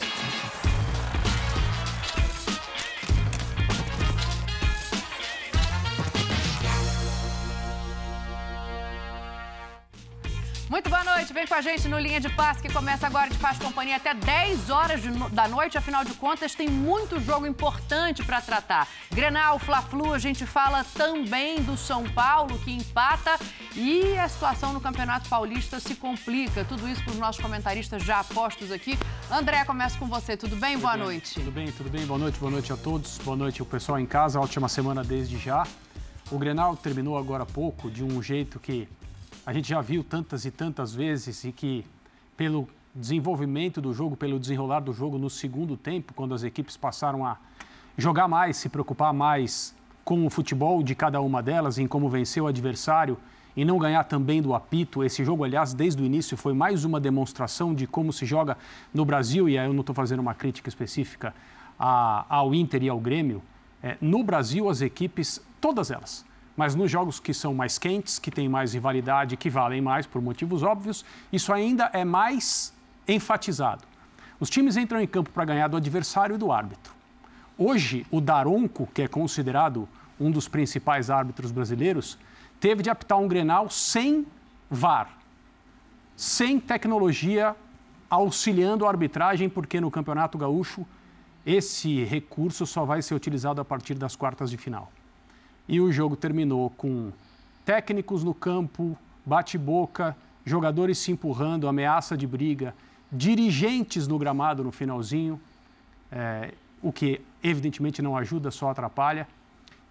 Muito vem com a gente no Linha de Passe, que começa agora, te faz companhia até 10 horas no... da noite. Afinal de contas, tem muito jogo importante para tratar. Grenal, Fla-Flu, a gente fala também do São Paulo, que empata, e a situação no Campeonato Paulista se complica. Tudo isso para os nossos comentaristas já apostos aqui. André, começo com você. Tudo bem? Tudo boa bem, noite. Tudo bem, tudo bem. Boa noite, boa noite a todos. Boa noite ao pessoal em casa. Ótima semana desde já. O Grenal terminou agora há pouco de um jeito que a gente já viu tantas e tantas vezes e que, pelo desenvolvimento do jogo, pelo desenrolar do jogo no segundo tempo, quando as equipes passaram a jogar mais, se preocupar mais com o futebol de cada uma delas, em como vencer o adversário e não ganhar também do apito. Esse jogo, aliás, desde o início foi mais uma demonstração de como se joga no Brasil, e aí eu não estou fazendo uma crítica específica ao Inter e ao Grêmio. É, no Brasil, as equipes, todas elas, mas nos jogos que são mais quentes, que têm mais rivalidade, que valem mais por motivos óbvios, isso ainda é mais enfatizado. Os times entram em campo para ganhar do adversário e do árbitro. Hoje, o Daronco, que é considerado um dos principais árbitros brasileiros, teve de apitar um Grenal sem VAR, sem tecnologia auxiliando a arbitragem, porque no Campeonato Gaúcho esse recurso só vai ser utilizado a partir das quartas de final. E o jogo terminou com técnicos no campo, bate-boca, jogadores se empurrando, ameaça de briga, dirigentes no gramado no finalzinho, é, o que evidentemente não ajuda, só atrapalha.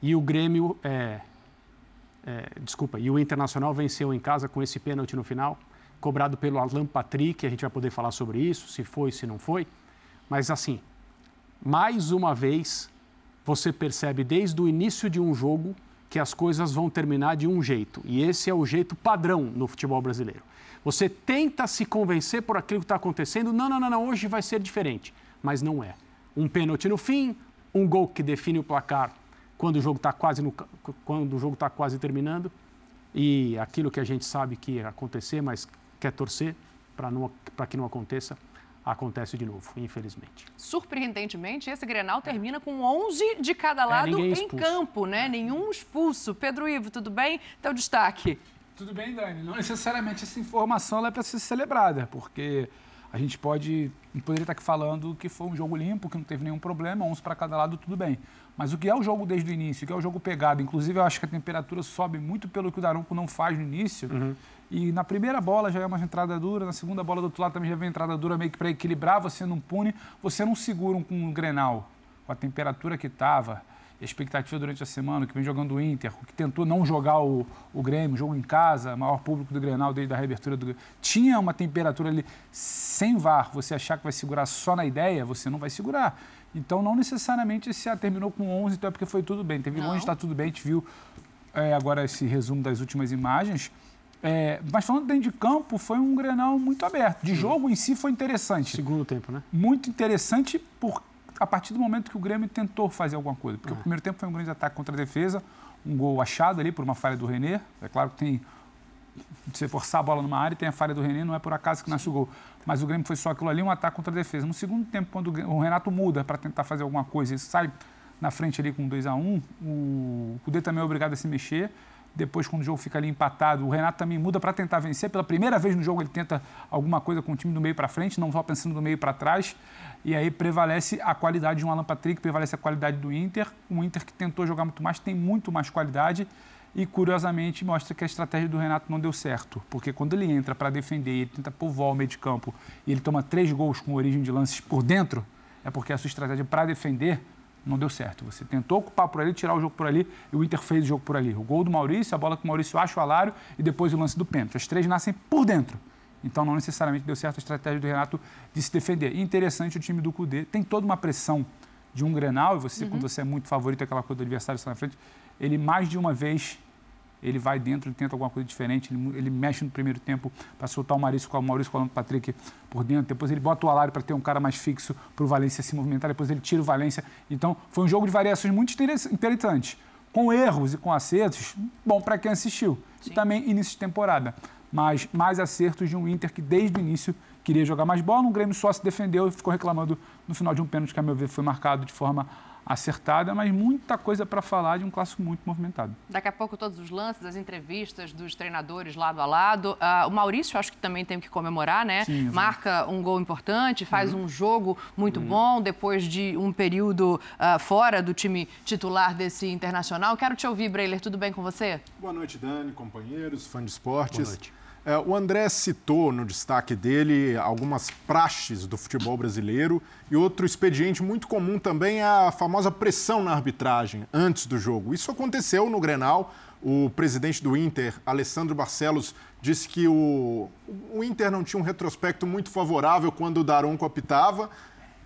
E o Grêmio, é, é, desculpa, e o Internacional venceu em casa com esse pênalti no final, cobrado pelo Alan Patrick, a gente vai poder falar sobre isso, se foi, se não foi. Mas assim, mais uma vez, você percebe desde o início de um jogo que as coisas vão terminar de um jeito. E esse é o jeito padrão no futebol brasileiro. Você tenta se convencer por aquilo que está acontecendo. Não, não, não, não, hoje vai ser diferente. Mas não é. Um pênalti no fim, um gol que define o placar quando o jogo está quase, no, quando o jogo tá quase terminando. E aquilo que a gente sabe que ia acontecer, mas quer torcer para que não aconteça acontece de novo, infelizmente. Surpreendentemente, esse Grenal termina com 11 de cada é, lado é, em campo, né? Nenhum expulso. Pedro Ivo, tudo bem? Teu destaque. Tudo bem, Dani. Não necessariamente essa informação é para ser celebrada, porque a gente pode poderia estar aqui falando que foi um jogo limpo, que não teve nenhum problema, 11 para cada lado, tudo bem. Mas o que é o jogo desde o início, o que é o jogo pegado, inclusive eu acho que a temperatura sobe muito pelo que o Daronco não faz no início. Uhum. E na primeira bola já é uma entrada dura, na segunda bola do outro lado também já vem entrada dura, meio que para equilibrar, você não pune, você não segura um, com um Grenal, com a temperatura que estava, a expectativa durante a semana, que vem jogando o Inter, que tentou não jogar o, o Grêmio, jogo em casa, maior público do Grenal desde a reabertura do Tinha uma temperatura ali sem VAR, você achar que vai segurar só na ideia, você não vai segurar. Então, não necessariamente se terminou com 11, então é porque foi tudo bem. Teve longe, está tudo bem, a gente viu é, agora esse resumo das últimas imagens. É, mas falando dentro de campo, foi um Grenal muito aberto. De jogo em si foi interessante. Segundo tempo, né? Muito interessante por, a partir do momento que o Grêmio tentou fazer alguma coisa. Porque o é. primeiro tempo foi um grande ataque contra a defesa, um gol achado ali por uma falha do René. É claro que tem. Você forçar a bola numa área e tem a falha do René, não é por acaso que nasce o gol. Mas o Grêmio foi só aquilo ali, um ataque contra a defesa. No segundo tempo, quando o Renato muda para tentar fazer alguma coisa e sai na frente ali com 2 a 1 um, o Cudê também é obrigado a se mexer. Depois, quando o jogo fica ali empatado, o Renato também muda para tentar vencer. Pela primeira vez no jogo, ele tenta alguma coisa com o time do meio para frente, não só pensando do meio para trás. E aí prevalece a qualidade de um Alan Patrick, prevalece a qualidade do Inter. Um Inter que tentou jogar muito mais, tem muito mais qualidade. E, curiosamente, mostra que a estratégia do Renato não deu certo. Porque quando ele entra para defender, ele tenta povoar o meio de campo e ele toma três gols com origem de lances por dentro, é porque a sua estratégia para defender não deu certo. Você tentou ocupar por ali, tirar o jogo por ali, e o Inter fez o jogo por ali. O gol do Maurício, a bola que o Maurício acha o alário e depois o lance do pênalti. As três nascem por dentro. Então não necessariamente deu certo a estratégia do Renato de se defender. E interessante o time do Cudê, tem toda uma pressão de um Grenal, e você, uhum. quando você é muito favorito, aquela coisa do adversário está na frente, ele mais de uma vez ele vai dentro, ele tenta alguma coisa diferente, ele, ele mexe no primeiro tempo para soltar o Maurício com o Maurício falando o Patrick por dentro, depois ele bota o Alário para ter um cara mais fixo para o Valência se movimentar, depois ele tira o Valência. Então, foi um jogo de variações muito interessante, com erros e com acertos, bom para quem assistiu. Sim. E também início de temporada, mas mais acertos de um Inter que desde o início queria jogar mais bola, o Grêmio só se defendeu e ficou reclamando no final de um pênalti que, a meu ver, foi marcado de forma acertada, mas muita coisa para falar de um clássico muito movimentado. Daqui a pouco todos os lances, as entrevistas dos treinadores lado a lado. Uh, o Maurício, acho que também tem que comemorar, né? Sim, Marca um gol importante, faz uhum. um jogo muito uhum. bom depois de um período uh, fora do time titular desse internacional. Quero te ouvir, Breiler. Tudo bem com você? Boa noite, Dani, companheiros, fã de esportes. Boa noite. É, o André citou no destaque dele algumas praxes do futebol brasileiro e outro expediente muito comum também é a famosa pressão na arbitragem antes do jogo. Isso aconteceu no Grenal. O presidente do Inter, Alessandro Barcelos, disse que o, o Inter não tinha um retrospecto muito favorável quando o Daronco apitava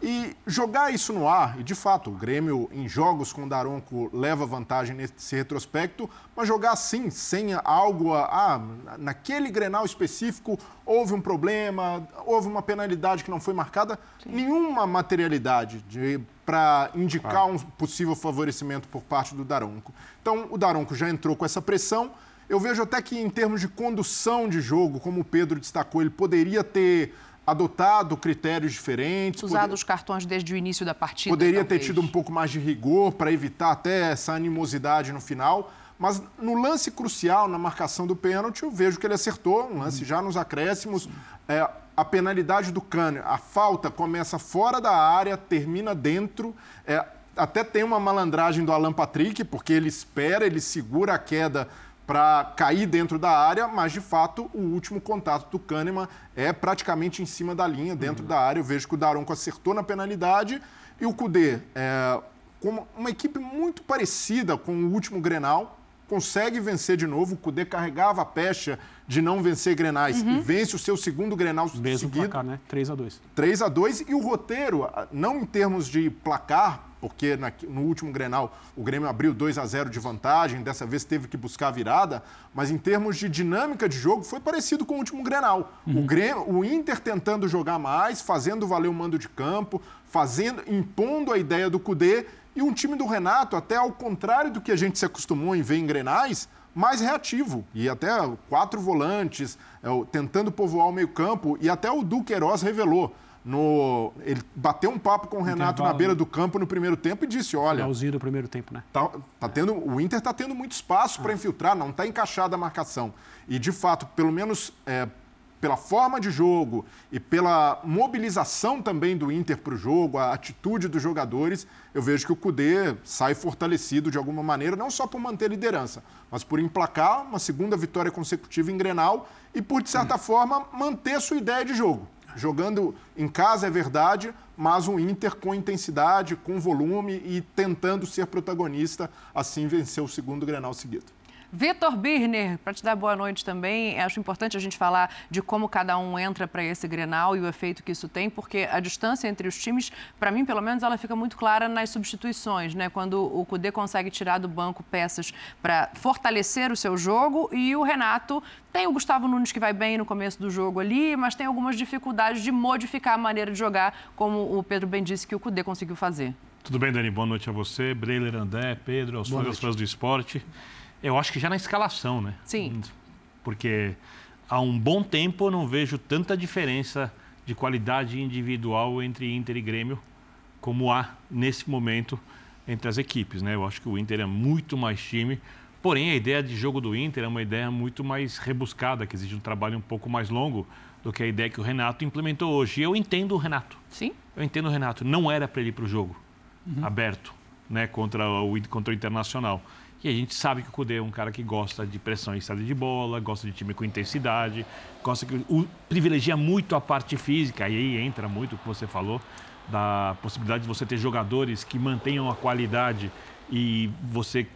e jogar isso no ar, e de fato, o Grêmio em jogos com o Daronco leva vantagem nesse retrospecto, mas jogar assim, sem algo, a, ah, naquele Grenal específico houve um problema, houve uma penalidade que não foi marcada, Sim. nenhuma materialidade para indicar um possível favorecimento por parte do Daronco. Então, o Daronco já entrou com essa pressão, eu vejo até que em termos de condução de jogo, como o Pedro destacou, ele poderia ter adotado critérios diferentes. Usado poder... os cartões desde o início da partida. Poderia talvez. ter tido um pouco mais de rigor para evitar até essa animosidade no final. Mas no lance crucial, na marcação do pênalti, eu vejo que ele acertou. Um lance já nos acréscimos. É, a penalidade do Cânio, a falta começa fora da área, termina dentro. É, até tem uma malandragem do Alan Patrick, porque ele espera, ele segura a queda para cair dentro da área, mas de fato o último contato do Kahneman é praticamente em cima da linha, dentro uhum. da área. Eu vejo que o Daronco acertou na penalidade e o Cudê, é, com uma equipe muito parecida com o último Grenal, consegue vencer de novo. O Cudê carregava a pecha de não vencer Grenais uhum. e vence o seu segundo Grenal Mesmo seguido. placar, né? 3 a 2 3 a 2 e o roteiro, não em termos de placar, porque no último Grenal o Grêmio abriu 2 a 0 de vantagem, dessa vez teve que buscar a virada, mas em termos de dinâmica de jogo foi parecido com o último Grenal. Uhum. O, Grêmio, o Inter tentando jogar mais, fazendo valer o mando de campo, fazendo, impondo a ideia do Cudê e um time do Renato, até ao contrário do que a gente se acostumou em ver em Grenais, mais reativo. E até quatro volantes, é, tentando povoar o meio-campo, e até o Duqueiroz revelou no, ele bateu um papo com o Renato na beira do campo no primeiro tempo e disse: olha. Finalzinho do primeiro tempo, né? Tá, tá tendo, o Inter está tendo muito espaço ah. para infiltrar, não está encaixada a marcação. E, de fato, pelo menos é, pela forma de jogo e pela mobilização também do Inter para o jogo, a atitude dos jogadores, eu vejo que o Cudê sai fortalecido de alguma maneira, não só por manter liderança, mas por emplacar uma segunda vitória consecutiva em Grenal e por, de certa forma, manter sua ideia de jogo jogando em casa é verdade, mas um Inter com intensidade, com volume e tentando ser protagonista, assim venceu o segundo Grenal seguido. Vitor Birner, para te dar boa noite também, acho importante a gente falar de como cada um entra para esse Grenal e o efeito que isso tem, porque a distância entre os times, para mim, pelo menos, ela fica muito clara nas substituições, né? Quando o Cudê consegue tirar do banco peças para fortalecer o seu jogo e o Renato tem o Gustavo Nunes que vai bem no começo do jogo ali, mas tem algumas dificuldades de modificar a maneira de jogar, como o Pedro bem disse que o Cudê conseguiu fazer. Tudo bem, Dani? Boa noite a você, Breiler, André, Pedro, aos fãs, fãs do esporte. Eu acho que já na escalação, né? Sim. Porque há um bom tempo eu não vejo tanta diferença de qualidade individual entre Inter e Grêmio como há nesse momento entre as equipes, né? Eu acho que o Inter é muito mais time, porém a ideia de jogo do Inter é uma ideia muito mais rebuscada, que exige um trabalho um pouco mais longo do que a ideia que o Renato implementou hoje. E eu entendo o Renato. Sim. Eu entendo o Renato. Não era para ele ir para o jogo uhum. aberto, né? Contra o contra o Internacional. E a gente sabe que o Cudê é um cara que gosta de pressão em estado de bola, gosta de time com intensidade, gosta que o, privilegia muito a parte física, e aí entra muito o que você falou, da possibilidade de você ter jogadores que mantenham a qualidade e você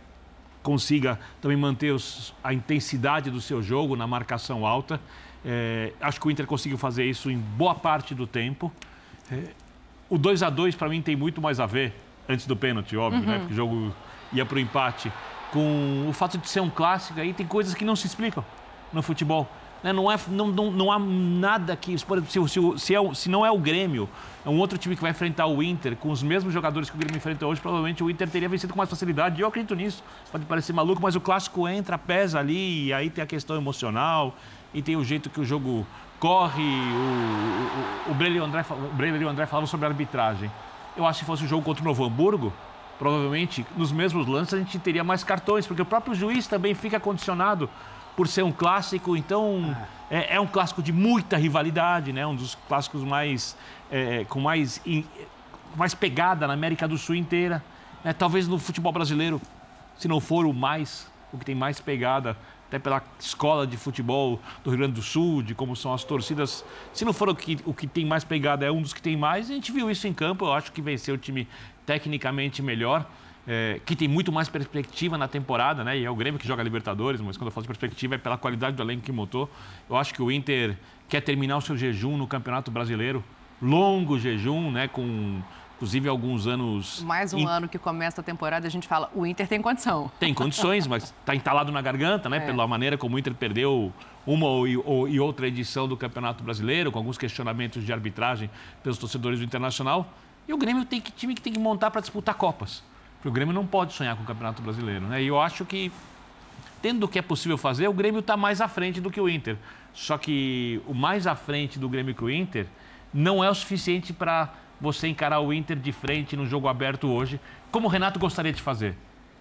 consiga também manter os, a intensidade do seu jogo na marcação alta. É, acho que o Inter conseguiu fazer isso em boa parte do tempo. É, o 2 a 2 para mim tem muito mais a ver, antes do pênalti, óbvio, né? uhum. né? Porque o jogo ia para o empate com o fato de ser um clássico, aí tem coisas que não se explicam no futebol. Né? Não, é, não, não, não há nada que. Se, se, se, é, se não é o Grêmio, é um outro time que vai enfrentar o Inter com os mesmos jogadores que o Grêmio enfrenta hoje, provavelmente o Inter teria vencido com mais facilidade. E eu acredito nisso. Pode parecer maluco, mas o clássico entra, pesa ali, e aí tem a questão emocional, e tem o jeito que o jogo corre, o, o, o Brelio André, o André falava sobre arbitragem. Eu acho que se fosse o jogo contra o Novo Hamburgo, provavelmente nos mesmos lances a gente teria mais cartões, porque o próprio juiz também fica condicionado por ser um clássico, então é, é um clássico de muita rivalidade, né? Um dos clássicos mais é, com mais mais pegada na América do Sul inteira. Né? Talvez no futebol brasileiro, se não for o mais, o que tem mais pegada, até pela escola de futebol do Rio Grande do Sul, de como são as torcidas. Se não for o que, o que tem mais pegada, é um dos que tem mais. A gente viu isso em campo. Eu acho que venceu o time tecnicamente melhor. É, que tem muito mais perspectiva na temporada, né? E é o Grêmio que joga Libertadores, mas quando eu falo de perspectiva é pela qualidade do elenco que montou. Eu acho que o Inter quer terminar o seu jejum no Campeonato Brasileiro, longo jejum, né? Com inclusive alguns anos. Mais um in... ano que começa a temporada, a gente fala, o Inter tem condição. Tem condições, mas está entalado na garganta, né? É. Pela maneira como o Inter perdeu uma ou, e outra edição do Campeonato Brasileiro, com alguns questionamentos de arbitragem pelos torcedores do Internacional. E o Grêmio tem que time que tem que montar para disputar Copas. Porque o Grêmio não pode sonhar com o Campeonato Brasileiro, né? E eu acho que, tendo o que é possível fazer, o Grêmio está mais à frente do que o Inter. Só que o mais à frente do Grêmio que o Inter não é o suficiente para você encarar o Inter de frente no jogo aberto hoje, como o Renato gostaria de fazer.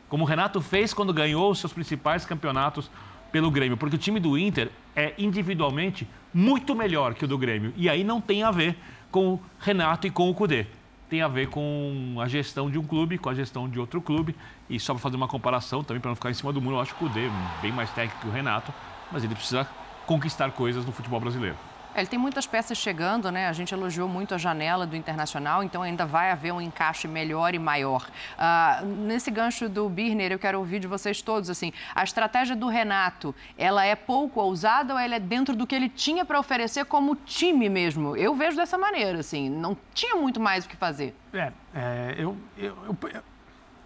Como o Renato fez quando ganhou os seus principais campeonatos pelo Grêmio, porque o time do Inter é individualmente muito melhor que o do Grêmio. E aí não tem a ver com o Renato e com o Cudê. Tem a ver com a gestão de um clube, com a gestão de outro clube. E só para fazer uma comparação, também para não ficar em cima do muro, eu acho que o Cudê é bem mais técnico que o Renato, mas ele precisa conquistar coisas no futebol brasileiro. É, ele tem muitas peças chegando, né? A gente elogiou muito a janela do Internacional, então ainda vai haver um encaixe melhor e maior. Uh, nesse gancho do Birner, eu quero ouvir de vocês todos, assim, a estratégia do Renato, ela é pouco ousada ou ela é dentro do que ele tinha para oferecer como time mesmo? Eu vejo dessa maneira, assim, não tinha muito mais o que fazer. É, é eu, eu, eu,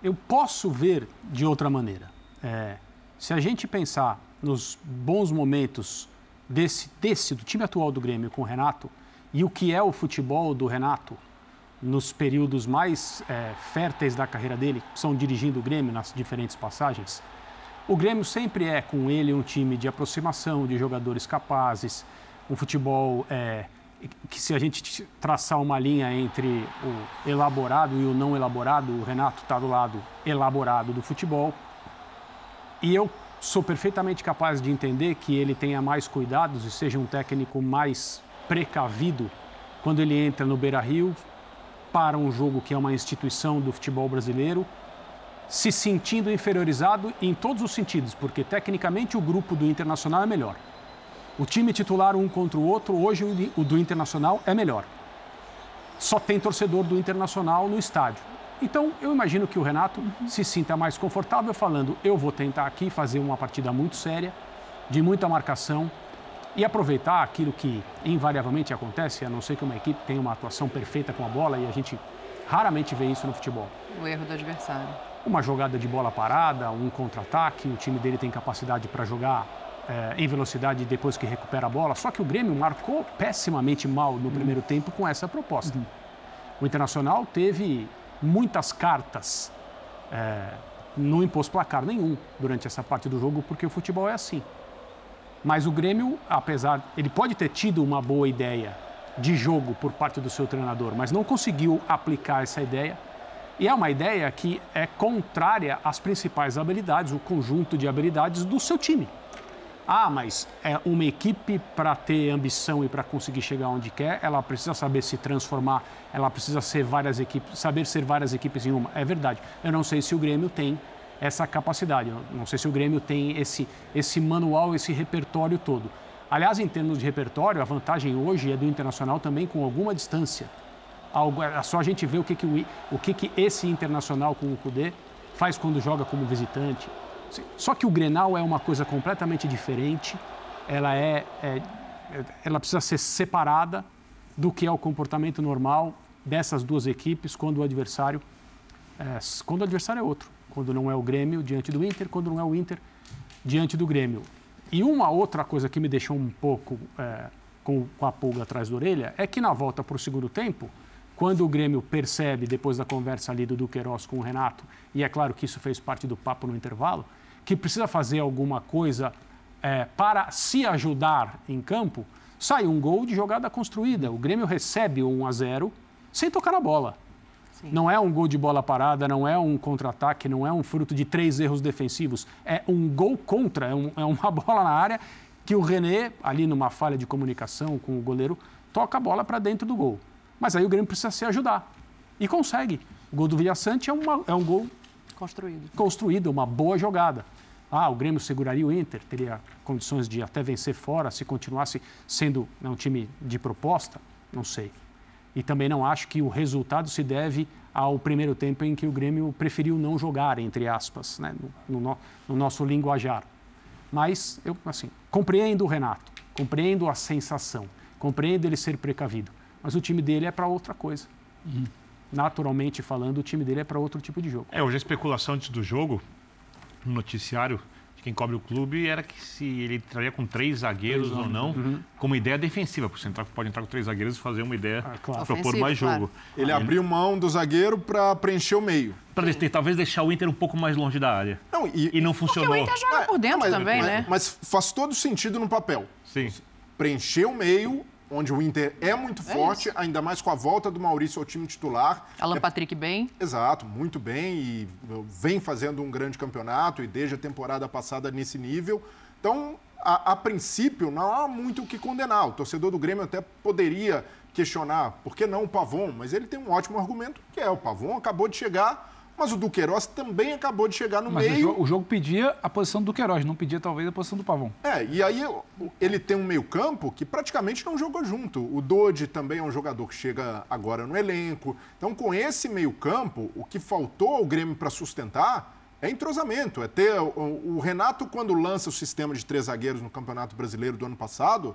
eu, posso ver de outra maneira. É, se a gente pensar nos bons momentos desse, desse, do time atual do Grêmio com o Renato e o que é o futebol do Renato nos períodos mais é, férteis da carreira dele, que são dirigindo o Grêmio nas diferentes passagens, o Grêmio sempre é com ele um time de aproximação, de jogadores capazes, um futebol é, que se a gente traçar uma linha entre o elaborado e o não elaborado, o Renato está do lado elaborado do futebol. E eu sou perfeitamente capaz de entender que ele tenha mais cuidados e seja um técnico mais precavido quando ele entra no Beira Rio para um jogo que é uma instituição do futebol brasileiro, se sentindo inferiorizado em todos os sentidos, porque tecnicamente o grupo do Internacional é melhor. O time titular um contra o outro, hoje o do Internacional é melhor. Só tem torcedor do Internacional no estádio. Então, eu imagino que o Renato uhum. se sinta mais confortável falando: eu vou tentar aqui fazer uma partida muito séria, de muita marcação e aproveitar aquilo que invariavelmente acontece, a não ser que uma equipe tenha uma atuação perfeita com a bola e a gente raramente vê isso no futebol. O erro do adversário. Uma jogada de bola parada, um contra-ataque, o time dele tem capacidade para jogar é, em velocidade depois que recupera a bola. Só que o Grêmio marcou pessimamente mal no uhum. primeiro tempo com essa proposta. Uhum. O Internacional teve muitas cartas. É, não impôs placar nenhum durante essa parte do jogo, porque o futebol é assim. Mas o Grêmio, apesar, ele pode ter tido uma boa ideia de jogo por parte do seu treinador, mas não conseguiu aplicar essa ideia. E é uma ideia que é contrária às principais habilidades, o conjunto de habilidades do seu time. Ah, mas é uma equipe para ter ambição e para conseguir chegar onde quer, ela precisa saber se transformar, ela precisa ser várias equipes, saber ser várias equipes em uma. É verdade. Eu não sei se o Grêmio tem essa capacidade, eu não sei se o Grêmio tem esse, esse manual, esse repertório todo. Aliás, em termos de repertório, a vantagem hoje é do Internacional também com alguma distância. Algo, é só a gente ver o que, que, o, o que, que esse Internacional com o Cudê faz quando joga como visitante só que o Grenal é uma coisa completamente diferente, ela, é, é, ela precisa ser separada do que é o comportamento normal dessas duas equipes quando o adversário, é, quando o adversário é outro, quando não é o Grêmio diante do Inter, quando não é o Inter diante do Grêmio. E uma outra coisa que me deixou um pouco é, com, com a pulga atrás da orelha é que na volta para o segundo tempo, quando o Grêmio percebe, depois da conversa ali do Duqueiroz com o Renato, e é claro que isso fez parte do papo no intervalo, que precisa fazer alguma coisa é, para se ajudar em campo, sai um gol de jogada construída. O Grêmio recebe o 1 a 0 sem tocar na bola. Sim. Não é um gol de bola parada, não é um contra-ataque, não é um fruto de três erros defensivos. É um gol contra, é, um, é uma bola na área que o René, ali numa falha de comunicação com o goleiro, toca a bola para dentro do gol. Mas aí o Grêmio precisa se ajudar. E consegue. O gol do Vilhaçante é, uma, é um gol construído. construído, uma boa jogada. Ah, o Grêmio seguraria o Inter, teria condições de até vencer fora se continuasse sendo né, um time de proposta? Não sei. E também não acho que o resultado se deve ao primeiro tempo em que o Grêmio preferiu não jogar, entre aspas, né, no, no, no nosso linguajar. Mas eu, assim, compreendo o Renato, compreendo a sensação, compreendo ele ser precavido. Mas o time dele é para outra coisa. Uhum. Naturalmente falando, o time dele é para outro tipo de jogo. É, hoje a especulação antes do jogo, no noticiário, quem cobre o clube era que se ele entraria com três zagueiros três ou não, uhum. com uma ideia defensiva, porque você pode entrar com três zagueiros e fazer uma ideia ah, claro. propor mais jogo. Claro. Ele ah, abriu mão do zagueiro para preencher o meio. Para talvez deixar o Inter um pouco mais longe da área. Não, e, e não funcionou. Porque o Inter joga por dentro mas, também, mas, né? Mas faz todo sentido no papel. Sim. Preencher o meio, onde o Inter é muito é forte, isso. ainda mais com a volta do Maurício ao time titular. Alan é... Patrick bem. Exato, muito bem e vem fazendo um grande campeonato e desde a temporada passada nesse nível. Então, a, a princípio, não há muito o que condenar. O torcedor do Grêmio até poderia questionar por que não o Pavon, mas ele tem um ótimo argumento, que é o Pavon acabou de chegar mas o Duqueiroz também acabou de chegar no Mas meio. O jogo, o jogo pedia a posição do Duqueiroz, não pedia talvez a posição do Pavão. É, e aí ele tem um meio-campo que praticamente não jogou junto. O Dodi também é um jogador que chega agora no elenco. Então, com esse meio-campo, o que faltou ao Grêmio para sustentar é entrosamento. É ter. O, o Renato, quando lança o sistema de três zagueiros no Campeonato Brasileiro do ano passado,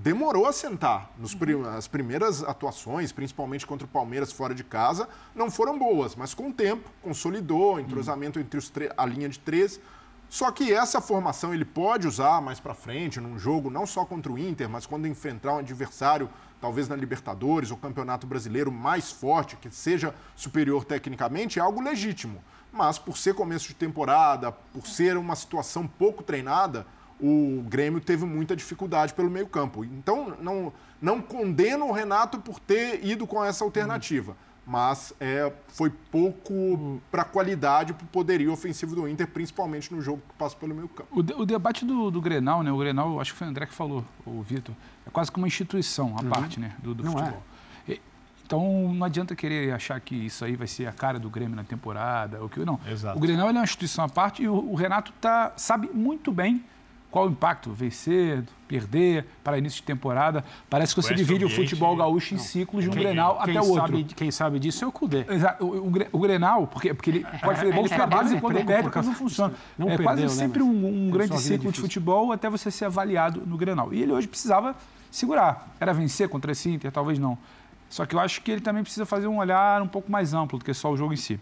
demorou a sentar. Nos prim as primeiras atuações, principalmente contra o Palmeiras fora de casa, não foram boas, mas com o tempo consolidou, entrosamento entre os a linha de três. Só que essa formação ele pode usar mais para frente, num jogo não só contra o Inter, mas quando enfrentar um adversário, talvez na Libertadores ou Campeonato Brasileiro mais forte, que seja superior tecnicamente, é algo legítimo. Mas por ser começo de temporada, por ser uma situação pouco treinada, o Grêmio teve muita dificuldade pelo meio-campo. Então, não, não condeno o Renato por ter ido com essa alternativa. Mas é, foi pouco para a qualidade, para o poderio ofensivo do Inter, principalmente no jogo que passa pelo meio campo. O, de, o debate do, do, Grenal, né? O Grenal, acho que foi o André que falou, o Vitor, é quase como uma instituição, a uhum. parte né, do, do futebol. É. Então não adianta querer achar que isso aí vai ser a cara do Grêmio na temporada. Ou que, não. Exato. O Grenal é uma instituição à parte e o, o Renato tá, sabe muito bem qual o impacto? Vencer, perder, para início de temporada. Parece que você divide o futebol gaúcho em ciclos de um quem, Grenal quem até o outro. Quem sabe disso é o Cudê. Exato. O, o, o, Grenal, porque, porque ele pode fazer bons trabalhos e quando perde, não funciona. Não é perdeu, quase né, sempre um, um grande ciclo de futebol até você ser avaliado no Grenal. E ele hoje precisava segurar. Era vencer contra esse Inter? Talvez não. Só que eu acho que ele também precisa fazer um olhar um pouco mais amplo do que só o jogo em si.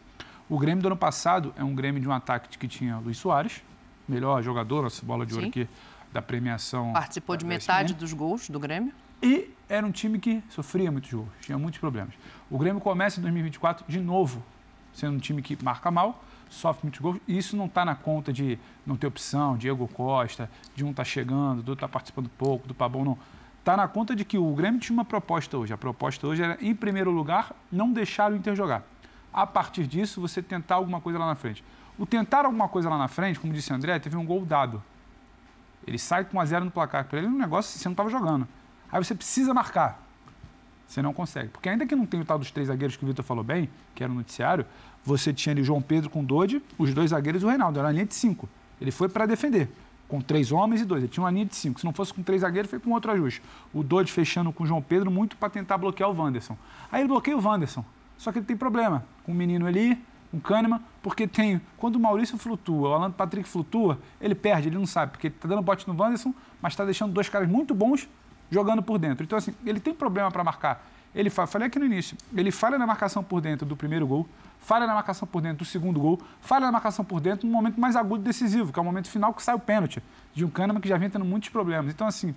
O Grêmio do ano passado é um Grêmio de um ataque que tinha Luiz Soares, melhor jogador, nossa bola de ouro Sim. aqui da premiação. Participou de metade dos gols do Grêmio. E era um time que sofria muitos gols, tinha muitos problemas. O Grêmio começa em 2024 de novo sendo um time que marca mal, sofre muitos gols, e isso não está na conta de não ter opção, Diego Costa, de um tá chegando, do outro tá participando pouco, do Pabão não. Está na conta de que o Grêmio tinha uma proposta hoje. A proposta hoje era, em primeiro lugar, não deixar o Inter jogar. A partir disso, você tentar alguma coisa lá na frente. O tentar alguma coisa lá na frente, como disse o André, teve um gol dado. Ele sai com 1 a 0 no placar. Para ele, um negócio você não estava jogando. Aí você precisa marcar. Você não consegue. Porque ainda que não tenha o tal dos três zagueiros que o Vitor falou bem, que era o noticiário, você tinha ali João Pedro com Dodi, os dois zagueiros e o Reinaldo. Era uma linha de cinco. Ele foi para defender, com três homens e dois. Ele tinha uma linha de cinco. Se não fosse com três zagueiros, foi com outro ajuste. O Dodi fechando com o João Pedro muito para tentar bloquear o Wanderson. Aí ele bloqueia o Wanderson. Só que ele tem problema. Com o menino ali, um Kahneman, porque tem. Quando o Maurício flutua, o Alan Patrick flutua, ele perde, ele não sabe, porque está dando bote no Wanderson, mas está deixando dois caras muito bons jogando por dentro. Então, assim, ele tem problema para marcar. Ele fa... falei aqui no início, ele falha na marcação por dentro do primeiro gol, falha na marcação por dentro do segundo gol, falha na marcação por dentro no momento mais agudo e decisivo, que é o momento final que sai o pênalti de um Kahneman que já vem tendo muitos problemas. Então, assim,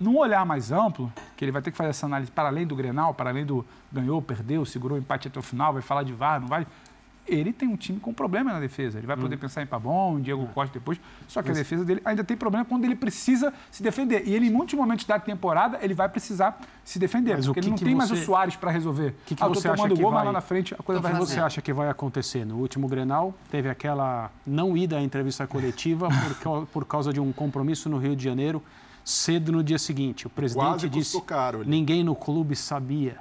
num olhar mais amplo, que ele vai ter que fazer essa análise para além do Grenal, para além do ganhou, perdeu, segurou o empate até o final, vai falar de VAR, não vai ele tem um time com problema na defesa. Ele vai poder hum. pensar em Pavon, em Diego. Costa depois, só que a defesa dele ainda tem problema quando ele precisa se defender. E ele, em muitos momentos da temporada, ele vai precisar se defender, Mas porque ele não tem você... mais o Soares para resolver. O que, que ah, você acha que gol, vai... lá na frente a coisa vai você acha que vai acontecer? No último Grenal, teve aquela não ida à entrevista coletiva por, por causa de um compromisso no Rio de Janeiro, cedo no dia seguinte. O presidente Quase disse, caro, ninguém no clube sabia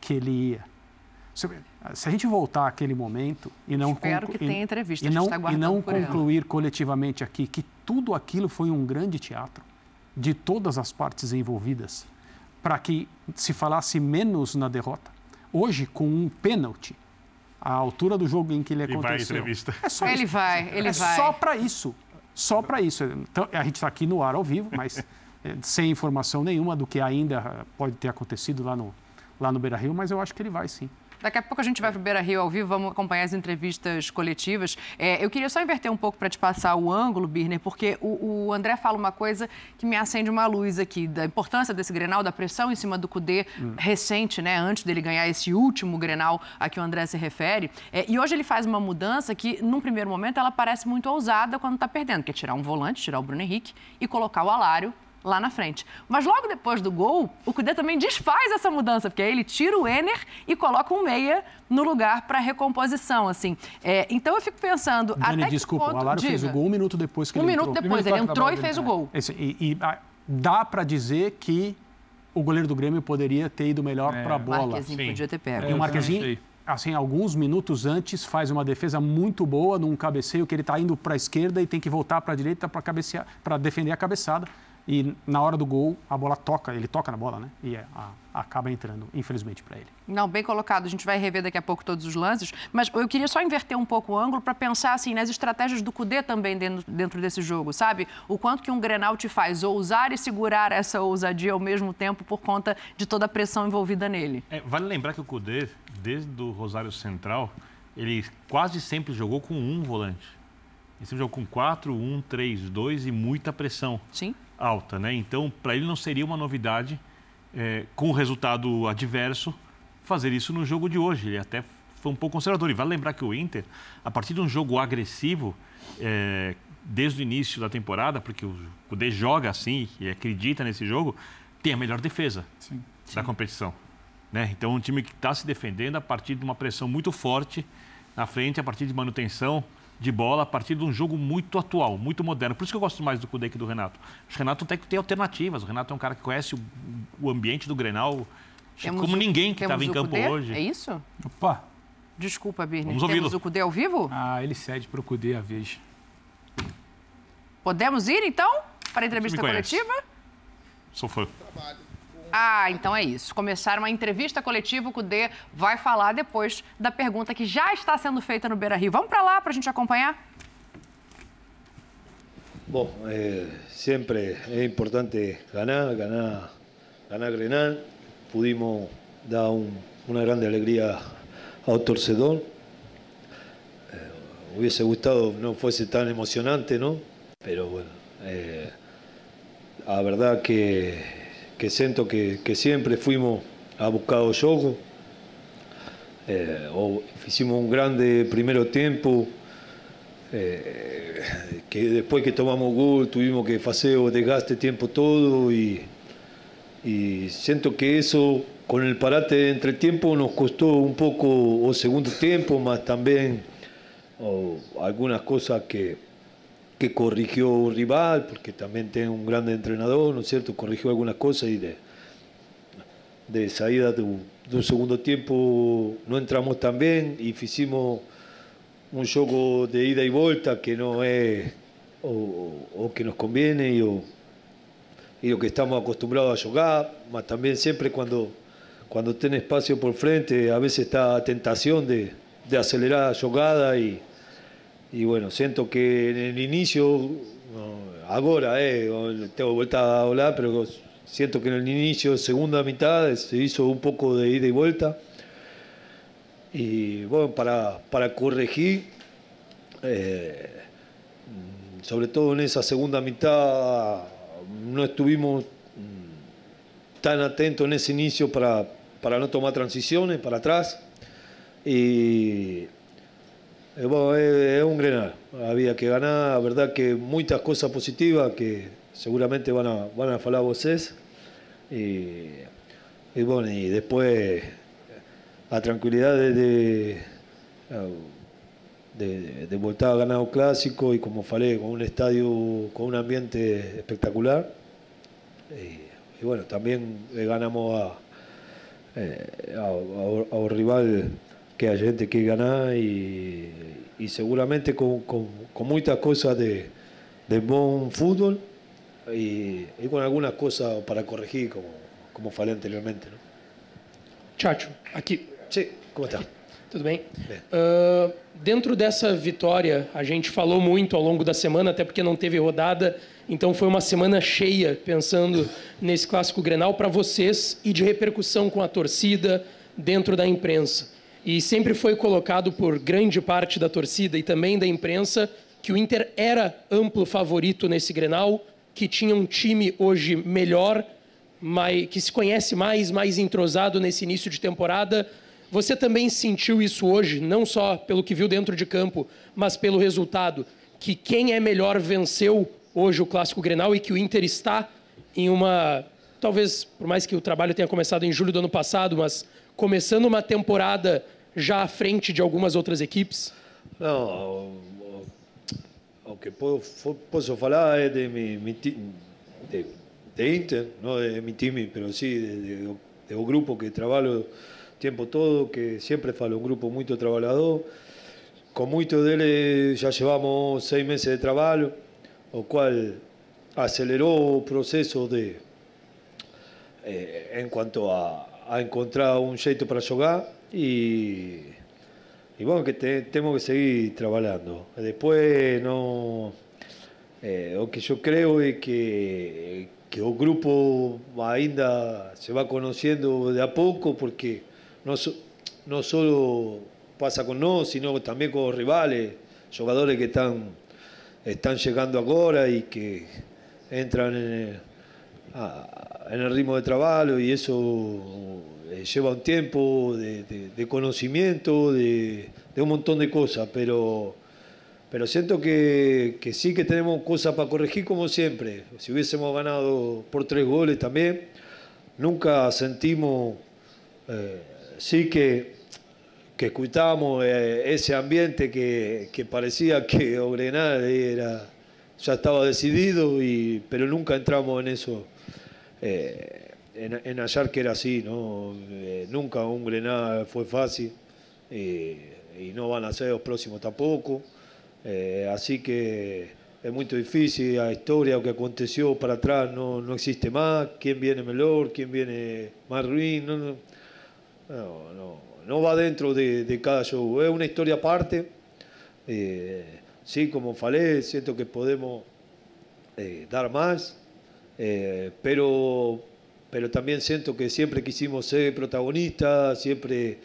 que ele ia. Se a gente voltar àquele momento e não Espero que tenha entrevista. E não, tá e não concluir ela. coletivamente aqui que tudo aquilo foi um grande teatro de todas as partes envolvidas para que se falasse menos na derrota. Hoje, com um pênalti, à altura do jogo em que ele aconteceu. Ele vai entrevista. É só ele isso. vai, ele é vai. só para isso. Só para isso. Então, a gente está aqui no ar ao vivo, mas é, sem informação nenhuma do que ainda pode ter acontecido lá no, lá no Beira Rio, mas eu acho que ele vai sim. Daqui a pouco a gente vai para o Beira Rio ao vivo, vamos acompanhar as entrevistas coletivas. É, eu queria só inverter um pouco para te passar o ângulo, Birner, porque o, o, André fala uma coisa que me acende uma luz aqui, da importância desse Grenal, da pressão em cima do Cudê hum. recente, né, antes dele ganhar esse último Grenal a que o André se refere. É, e hoje ele faz uma mudança que, num primeiro momento, ela parece muito ousada quando está perdendo, que é tirar um volante, tirar o Bruno Henrique e colocar o Alário lá na frente. Mas logo depois do gol, o Cudê também desfaz essa mudança, porque aí ele tira o Ener e coloca um meia no lugar para recomposição, assim. É, então eu fico pensando... Dani, até desculpa, ponto, o Alário fez o gol um minuto depois que um ele entrou. Um minuto depois, ele entrou e fez o gol. Esse, e, e a, dá para dizer que o goleiro do Grêmio poderia ter ido melhor é. para a bola. O Marquezinho Sim. podia ter pego. É, e o Marquezinho assim, alguns minutos antes, faz uma defesa muito boa num cabeceio que ele está indo para a esquerda e tem que voltar para a direita para cabecear, para defender a cabeçada e na hora do gol a bola toca, ele toca na bola, né? E é, a, acaba entrando, infelizmente, para ele. Não, bem colocado. A gente vai rever daqui a pouco todos os lances, mas eu queria só inverter um pouco o ângulo para pensar assim nas estratégias do Cudê também dentro, dentro desse jogo, sabe? O quanto que um Grenal te faz ousar e segurar essa ousadia ao mesmo tempo por conta de toda a pressão envolvida nele. É, vale lembrar que o Cudê, desde o Rosário Central, ele quase sempre jogou com um volante. Ele sempre jogou com 4, 1, 3, 2 e muita pressão. Sim alta, né? Então, para ele não seria uma novidade, é, com o resultado adverso, fazer isso no jogo de hoje. Ele até foi um pouco conservador. E vale lembrar que o Inter, a partir de um jogo agressivo, é, desde o início da temporada, porque o Kudê joga assim e acredita nesse jogo, tem a melhor defesa sim, da sim. competição. Né? Então, um time que está se defendendo a partir de uma pressão muito forte na frente, a partir de manutenção de bola a partir de um jogo muito atual, muito moderno. Por isso que eu gosto mais do Kudê que do Renato. O Renato tem que ter alternativas. O Renato é um cara que conhece o, o ambiente do Grenal temos como ninguém que estava em campo Cudê? hoje. É isso? Opa! Desculpa, Birne. Vamos ouvi-lo. Temos o Cudê ao vivo? Ah, ele cede para o Cudê a vez. Podemos ir, então, para a entrevista coletiva? Sou fã. Trabalho. Ah, então é isso. Começaram uma entrevista coletiva, o D vai falar depois da pergunta que já está sendo feita no Beira Rio. Vamos para lá para a gente acompanhar? Bom, eh, sempre é importante ganhar, ganhar, ganhar Grenal. Pudimos dar um, uma grande alegria ao torcedor. Eh, hubiese gustado no fuese tan emocionante, ¿no? Pero bueno, eh, a verdad que que siento que, que siempre fuimos a buscar o jogo. Eh, o hicimos un grande primero tiempo, eh, que después que tomamos gol tuvimos que hacer o desgaste tiempo todo y, y siento que eso con el parate entre tiempo nos costó un poco o segundo tiempo, más también algunas cosas que, que corrigió un rival, porque también tiene un gran entrenador, ¿no es cierto? Corrigió algunas cosas y de, de salida de un, segundo tiempo no entramos tan bien y hicimos un juego de ida y vuelta que no es o, que nos conviene y, o, y, lo que estamos acostumbrados a jugar, más también siempre cuando, cuando tiene espacio por frente, a veces está tentación de, de acelerar jugada y y bueno, siento que en el inicio, ahora, eh, tengo vuelta a hablar, pero siento que en el inicio, segunda mitad, se hizo un poco de ida y vuelta. Y bueno, para, para corregir, eh, sobre todo en esa segunda mitad, no estuvimos tan atentos en ese inicio para, para no tomar transiciones para atrás. Y É, bom, é, é, um Grenal. Havia que ganhar. A verdade que muitas coisas positivas que seguramente vão a, vão a falar vocês. E, e bom, e depois a tranquilidade de, de, de, voltar a ganar o clássico e como falei, com um estádio com um ambiente espectacular. E, y bueno, también ganamos a, eh, a, a, a, rival que a gente que ganar y, y seguramente con, con, con, muchas cosas de, de buen fútbol y, y, con algunas cosas para corregir, como, como falei anteriormente. ¿no? Chacho, aqui. Sim, como está? Tudo bem? bem. Uh, dentro dessa vitória, a gente falou muito ao longo da semana, até porque não teve rodada então foi uma semana cheia pensando nesse clássico Grenal para vocês e de repercussão com a torcida dentro da imprensa. E sempre foi colocado por grande parte da torcida e também da imprensa que o Inter era amplo favorito nesse Grenal, que tinha um time hoje melhor, que se conhece mais, mais entrosado nesse início de temporada. Você também sentiu isso hoje, não só pelo que viu dentro de campo, mas pelo resultado, que quem é melhor venceu hoje o clássico Grenal e que o Inter está em uma, talvez por mais que o trabalho tenha começado em julho do ano passado, mas começando uma temporada já à frente de algumas outras equipes? Não, o que posso falar é de mi, de, de, Inter, não de mi time, mas sim de, um grupo que trabalho o tempo todo, que sempre falo, um grupo muito trabalhador. Com muito dele já llevamos seis meses de trabalho. o cual aceleró proceso de eh, en cuanto a, a, encontrar un jeito para jugar y, y bueno, que te, tenemos que seguir trabajando. Después, no, eh, lo que yo creo es que, que el grupo ainda se va conociendo de a poco porque no, no solo pasa con nosotros, sino también con los rivales, jugadores que están están llegando ahora y que entran en el, ritmo de trabajo y eso eh, lleva un tiempo de, conocimiento, de, un montón de cosas, pero, pero siento que, sí que tenemos cosas para corregir como siempre. Si hubiésemos ganado por tres goles también, nunca sentimos, eh, sí que que escuchábamos eh, ese ambiente que, que, parecía que Ogrenal era, ya estaba decidido, y, pero nunca entramos en eso, eh, en, en, que era así. ¿no? Eh, nunca un Grenal fue fácil y no van a ser los próximos tampoco. así que es muy difícil, la historia, lo que aconteció para atrás no, no existe más, quién viene mejor, quién viene más ruin, no, no, no va dentro de, cada show, es una historia aparte. Eh, sí, como falé, siento que podemos eh, dar más, eh, pero, pero también siento que siempre quisimos ser protagonistas, siempre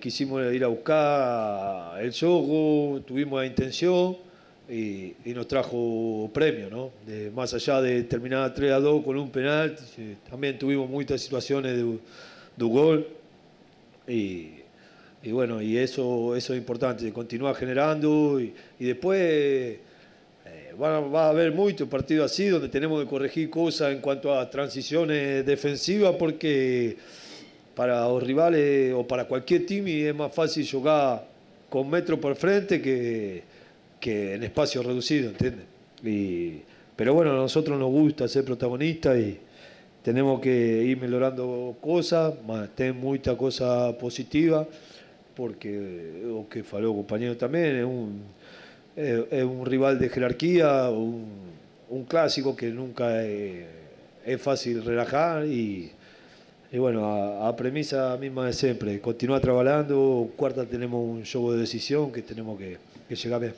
quisimos ir a buscar el juego, tuvimos la intención y, nos trajo premio, ¿no? más allá de terminar 3 a 2 con un penal, también tuvimos muchas situaciones de, de gol. Y, y, bueno, y eso, eso es importante, continuar generando y, y después va, a haber muchos partidos así donde tenemos que corregir cosas en cuanto a transiciones defensivas porque para los rivales o para cualquier team es más fácil jugar con metro por frente que, que en espacio reducido, ¿entiendes? Y, pero bueno, a nosotros nos gusta ser protagonistas y tenemos que ir mejorando cosas, más tener muchas cosas positivas, porque lo que faló compañero también es un, es, un rival de jerarquía, un, un clásico que nunca es, es fácil relajar y, y bueno, a, a, premisa misma de siempre, continuar trabajando, cuarta tenemos un juego de decisión que tenemos que, que llegar bien.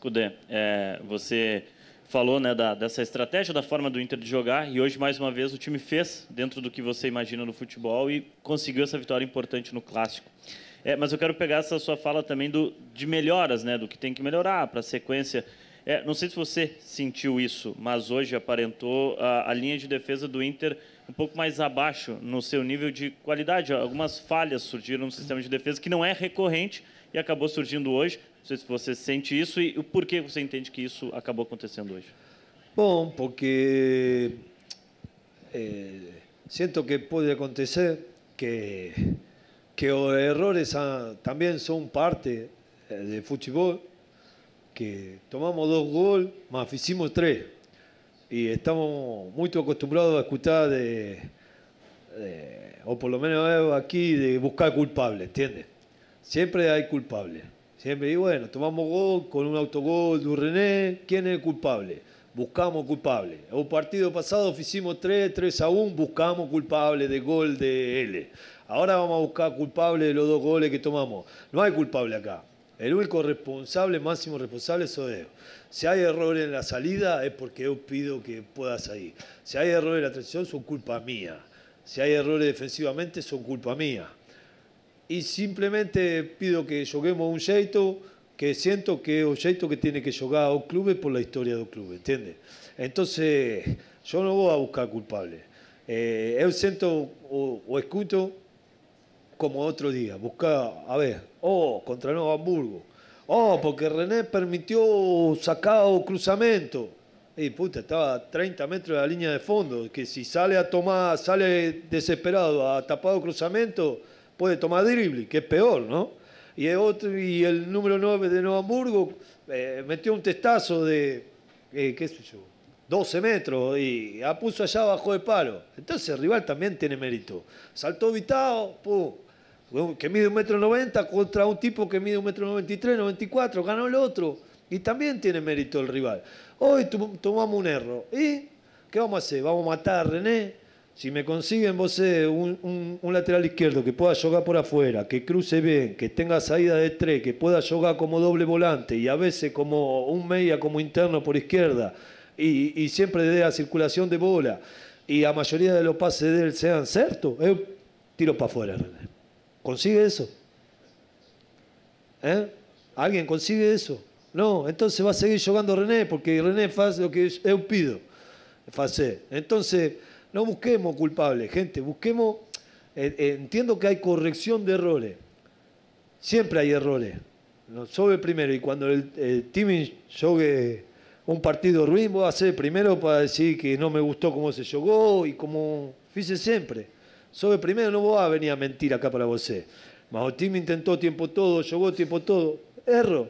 Cudê, é, você falou né, da, dessa estratégia, da forma do Inter de jogar, e hoje, mais uma vez, o time fez dentro do que você imagina no futebol e conseguiu essa vitória importante no Clássico. É, mas eu quero pegar essa sua fala também do, de melhoras, né, do que tem que melhorar para a sequência. É, não sei se você sentiu isso, mas hoje aparentou a, a linha de defesa do Inter um pouco mais abaixo no seu nível de qualidade. Algumas falhas surgiram no sistema de defesa que não é recorrente e acabou surgindo hoje. Não sei se você sente isso e o porquê você entende que isso acabou acontecendo hoje. Bom, porque eh, siento que puede acontecer que, que errores ah, también son parte eh, del fútbol, que tomamos dos goles, más hicimos tres. Y estamos muy acostumbrados a escuchar de- o por lo menos aquí, de buscar culpables, ¿entiendes? Siempre hay culpables. Siempre, y bueno, tomamos gol con un autogol de René, ¿quién es el culpable? Buscamos culpable. El partido pasado hicimos 3, 3 a 1, buscamos culpable de gol de L. Ahora vamos a buscar culpable de los dos goles que tomamos. No hay culpable acá. El único responsable, máximo responsable, soy yo. Si hay errores en la salida es porque yo pido que pueda salir. Si hay errores en la transición son culpa mía. Si hay errores defensivamente son culpa mía. Y simplemente pido que juguemos un jeito que siento que es un jeito que tiene que jugar a un club por la historia del club, ¿entiendes? Entonces, yo no voy a buscar culpables. Eh, yo siento o, o escucho como otro día, buscar, a ver, oh, contra Nuevo Hamburgo. Oh, porque René permitió sacar o cruzamiento. Y puta, estaba a 30 metros de la línea de fondo, que si sale a tomar, sale desesperado a tapado cruzamiento, puede tomar drible, que es peor, ¿no? Y el, otro, y el número 9 de Nuevo Hamburgo eh, metió un testazo de, eh, qué sé yo, 12 metros y la puso allá abajo de palo. Entonces el rival también tiene mérito. Saltó Vitao, pum, que mide un metro noventa contra un tipo que mide un metro noventa y tres, noventa y cuatro, ganó el otro. Y también tiene mérito el rival. Hoy tomamos un error. ¿Y qué vamos a hacer? ¿Vamos a matar a René? Si me consiguen vos eh, un, un- lateral izquierdo que pueda jugar por afuera, que cruce bien, que tenga salida de tres, que pueda jugar como doble volante y a veces como un media como interno por izquierda y, siempre dé la circulación de bola y la mayoría de los pases de él sean ciertos, yo tiro para afuera, René. ¿Consigue eso? ¿Eh? ¿Alguien consigue eso? No, entonces va a seguir jugando René, porque René hace lo que yo pido. Hacer. Entonces, no busquemos culpables, gente, busquemos. entiendo que hay corrección de errores. Siempre hay errores. No primero. Y cuando el, el team juegue un partido ruin, voy a el primero para decir que no me gustó cómo se jugó y como hice siempre. Soy el primero, no voy a venir a mentir acá para vos. Mas el team intentó tiempo todo, jugó tiempo todo. Erro.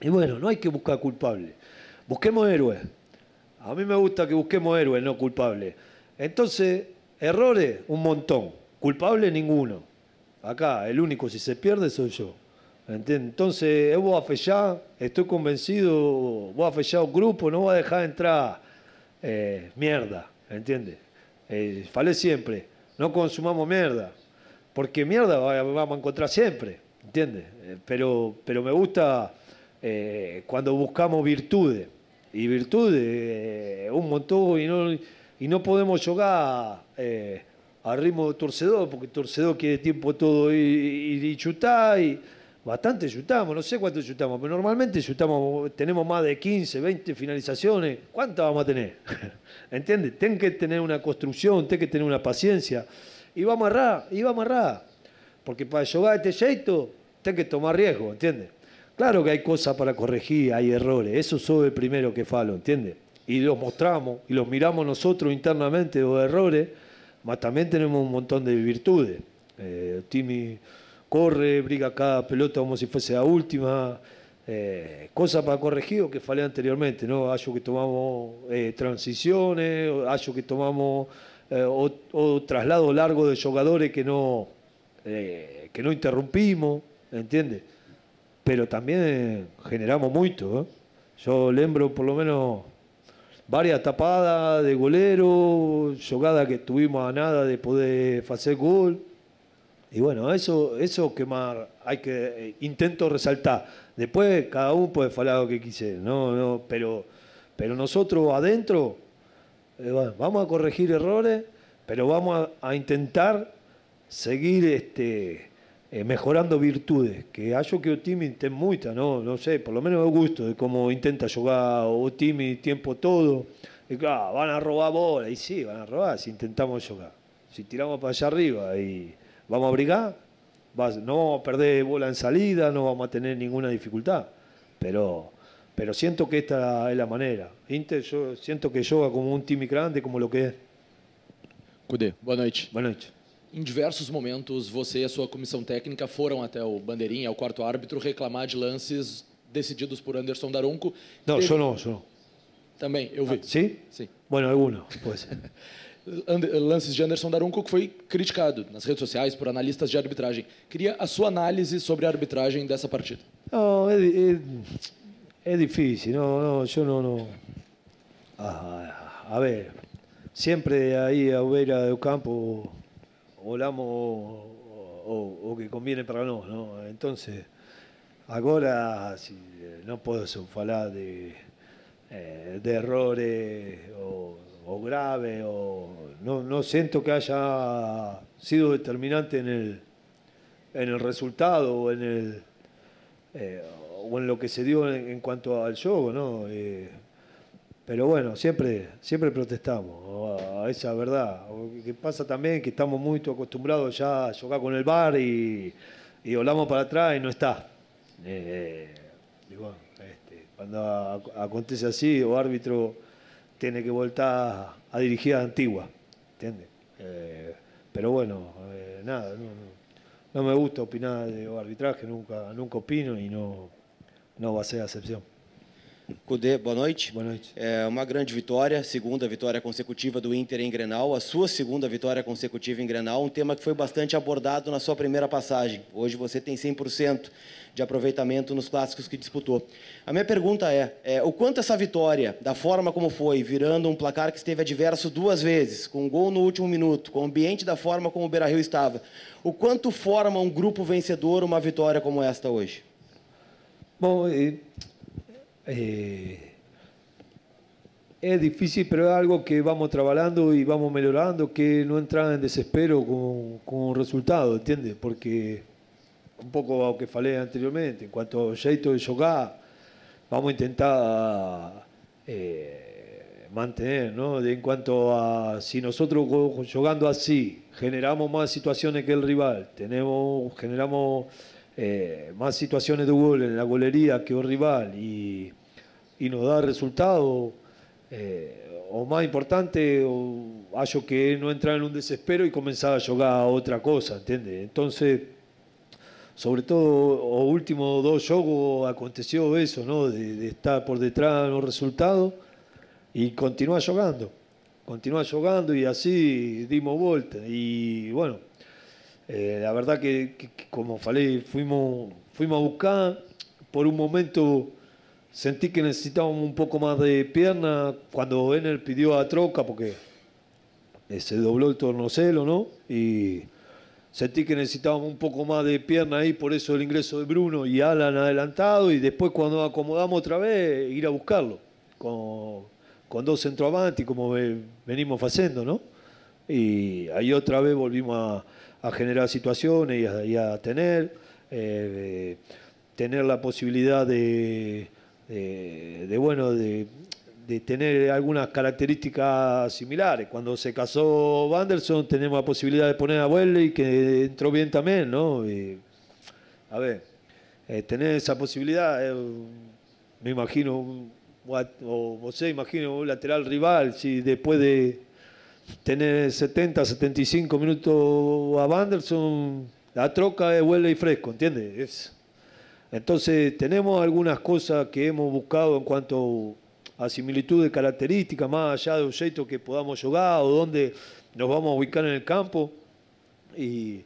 Y bueno, no hay que buscar culpables. Busquemos héroes. A mí me gusta que busquemos héroes, no culpables. Entonces, errores, un montón. Culpables, ninguno. Acá, el único si se pierde soy yo. ¿Entiendes? Entonces, voy a fechar, estoy convencido, voy a fechar un grupo, no voy a dejar entrar eh, mierda. ¿Entiendes? Eh, falé siempre, no consumamos mierda. Porque mierda va- vamos a encontrar siempre. ¿Entiendes? Eh, pero, pero me gusta eh, cuando buscamos virtudes. Y virtudes, eh, un montón, y no, y no podemos jugar eh, al ritmo de torcedor, porque torcedor quiere tiempo todo y, y, y chutar, y bastante chutamos, no sé cuánto chutamos, pero normalmente chutamos, tenemos más de 15, 20 finalizaciones, ¿cuántas vamos a tener? ¿Entiendes? Ten que tener una construcción, ten que tener una paciencia, y vamos a amarrar, y vamos a amarrar, porque para jugar este jeito, ten que tomar riesgo, ¿entiendes? Claro que hay cosas para corregir, hay errores, eso soy el primero que falo, ¿entiendes? Y los mostramos y los miramos nosotros internamente los errores, mas también tenemos un montón de virtudes. Eh, Timmy corre, briga cada pelota como si fuese la última, eh, cosas para corregir que falé anteriormente, ¿no? Hallo que tomamos eh, transiciones, hallo que tomamos eh, o, o traslado largo de jugadores que no, eh, que no interrumpimos, ¿entiendes? pero también generamos mucho. ¿eh? Yo lembro por lo menos varias tapadas de golero, jugada que tuvimos a nada de poder hacer gol. Y bueno, eso, eso que más hay que eh, intento resaltar. Después cada uno puede hablar lo que quise, no, no, pero, pero nosotros adentro eh, vamos a corregir errores, pero vamos a, intentar seguir este, eh, mejorando virtudes, que hallo que o time tem muita, no, no sé, por lo menos me gusto de cómo intenta jugar o time tiempo todo, Y claro, van a robar bola. Y sí, van a robar si intentamos jugar. Si tiramos para allá arriba y vamos a brigar, no vamos a perder bola en salida, no vamos a tener ninguna dificultad. Pero, pero siento que esta es la manera. Inter, yo siento que juega como un time grande, como lo que es. Cudê, boa noite. Boa noite. Em diversos momentos, você e a sua comissão técnica foram até o Bandeirinha, o quarto árbitro, reclamar de lances decididos por Anderson Daronco. Não, Teve... eu não, eu não. Também, eu vi. Ah, sim? Sim. Bueno, alguno, pois. lances de Anderson Daronco que foi criticado nas redes sociais por analistas de arbitragem. Queria a sua análise sobre a arbitragem dessa partida. Não, é, é, é difícil. Não, não, eu não... não. Ah, a ver, sempre aí a beira do campo olhamos o, que conviene para nós, não? Então, agora si, não posso falar de, eh, de errores ou o grave o no, no siento que haya sido determinante en el, en el resultado o en, el, eh, o en lo que se dio en, cuanto al juego, ¿no? Eh, pero bueno, siempre, siempre protestamos a, esa verdad. que pasa también que estamos muy acostumbrados ya a jugar con el bar y, y volamos para atrás y no está. Eh, este, cuando acontece así, o árbitro tiene que voltar a dirigir a Antigua, ¿entiendes? Eh, pero bueno, eh, nada, no, me gusta opinar de arbitraje, nunca, nunca opino não, não vai ser a exceção. Cudê, boa noite. Boa noite. É uma grande vitória, segunda vitória consecutiva do Inter em Grenal, a sua segunda vitória consecutiva em Grenal, um tema que foi bastante abordado na sua primeira passagem. Hoje você tem 100% de aproveitamento nos clássicos que disputou. A minha pergunta é, é, o quanto essa vitória, da forma como foi, virando um placar que esteve adverso duas vezes, com um gol no último minuto, com o ambiente da forma como o Beira-Rio estava, o quanto forma um grupo vencedor uma vitória como esta hoje? Bom, é, é, é difícil, mas é algo que vamos trabalhando e vamos melhorando, que não entrar em desespero com, com o resultado, entende? Porque un poco lo que falei anteriormente, en cuanto al jeito de jugar, vamos a intentar eh, mantener, ¿no? en cuanto a si nosotros jugando así generamos más situaciones que el rival, tenemos, generamos eh, más situaciones de gol en la golería que el rival y, y nos da resultado, eh, o más importante, o, hallo que no entrar en un desespero y comenzar a jugar otra cosa, ¿entiendes? Entonces, sobre todo los últimos dos juegos aconteció eso, ¿no? De, estar por detrás de los resultados y continuar jugando, continuar jugando y así dimos vuelta. Y bueno, eh, la verdad que, como falei, fuimos, fuimos a buscar, por un momento sentí que necesitábamos un poco más de pierna cuando Ener pidió a troca porque eh, se dobló el tornocelo, ¿no? Y sentí que necesitábamos un poco más de pierna ahí, por eso el ingreso de Bruno y Alan adelantado, y después cuando acomodamos otra vez, ir a buscarlo, con, con dos centroavanti, como venimos haciendo, ¿no? Y ahí otra vez volvimos a, generar situaciones y a, tener, eh, tener la posibilidad de, bueno, de, tener algunas características similares. Cuando se casó Wanderson tenemos la posibilidad de poner a Welly, que entró bien también, ¿no? a ver, eh, tener esa posibilidad, eh, me imagino, o vos imagino un lateral rival, si después de tener 70, 75 minutos a Wanderson, la troca es Welly fresco, ¿entiendes? entonces tenemos algunas cosas que hemos buscado en cuanto a similitud de características, más allá de jeito que podamos jugar o dónde nos vamos a ubicar en el campo. Y,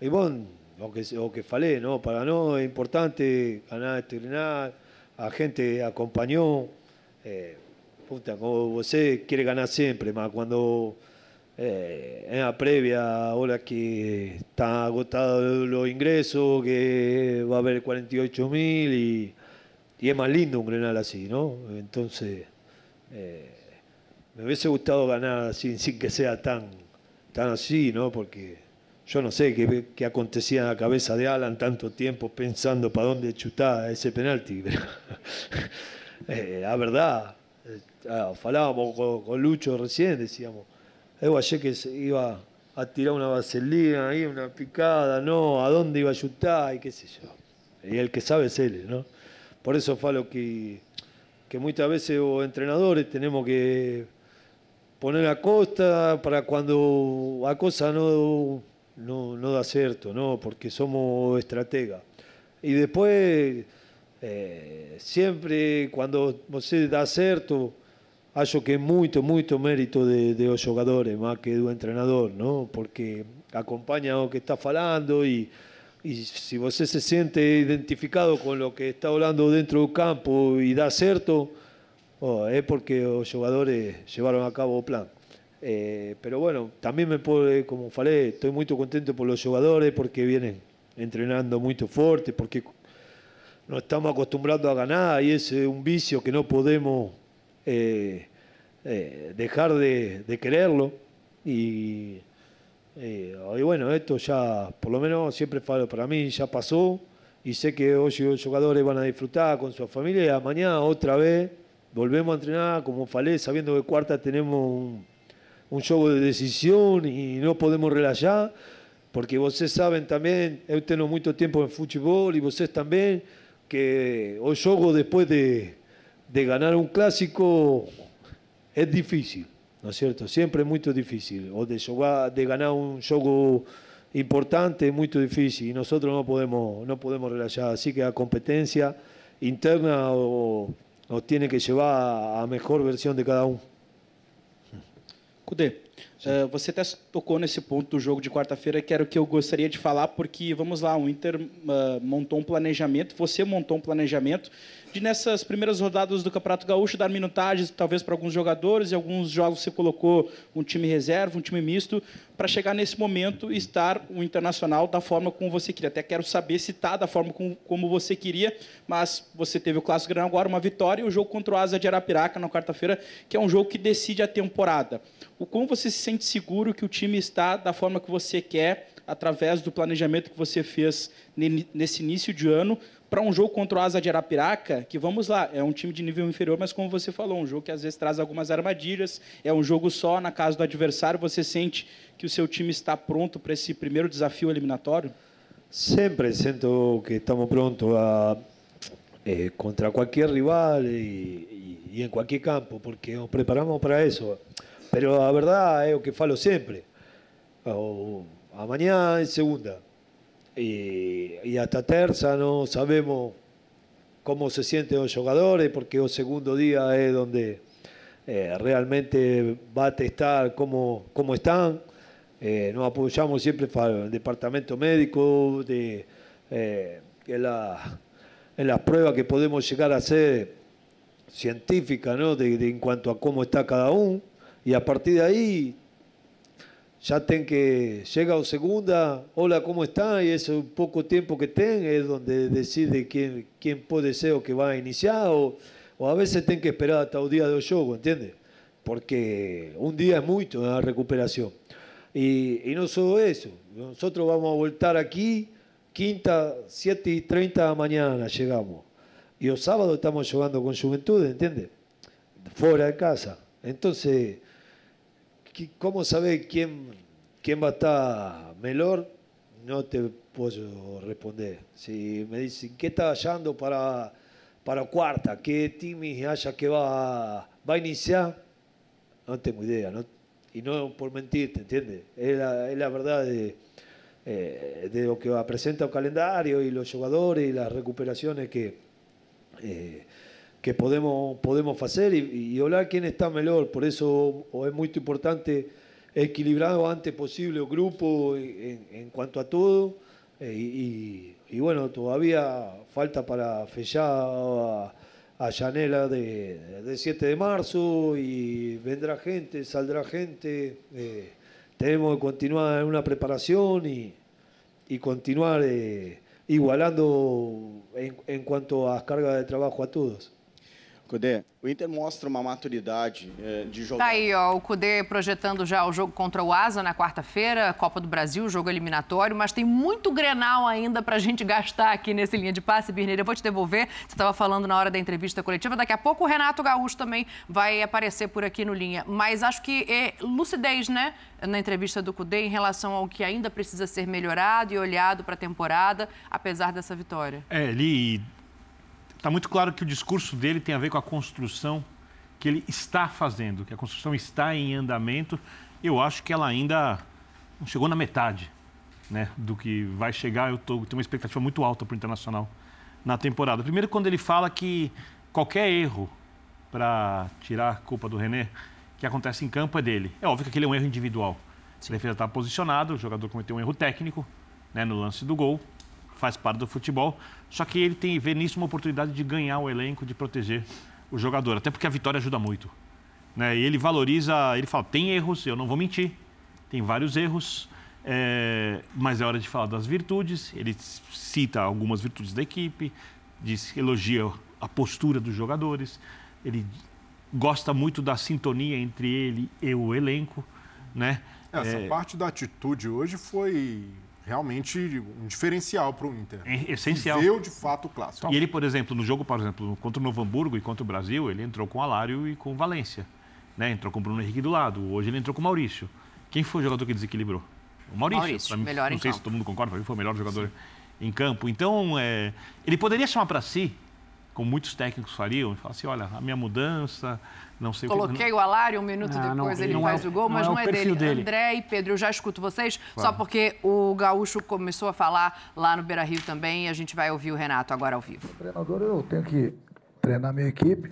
y bueno, lo que, lo que falé, ¿no? Para no es importante ganar este grenal, a gente acompañó. Eh, puta, como usted quiere ganar siempre, más cuando eh, en la previa, ahora que está agotado los ingresos, que va a haber 48 mil y es más lindo un Grenal así, ¿no? Entonces, eh, me hubiese gustado ganar sin que sea tan, tan así, ¿no? Porque yo no sé qué, qué acontecía en la cabeza de Alan tanto tiempo pensando para dónde chutar ese penalti. eh, la verdad, ah, falábamos con, Lucho recién, decíamos, eu achei que se iba a tirar una vaselina ahí, una picada, no, a dónde iba a chutar y qué sé yo. Y el que sabe es él, ¿no? Por eso falo que, que muchas veces los entrenadores tenemos que poner a costa para cuando a cosa no, no, no da cierto, ¿no? Porque somos estrategas. Y después, eh, siempre cuando você dá certo, acho que é muito, muito mérito de, de los jugadores, más que do entrenador, ¿no? Porque acompaña o que está falando y, y si você se siente identificado con lo que está hablando dentro del campo y dá certo, oh, es porque los jugadores llevaron a cabo el plan. Eh, pero bueno, también me puedo, como falei, estoy muy contento por los jugadores porque vienen entrenando muy fuerte, porque nos estamos acostumbrando a ganar y es un vicio que no podemos eh, eh, dejar de, quererlo. Y, y, bueno, esto ya, por lo menos siempre para mí ya pasó y sé que hoy los jugadores van a disfrutar con su familia y mañana otra vez volvemos a entrenar como falé, sabiendo que cuarta tenemos un un juego de decisión y no podemos relajar, porque ustedes saben también, yo tengo mucho tiempo en fútbol y ustedes también, que juego después de, de ganar un clásico es difícil, ¿no es cierto? Siempre es muy difícil, o de, de ganar un juego importante es muy difícil y nosotros no podemos, no podemos relajar, así que la competencia interna nos tiene que llevar a mejor versión de cada uno. Cudê, uh, você até tocou nesse ponto do jogo de quarta-feira, que era o que eu gostaria de falar, porque, vamos lá, o Inter uh, montou um planejamento, você montou um planejamento de nessas primeiras rodadas do Campeonato Gaúcho dar minutagens, talvez para alguns jogadores, e alguns jogos você colocou um time reserva, um time misto, para chegar nesse momento e estar o Internacional da forma como você queria. Até quero saber se está da forma como, como você queria, mas você teve o Clássico Grande agora, uma vitória, e o jogo contra o Asa de Arapiraca na quarta-feira, que é um jogo que decide a temporada. O como você se sente seguro que o time está da forma que você quer, através do planejamento que você fez nesse início de ano, para um jogo contra o Asa de Arapiraca, que vamos lá, é um time de nível inferior, mas como você falou, um jogo que às vezes traz algumas armadilhas, é um jogo só na casa do adversário, você sente que o seu time está pronto para esse primeiro desafio eliminatório? Sempre sinto que estamos prontos a, eh, contra qualquer rival e, e, e, em qualquer campo, porque nos preparamos para isso. Mas a verdade é o que falo sempre. Amanhã é segunda. Y, hasta terza no sabemos cómo se sienten los jugadores, porque el segundo día es donde eh, realmente va a testar cómo, cómo están. Eh, nos apoyamos siempre para el departamento médico, de, eh, en, la, en, las pruebas que podemos llegar a hacer científicas, ¿no? de, en cuanto a cómo está cada uno. Y a partir de ahí ya ten que llega o segunda, hola, ¿cómo está? Y ese poco tiempo que ten es donde decide quién, quién puede ser o que va a iniciar, o, a veces ten que esperar hasta el día de juego, ¿entiendes? Porque un día es mucho la recuperación. Y, y, no solo eso, nosotros vamos a voltar aquí, quinta, 7 y 30 de mañana llegamos. Y el sábado estamos jugando con Juventud, ¿entiendes? Fuera de casa. Entonces ¿Cómo saber quién, quién va a estar mejor? No te puedo responder. Si me dicen, ¿qué está hallando para, para cuarta? ¿Qué Timmy haya que va, va a iniciar? No tengo idea. Y no por mentirte, ¿entiendes? Es la, es la verdad de, eh, de lo que presenta el calendario y los jugadores y las recuperaciones que, eh, que podemos, podemos hacer y, hablar quién está mejor. Por eso es muy importante equilibrar lo antes posible el grupo en, en cuanto a todo. Eh, y, y, bueno, todavía falta para fechar a, a Llanela de, de, 7 de marzo y vendrá gente, saldrá gente. Eh, tenemos que continuar en una preparación y, y continuar eh, igualando en, en cuanto a carga de trabajo a todos. Cudê, o Inter mostra uma maturidade é, de jogar. Tá aí, ó, o Cudê projetando já o jogo contra o Asa na quarta-feira, Copa do Brasil, jogo eliminatório, mas tem muito Grenal ainda pra gente gastar aqui nesse linha de passe, Birneira. Eu vou te devolver, você estava falando na hora da entrevista coletiva, daqui a pouco o Renato Gaúcho também vai aparecer por aqui no linha. Mas acho que é lucidez, né, na entrevista do Cudê em relação ao que ainda precisa ser melhorado e olhado para a temporada, apesar dessa vitória. É, ele está muito claro que o discurso dele tem a ver com a construção que ele está fazendo, que a construção está em andamento. Eu acho que ela ainda não chegou na metade né, do que vai chegar. Eu tô, tenho uma expectativa muito alta para o Internacional na temporada. Primeiro, quando ele fala que qualquer erro para tirar a culpa do René que acontece em campo é dele. É óbvio que aquele é um erro individual. A defesa está posicionado, o jogador cometeu um erro técnico né, no lance do gol faz parte do futebol, só que ele tem vê nisso uma oportunidade de ganhar o elenco, de proteger o jogador, até porque a vitória ajuda muito. Né? E ele valoriza, ele fala, tem erros, eu não vou mentir, tem vários erros, é, mas é hora de falar das virtudes, ele cita algumas virtudes da equipe, diz, elogia a postura dos jogadores, ele gosta muito da sintonia entre ele e o elenco, né? Essa é... parte da atitude hoje foi realmente um diferencial para o Inter. É essencial. Viveu de fato o clássico. E ele, por exemplo, no jogo, por exemplo, contra o Novo Hamburgo e contra o Brasil, ele entrou com o Alário e com o Valência. Né? Entrou com o Bruno Henrique do lado. Hoje ele entrou com o Maurício. Quem foi o jogador que desequilibrou? O Maurício. Maurício mim, melhor não sei campo. se todo mundo concorda, para mim foi o melhor jogador Sim. em campo. Então, é, ele poderia chamar para si, como muitos técnicos fariam, e falar assim, olha, a minha mudança, não sei Coloquei o que... o Alário, um minuto Ah, depois não, ele não faz é- o gol, não mas é não é, dele. dele. André e Pedro, eu já escuto vocês, só Claro. porque o Gaúcho começou a falar lá no Beira Rio também e a gente vai ouvir o Renato agora ao vivo. treinador, eu tenho que treinar minha equipe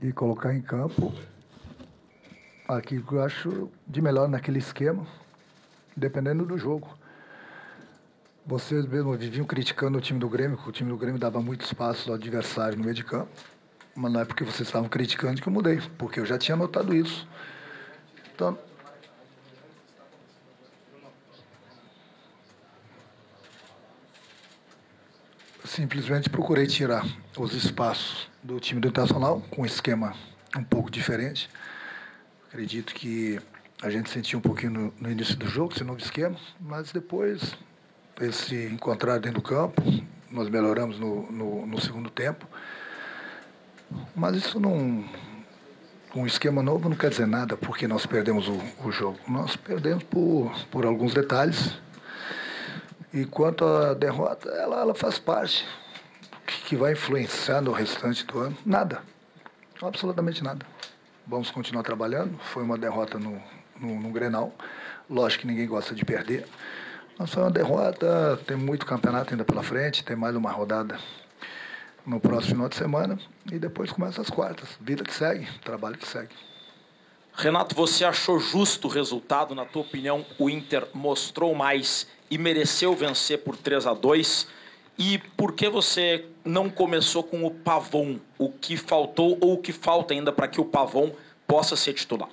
e colocar em campo aquilo que eu acho de melhor naquele esquema, dependendo do jogo. Vocês mesmo viviam criticando o time do Grêmio, que o time do Grêmio dava muito espaço ao adversário no meio de campo. Mas não é porque vocês estavam criticando que eu mudei, porque eu já tinha notado isso. Então, simplesmente procurei tirar os espaços do time do Internacional com um esquema um pouco diferente. Acredito que a gente sentiu um pouquinho no, no início do jogo, esse novo esquema, mas depois eles se encontraram dentro do campo, nós melhoramos no, no, no segundo tempo. Mas isso não. Um esquema novo não quer dizer nada porque nós perdemos o, o jogo. Nós perdemos por, por alguns detalhes. E quanto à derrota, ela, ela faz parte. O que, que vai influenciar no restante do ano? Nada. Absolutamente nada. Vamos continuar trabalhando. Foi uma derrota no, no, no Grenal. Lógico que ninguém gosta de perder. Mas foi uma derrota. Tem muito campeonato ainda pela frente. Tem mais uma rodada no próximo final de semana. E depois começa as quartas. Vida que segue, trabalho que segue. Renato, você achou justo o resultado? Na tua opinião, o Inter mostrou mais e mereceu vencer por 3 a 2 E por que você não começou com o Pavon? O que faltou ou o que falta ainda para que o Pavon possa ser titular?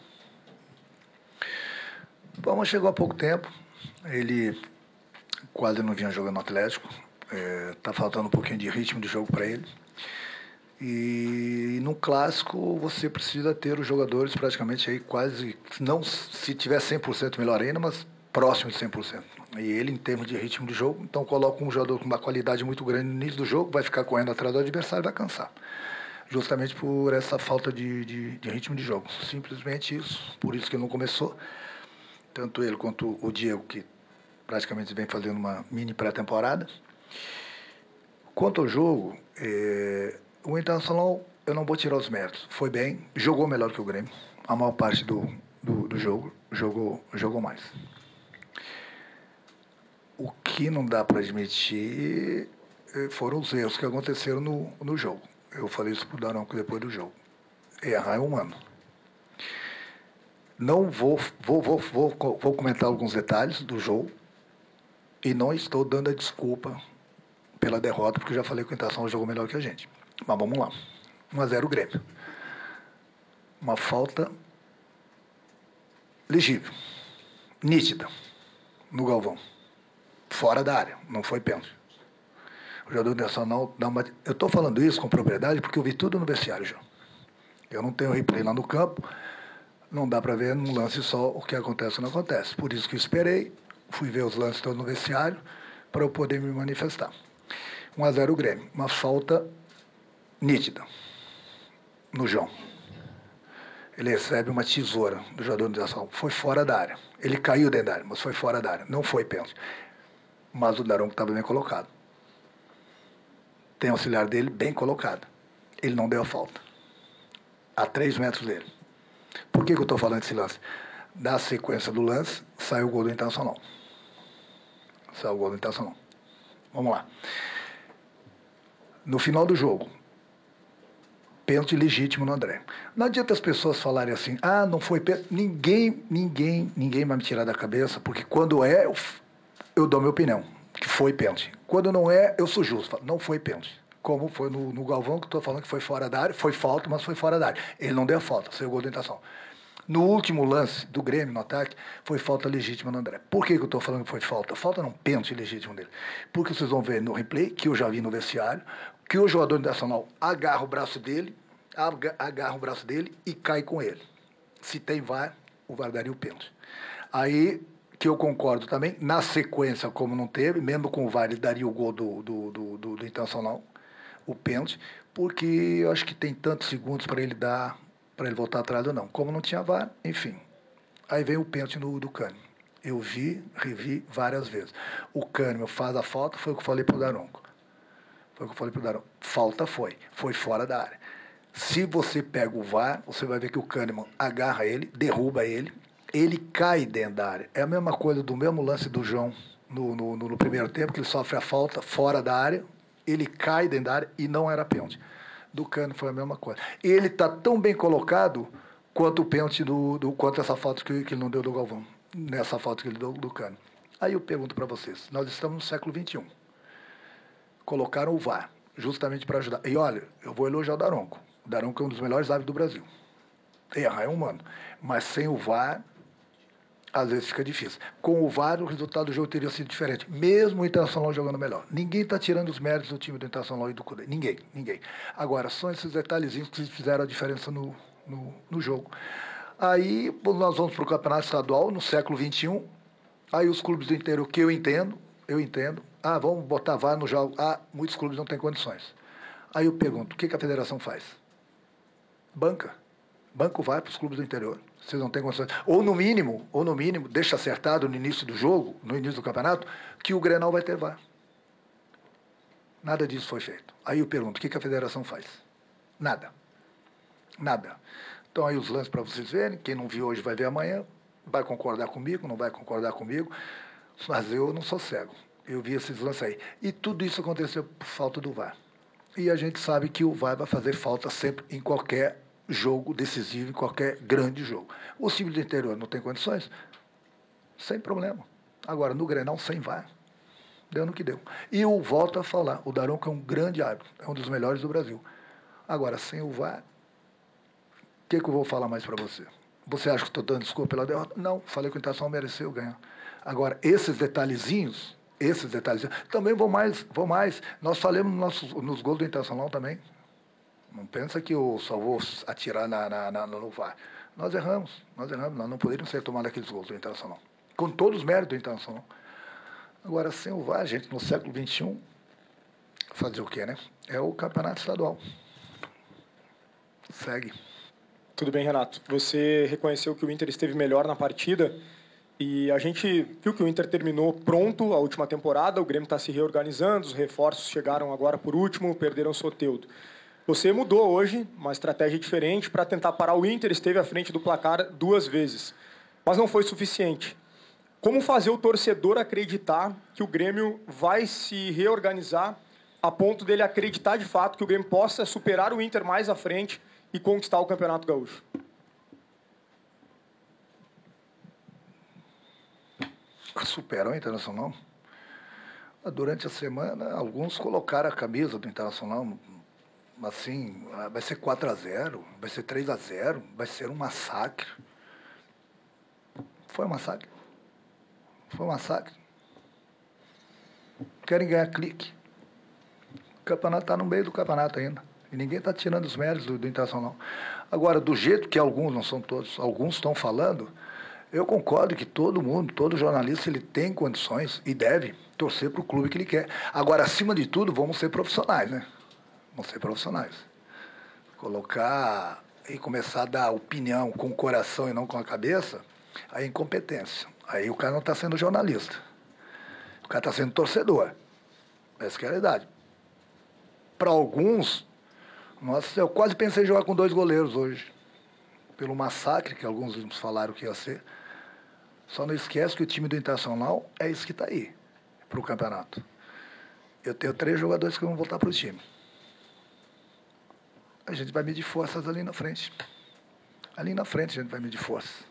O Palma chegou há pouco tempo. Ele quase não vinha jogando no Atlético. Está faltando um pouquinho de ritmo de jogo para ele. E no clássico você precisa ter os jogadores praticamente aí quase, não se tiver 100% melhor ainda, mas próximo de 100%. E ele em termos de ritmo de jogo, então coloca um jogador com uma qualidade muito grande no início do jogo, vai ficar correndo atrás do adversário e vai cansar. Justamente por essa falta de, de, de ritmo de jogo. Simplesmente isso, por isso que ele não começou. Tanto ele quanto o Diego, que praticamente vem fazendo uma mini pré-temporada. Quanto ao jogo, é, o Internacional, eu não vou tirar os méritos. Foi bem, jogou melhor que o Grêmio. A maior parte do, do, do jogo jogou, jogou mais. O que não dá para admitir eh, foram os erros que aconteceram no, no jogo. Eu falei isso para o Daronco depois do jogo. Errar é humano. Não vou, vou, vou, vou, vou comentar alguns detalhes do jogo e não estou dando a desculpa pela derrota, porque já falei que o Internacional jogou melhor que a gente. Mas vamos lá. 1 a 0 Grêmio. Uma falta legível, nítida, no Galvão. Fora da área, não foi pênalti. O jogador internacional dá uma. Eu estou falando isso com propriedade porque eu vi tudo no vestiário já. Eu não tenho replay lá no campo, não dá para ver num lance só o que acontece ou não acontece. Por isso que eu esperei, fui ver os lances todos no vestiário para eu poder me manifestar. 1 a 0 o Grêmio, uma falta nítida no João. Ele recebe uma tesoura do jogador de ação. Foi fora da área. Ele caiu dentro da área, mas foi fora da área. Não foi pênalti. Mas o Daronco estava bem colocado. Tem o auxiliar dele bem colocado. Ele não deu a falta. A três metros dele. Por que, que eu estou falando desse lance? Da sequência do lance, saiu o gol do Internacional. Saiu o gol do Internacional. Vamos lá. No final do jogo, pênalti legítimo no André. Não adianta as pessoas falarem assim, ah, não foi pênalti. Ninguém, ninguém, ninguém vai me tirar da cabeça, porque quando é, eu, eu dou minha opinião, que foi pênalti. Quando não é, eu sou justo, não foi pênalti. Como foi no, no Galvão, que estou falando que foi fora da área, foi falta, mas foi fora da área. Ele não deu falta, saiu gol de tentação. No último lance do Grêmio, no ataque, foi falta legítima no André. Por que, que eu estou falando que foi falta? Falta não, pênalti legítimo dele. Porque vocês vão ver no replay, que eu já vi no vestiário, que o jogador internacional agarra o braço dele, agarra o braço dele e cai com ele. Se tem VAR, o VAR daria o pênalti. Aí, que eu concordo também, na sequência, como não teve, mesmo com o VAR, ele daria o gol do, do, do, do, do Internacional, o pênalti, porque eu acho que tem tantos segundos para ele dar, para ele voltar atrás ou não. Como não tinha VAR, enfim. Aí veio o pênalti no, do Cânimo. Eu vi, revi várias vezes. O Cânimo faz a falta, foi o que eu falei para o Daronco. Foi o que eu falei para o Daronco. Falta foi, foi fora da área. Se você pega o VAR, você vai ver que o Kahneman agarra ele, derruba ele, ele cai dentro da área. É a mesma coisa do mesmo lance do João no, no, no primeiro tempo, que ele sofre a falta fora da área, ele cai dentro da área e não era pênalti. Do Kahneman foi a mesma coisa. Ele está tão bem colocado quanto o pênalti do, do quanto essa falta que, que ele não deu do Galvão, nessa falta que ele deu do Kahneman. Aí eu pergunto para vocês, nós estamos no século XXI. Colocaram o VAR justamente para ajudar. E olha, eu vou elogiar o Daronco. O Daronco é um dos melhores árbitros do Brasil. Errar é humano. Mas sem o VAR, às vezes fica difícil. Com o VAR, o resultado do jogo teria sido diferente. Mesmo o Internacional jogando melhor. Ninguém está tirando os méritos do time do Internacional e do Cudê. Ninguém, ninguém. Agora, são esses detalhezinhos que fizeram a diferença no, no, no jogo. Aí nós vamos para o campeonato estadual no século XXI. Aí os clubes do interior, que eu entendo, eu entendo. Ah, vamos botar VAR no jogo. Ah, muitos clubes não têm condições. Aí eu pergunto, o que, que a federação faz? banca. Banco vai para os clubes do interior. Vocês não têm condições. Ou no mínimo, ou no mínimo, deixa acertado no início do jogo, no início do campeonato, que o Grenal vai ter VAR. Nada disso foi feito. Aí eu pergunto, o que, que a federação faz? Nada. Nada. Então aí os lances para vocês verem, quem não viu hoje vai ver amanhã, vai concordar comigo, não vai concordar comigo, mas eu não sou cego. Eu vi esses lances aí. E tudo isso aconteceu por falta do VAR. E a gente sabe que o VAR vai fazer falta sempre em qualquer jogo decisivo, em qualquer grande jogo. O time do interior não tem condições? Sem problema. Agora, no Grenal, sem VAR. Deu no que deu. E o volto a falar, o Daronco é um grande árbitro, é um dos melhores do Brasil. Agora, sem o VAR, o que, que eu vou falar mais para você? Você acha que estou dando desculpa pela derrota? Não, falei que o Internacional mereceu ganhar. Agora, esses detalhezinhos esses detalhes. Também vou mais, vou mais. Nós falamos nos, nos gols do Internacional também. Não pensa que só vou atirar na, na, na, no VAR. Nós erramos, nós erramos. Nós não poderíamos ser tomados aqueles gols do Internacional. Com todos os méritos do Internacional. Agora, sem o VAR, gente, no século XXI, fazer o quê, né? É o campeonato estadual. Segue. Tudo bem, Renato. Você reconheceu que o Inter esteve melhor na partida. E a gente viu que o Inter terminou pronto a última temporada, o Grêmio está se reorganizando, os reforços chegaram agora por último, perderam o Soteudo. Você mudou hoje uma estratégia diferente para tentar parar o Inter, esteve à frente do placar duas vezes, mas não foi suficiente. Como fazer o torcedor acreditar que o Grêmio vai se reorganizar a ponto dele acreditar de fato que o Grêmio possa superar o Inter mais à frente e conquistar o Campeonato Gaúcho? superam o Internacional. Durante a semana, alguns colocaram a camisa do Internacional, assim, ah, vai ser 4 a 0 vai ser 3 a 0 vai ser um massacre. Foi um massacre. Foi um massacre. Querem ganhar clique. campeonato está no meio do campeonato ainda. E ninguém está tirando os méritos do, do Internacional. Agora, do jeito que alguns, não são todos, alguns estão falando, eu concordo que todo mundo, todo jornalista, ele tem condições e deve torcer para o clube que ele quer. Agora, acima de tudo, vamos ser profissionais, né? Vamos ser profissionais. Colocar e começar a dar opinião com o coração e não com a cabeça, aí é incompetência. Aí o cara não está sendo jornalista. O cara está sendo torcedor. Essa é a realidade. Para alguns, nossa, eu quase pensei em jogar com dois goleiros hoje. Pelo massacre que alguns falaram que ia ser. Só não esquece que o time do Internacional é isso que está aí, para o campeonato. Eu tenho três jogadores que vão voltar para o time. A gente vai medir forças ali na frente. Ali na frente a gente vai medir forças.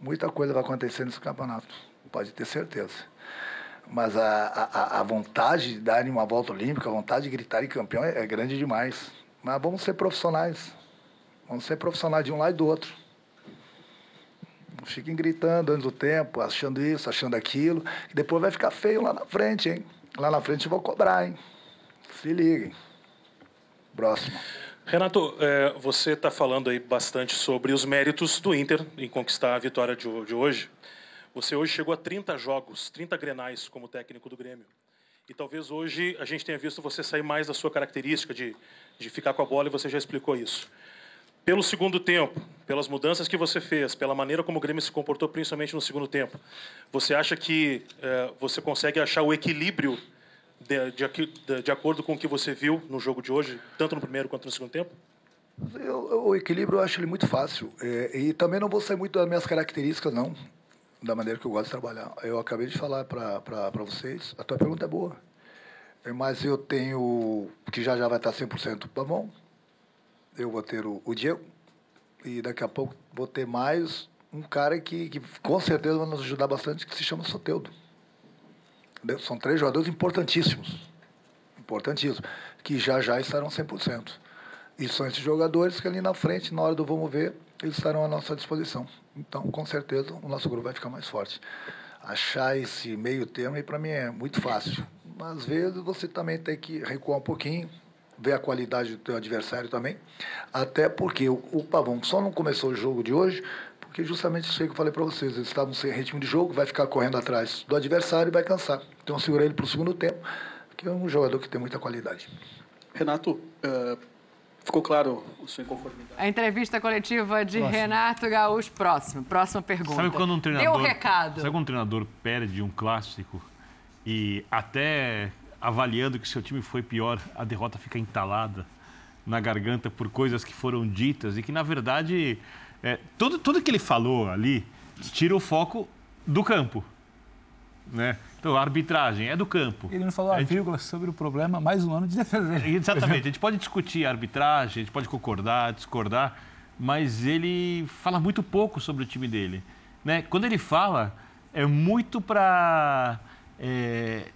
Muita coisa vai acontecer nesse campeonato, pode ter certeza. Mas a, a, a vontade de dar uma volta olímpica, a vontade de gritar em campeão é, é grande demais. Mas vamos ser profissionais. Vamos ser profissionais de um lado e do outro. Não fiquem gritando antes do tempo, achando isso, achando aquilo, que depois vai ficar feio lá na frente, hein? Lá na frente vou cobrar, hein? Se liguem. Próximo. Renato, é, você está falando aí bastante sobre os méritos do Inter em conquistar a vitória de, hoje. Você hoje chegou a 30 jogos, 30 grenais como técnico do Grêmio. E talvez hoje a gente tenha visto você sair mais da sua característica de, de ficar com a bola e você já explicou isso. Pelo segundo tempo, pelas mudanças que você fez, pela maneira como o Grêmio se comportou, principalmente no segundo tempo, você acha que é, você consegue achar o equilíbrio de, de, de, acordo com o que você viu no jogo de hoje, tanto no primeiro quanto no segundo tempo? Eu, o equilíbrio eu acho ele muito fácil. É, e também não vou sair muito das minhas características, não, da maneira que eu gosto de trabalhar. Eu acabei de falar para vocês, a tua pergunta é boa. É, mas eu tenho, que já já vai estar 100% tá bom. Eu vou ter o, o Diego, e daqui a pouco vou ter mais um cara que, que com certeza vai nos ajudar bastante, que se chama Soteudo. São três jogadores importantíssimos. Importantíssimos. Que já já estarão 100%. E são esses jogadores que ali na frente, na hora do vamos ver, eles estarão à nossa disposição. Então, com certeza, o nosso grupo vai ficar mais forte. Achar esse meio termo, para mim, é muito fácil. Mas, às vezes, você também tem que recuar um pouquinho, ver a qualidade do teu adversário também. Até porque o, o Pavão só não começou o jogo de hoje porque justamente isso aí que eu falei para vocês, eles estavam sem ritmo de jogo, vai ficar correndo atrás do adversário e vai cansar. Então segura ele para o segundo tempo, que é um jogador que tem muita qualidade. Renato, uh, ficou claro o seu inconformidade? A entrevista coletiva de próximo. Renato Gaúcho, próximo. Próxima pergunta. Sabe quando um treinador, Deu o recado. Sabe quando um treinador perde um clássico e até avaliando que seu time foi pior, a derrota fica entalada na garganta por coisas que foram ditas e que, na verdade, é, tudo, tudo que ele falou ali tira o foco do campo. Né? Então, a arbitragem é do campo. Ele não falou a, a vírgula sobre o problema, mais um ano de defesa. Exatamente. A gente pode discutir a arbitragem, a gente pode concordar, discordar, mas ele fala muito pouco sobre o time dele. Né? Quando ele fala, é muito para é,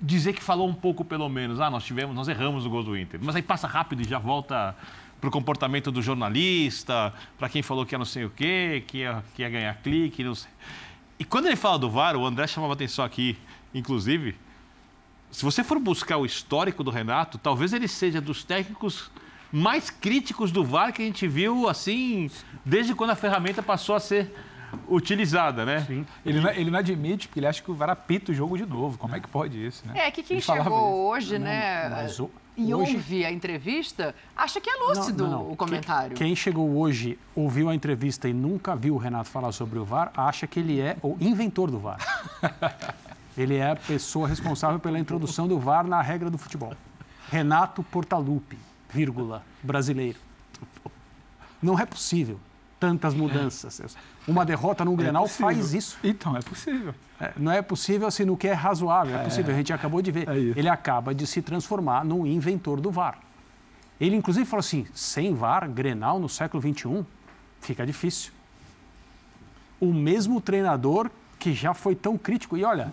dizer que falou um pouco, pelo menos. Ah, nós tivemos, nós erramos o gol do Inter. Mas aí passa rápido e já volta para o comportamento do jornalista, para quem falou que ia não sei o quê, que ia, que ia ganhar clique, não sei. E quando ele fala do VAR, o André chamava atenção aqui, inclusive, se você for buscar o histórico do Renato, talvez ele seja dos técnicos mais críticos do VAR que a gente viu, assim, desde quando a ferramenta passou a ser utilizada, né? Sim. Ele não, ele não admite, porque ele acha que o VAR apita o jogo de novo. Como é que pode isso, né? É, que quem ele chegou hoje, não, né? Mas o, e hoje... ouve a entrevista, acha que é lúcido não, não, o comentário. Quem, quem, chegou hoje, ouviu a entrevista e nunca viu o Renato falar sobre o VAR, acha que ele é o inventor do VAR. ele é a pessoa responsável pela introdução do VAR na regra do futebol. Renato Portaluppi, vírgula, brasileiro. Não é possível tantas mudanças. Uma derrota no é Grenal faz isso. Então, é possível. É, não é possível se no que é razoável. É, é possível. A gente acabou de ver. É ele acaba de se transformar no inventor do VAR. Ele, inclusive, falou assim: sem VAR, Grenal no século XXI, fica difícil. O mesmo treinador que já foi tão crítico. E olha,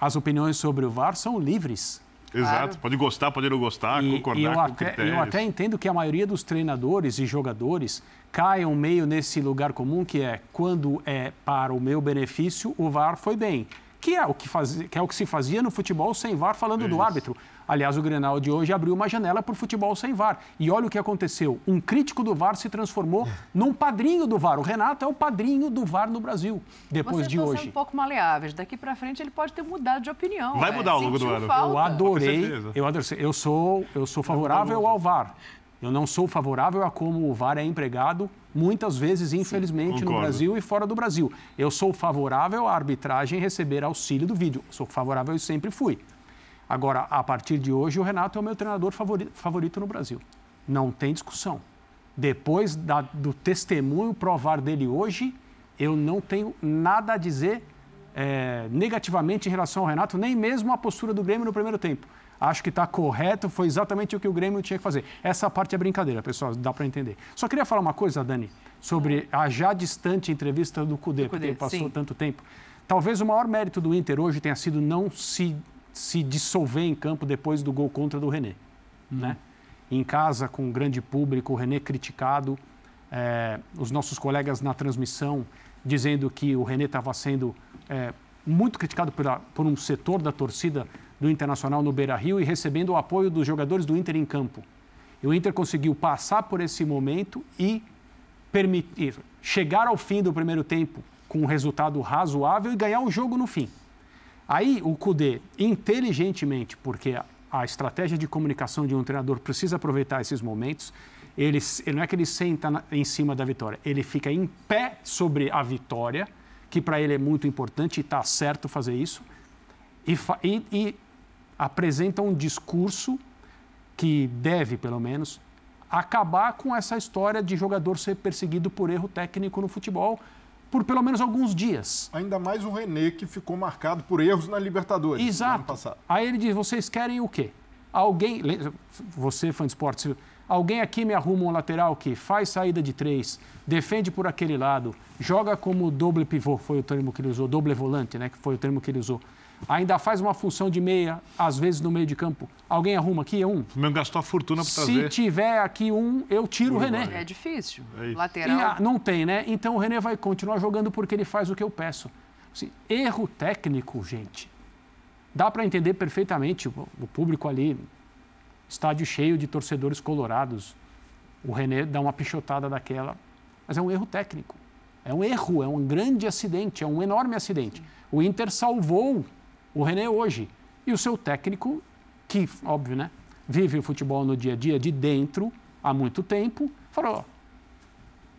as opiniões sobre o VAR são livres. Exato, claro. pode gostar, pode não gostar, e, concordar e eu com até, critérios. Eu até entendo que a maioria dos treinadores e jogadores caiam meio nesse lugar comum que é quando é para o meu benefício, o VAR foi bem. que é o que, fazia, que é o que se fazia no futebol sem VAR, falando do árbitro. Aliás, o Grenal de hoje abriu uma janela para o futebol sem VAR. E olha o que aconteceu. Um crítico do VAR se transformou num padrinho do VAR. O Renato é o padrinho do VAR no Brasil, depois Vocês de hoje. sendo um pouco maleáveis. Daqui para frente ele pode ter mudado de opinião. Vai é. mudar ao longo do ano. falta. Eu adorei. Eu, adorei. eu sou, eu sou favorável ao VAR. Eu não sou favorável a como o VAR é empregado, muitas vezes, infelizmente, no concordo. Brasil e fora do Brasil. Eu sou favorável à arbitragem receber auxílio do vídeo. Sou favorável e sempre fui. Agora, a partir de hoje, o Renato é o meu treinador favori- favorito no Brasil. Não tem discussão. Depois da- do testemunho provar dele hoje, eu não tenho nada a dizer é, negativamente em relação ao Renato, nem mesmo a postura do Grêmio no primeiro tempo. Acho que está correto, foi exatamente o que o Grêmio tinha que fazer. Essa parte é brincadeira, pessoal, dá para entender. Só queria falar uma coisa, Dani, sobre a já distante entrevista do Cudê, porque passou sim. tanto tempo. Talvez o maior mérito do Inter hoje tenha sido não se, se dissolver em campo depois do gol contra do René. Né? Em casa, com um grande público, o René criticado, é, os nossos colegas na transmissão dizendo que o René estava sendo é, muito criticado por um setor da torcida do Internacional no Beira-Rio e recebendo o apoio dos jogadores do Inter em campo. E o Inter conseguiu passar por esse momento e permitir chegar ao fim do primeiro tempo com um resultado razoável e ganhar o jogo no fim. Aí o Cudê, inteligentemente, porque a- estratégia de comunicação de um treinador precisa aproveitar esses momentos, ele, não é que ele senta em cima da vitória, ele fica em pé sobre a vitória, que para ele é muito importante e está certo fazer isso, e, e- e apresenta um discurso que deve, pelo menos, acabar com essa história de jogador ser perseguido por erro técnico no futebol por pelo menos alguns dias. Ainda mais o René, que ficou marcado por erros na Libertadores. no ano Exato. passado. Aí ele diz: vocês querem o quê? Alguém, você, fã de esportes, alguém aqui me arruma um lateral que faz saída de três, defende por aquele lado, joga como doble pivô, foi o termo que ele usou, doble volante, né? Que foi o termo que ele usou. Ainda faz uma função de meia, às vezes no meio de campo. Alguém arruma aqui? É um. O Flamengo gastou a fortuna para Se trazer. tiver aqui um, eu tiro o René. É difícil. É. Lateral. E, ah, não tem, né? Então o René vai continuar jogando porque ele faz o que eu peço. Assim, erro técnico, gente. Dá para entender perfeitamente o, o público ali, estádio cheio de torcedores colorados. O René dá uma pichotada daquela, mas é um erro técnico. É um erro, é um grande acidente, é um enorme acidente. O Inter salvou o René hoje. E o seu técnico, que, óbvio, né? Vive o futebol no dia a dia de dentro há muito tempo, falou: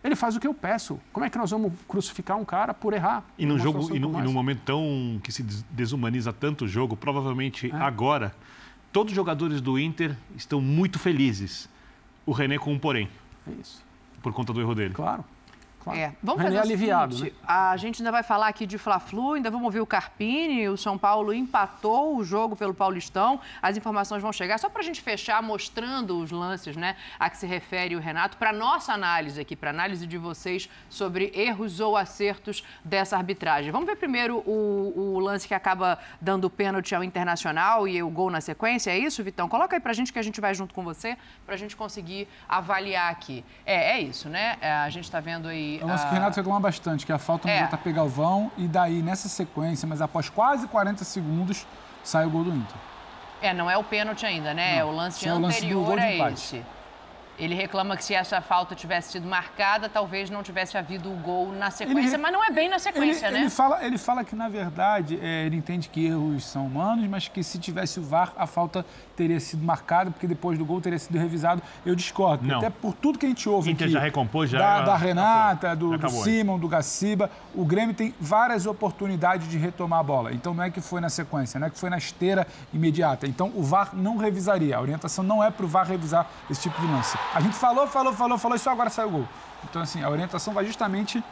ele faz o que eu peço. Como é que nós vamos crucificar um cara por errar? E num jogo e como e num momento tão que se des- desumaniza tanto o jogo, provavelmente É. agora todos os jogadores do Inter estão muito felizes. O René com um porém. É isso. Por conta do erro dele. Claro. É, vamos fazer o aliviado, seguinte, né? A gente ainda vai falar aqui de Fla-Flu, ainda vamos ouvir o Carpini, o São Paulo empatou o jogo pelo Paulistão, as informações vão chegar. Só para a gente fechar mostrando os lances né, a que se refere o Renato, para nossa análise aqui, para análise de vocês sobre erros ou acertos dessa arbitragem. Vamos ver primeiro o, o lance que acaba dando pênalti ao Internacional e o gol na sequência, é isso, Vitão? Coloca aí para a gente que a gente vai junto com você, para a gente conseguir avaliar aqui. É, é isso, né? É, a gente está vendo aí... É um lance que ah, o Renato reclama bastante, que é a falta no É. JP Galvão, e daí, nessa sequência, mas após quase 40 segundos, sai o gol do Inter. É, não é o pênalti ainda, né? É o lance Esse é o lance do anterior gol de a empate. esse. Ele reclama que se essa falta tivesse sido marcada, talvez não tivesse havido o gol na sequência, Ele- mas não é bem na sequência, ele, né? Ele fala, ele fala que, na verdade, é, ele entende que erros são humanos, mas que se tivesse o VAR, a falta teria sido marcada, porque depois do gol teria sido revisado. Eu discordo. Não. Até por tudo que a gente ouve Inter aqui. já recompôs, já- Da, já- da Renata, do, do Simon, do Gaciba. O Grêmio tem várias oportunidades de retomar a bola. Então não é que foi na sequência, não é que foi na esteira imediata. Então o VAR não revisaria. A orientação não é para o VAR revisar esse tipo de lance. A gente falou, falou, falou, falou, e só agora saiu o gol. Então, assim, a orientação vai justamente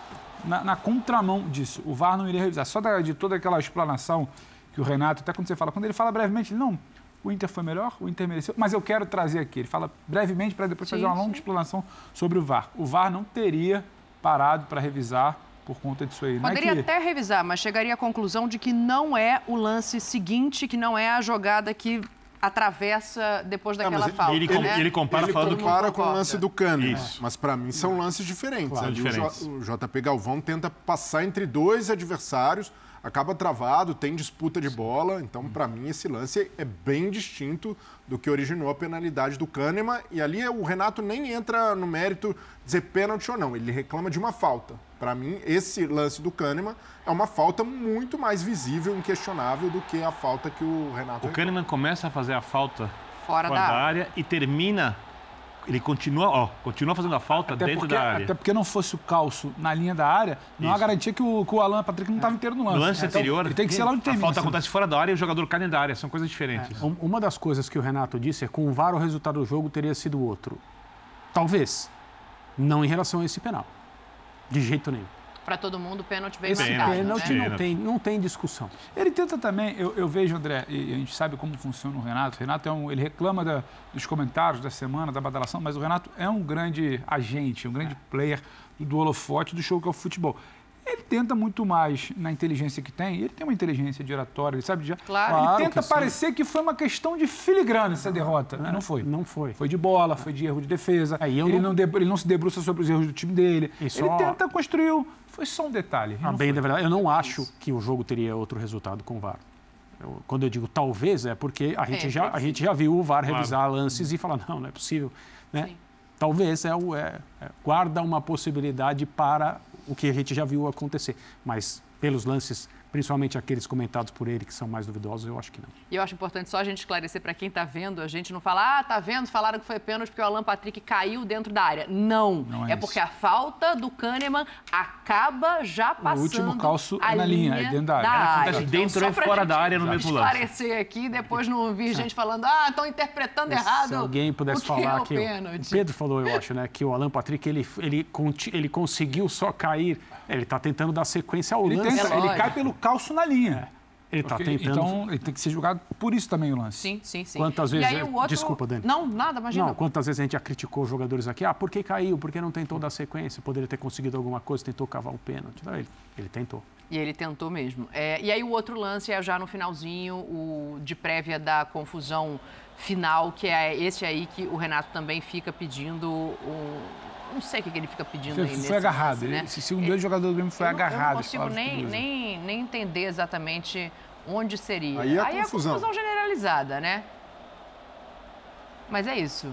na, na contramão disso. O VAR não iria revisar. Só da- de toda aquela explanação que o Renato, até quando você fala, quando ele fala brevemente, ele, não, o Inter foi melhor, o Inter mereceu, mas eu quero trazer aqui. Ele fala brevemente para depois Sim, fazer uma longa sim. explanação sobre o VAR. O VAR não teria parado para revisar por conta disso aí. É Poderia que- até revisar, mas chegaria à conclusão de que não é o lance seguinte, que não é a jogada que atravessa depois Ah, daquela ele- falta. ele com- né? ele compara Ele falando compara com o lance do Cano. Isso. Mas para mim são lances diferentes. Claro, Ali o, diferentes. J- o JP Galvão tenta passar entre dois adversários. Acaba travado, tem disputa de bola. Então, para mim, esse lance é bem distinto do que originou a penalidade do Kahneman. E ali o Renato nem entra no mérito dizer pênalti ou não, ele reclama de uma falta. Para mim, esse lance do Kahneman é uma falta muito mais visível, inquestionável, do que a falta que o Renato. O Kahneman começa a fazer a falta fora, fora da, da área e termina ele continua, ó, continua fazendo a falta até dentro porque, da área. Até porque não fosse o calço na linha da área, não há garantia que o, que o Alan Patrick não estava inteiro no lance. No lance então, anterior, ele tem que ser lá onde termina. A falta acontece fora da área e o jogador cai dentro da área. São coisas diferentes. É. Uma das coisas que o Renato disse é que com o VAR o resultado do jogo teria sido outro. Talvez. Não em relação a esse penal. De jeito nenhum. Para todo mundo, pênalti bem Esse marcado. pênalti né? não, tem, não tem discussão. Ele tenta também, eu, eu, vejo, André, e a gente sabe como funciona o Renato. O Renato é um, ele reclama da, dos comentários da semana, da badalação, mas o Renato é um grande agente, um grande player do holofote do show que é o futebol. Ele tenta muito mais na inteligência que tem. Ele tem uma inteligência de oratória, ele sabe já. Claro. Ele Claro tenta que parecer que foi uma questão de filigrana essa derrota. É, não foi. Não foi. Foi de bola, foi de erro de defesa. É, ele, não- não... deb- ele não se debruça sobre os erros do time dele. Ele tenta construir. Foi só um detalhe. A Não bem foi. verdade, eu não acho que o jogo teria outro resultado com o VAR. Eu- quando eu digo talvez, é porque a gente, já, a gente já viu o VAR Claro. revisar lances e falar, não, não é possível. Né? Talvez é, o- é- é- guarda uma possibilidade para o que a gente já viu acontecer. Mas pelos lances, principalmente aqueles comentados por ele, que são mais duvidosos, eu acho que não. E eu acho importante só a gente esclarecer para quem está vendo, a gente não falar, ah, tá vendo, falaram que foi pênalti porque o Alan Patrick caiu dentro da área. Não, Não é é, porque a falta do Kahneman acaba já passando último calço a na linha, é dentro da área. Ela acontece Então, dentro ou fora gente da área no mesmo lance. esclarecer aqui, depois não vir gente falando, ah, estão interpretando errado Se alguém pudesse o que falar é o que o, o Pedro falou, eu acho, né, que o Alan Patrick ele, ele, ele conseguiu só cair. Ele está tentando dar sequência ao Ele, lance. tenta- ele cai pelo calço na linha. Ele está tentando. Então, ele tem que ser julgado por isso também o lance. Sim, sim, sim. Quantas E vezes. aí é- o outro- Desculpa, Dani. Não, nada, imagina. Não, quantas vezes a gente já criticou os jogadores aqui? Ah, por que caiu? Por que não tentou dar sequência? Poderia ter conseguido alguma coisa, tentou cavar o pênalti. Não, ele, ele tentou. E ele tentou mesmo. É, e aí o outro lance é já no finalzinho, o de prévia da confusão final, que é esse aí que o Renato também fica pedindo um... Não sei o que que ele fica pedindo Foi, aí foi nesse agarrado. lance, Ele, né? segundo ele, o jogador do Grêmio foi Eu não- agarrado. Eu não consigo nem, nem, nem entender exatamente onde seria. Aí é a a confusão. confusão generalizada, né? Mas é isso.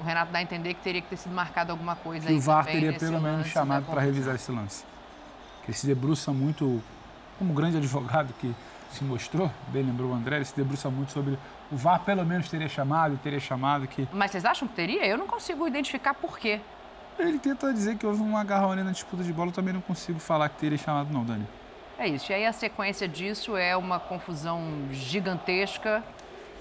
O Renato dá a entender que teria que ter sido marcado alguma coisa que aí o VAR teria pelo menos chamado para confusão. revisar esse lance. Que ele se debruça muito, como grande advogado que se mostrou, bem lembrou o André, ele se debruça muito sobre o VAR pelo menos teria chamado, teria chamado que Mas vocês acham que teria? Eu não consigo identificar por quê. Ele tenta dizer que houve um agarrão ali na disputa de bola, eu também não consigo falar que teria chamado não, Dani. É isso. E aí a sequência disso é uma confusão gigantesca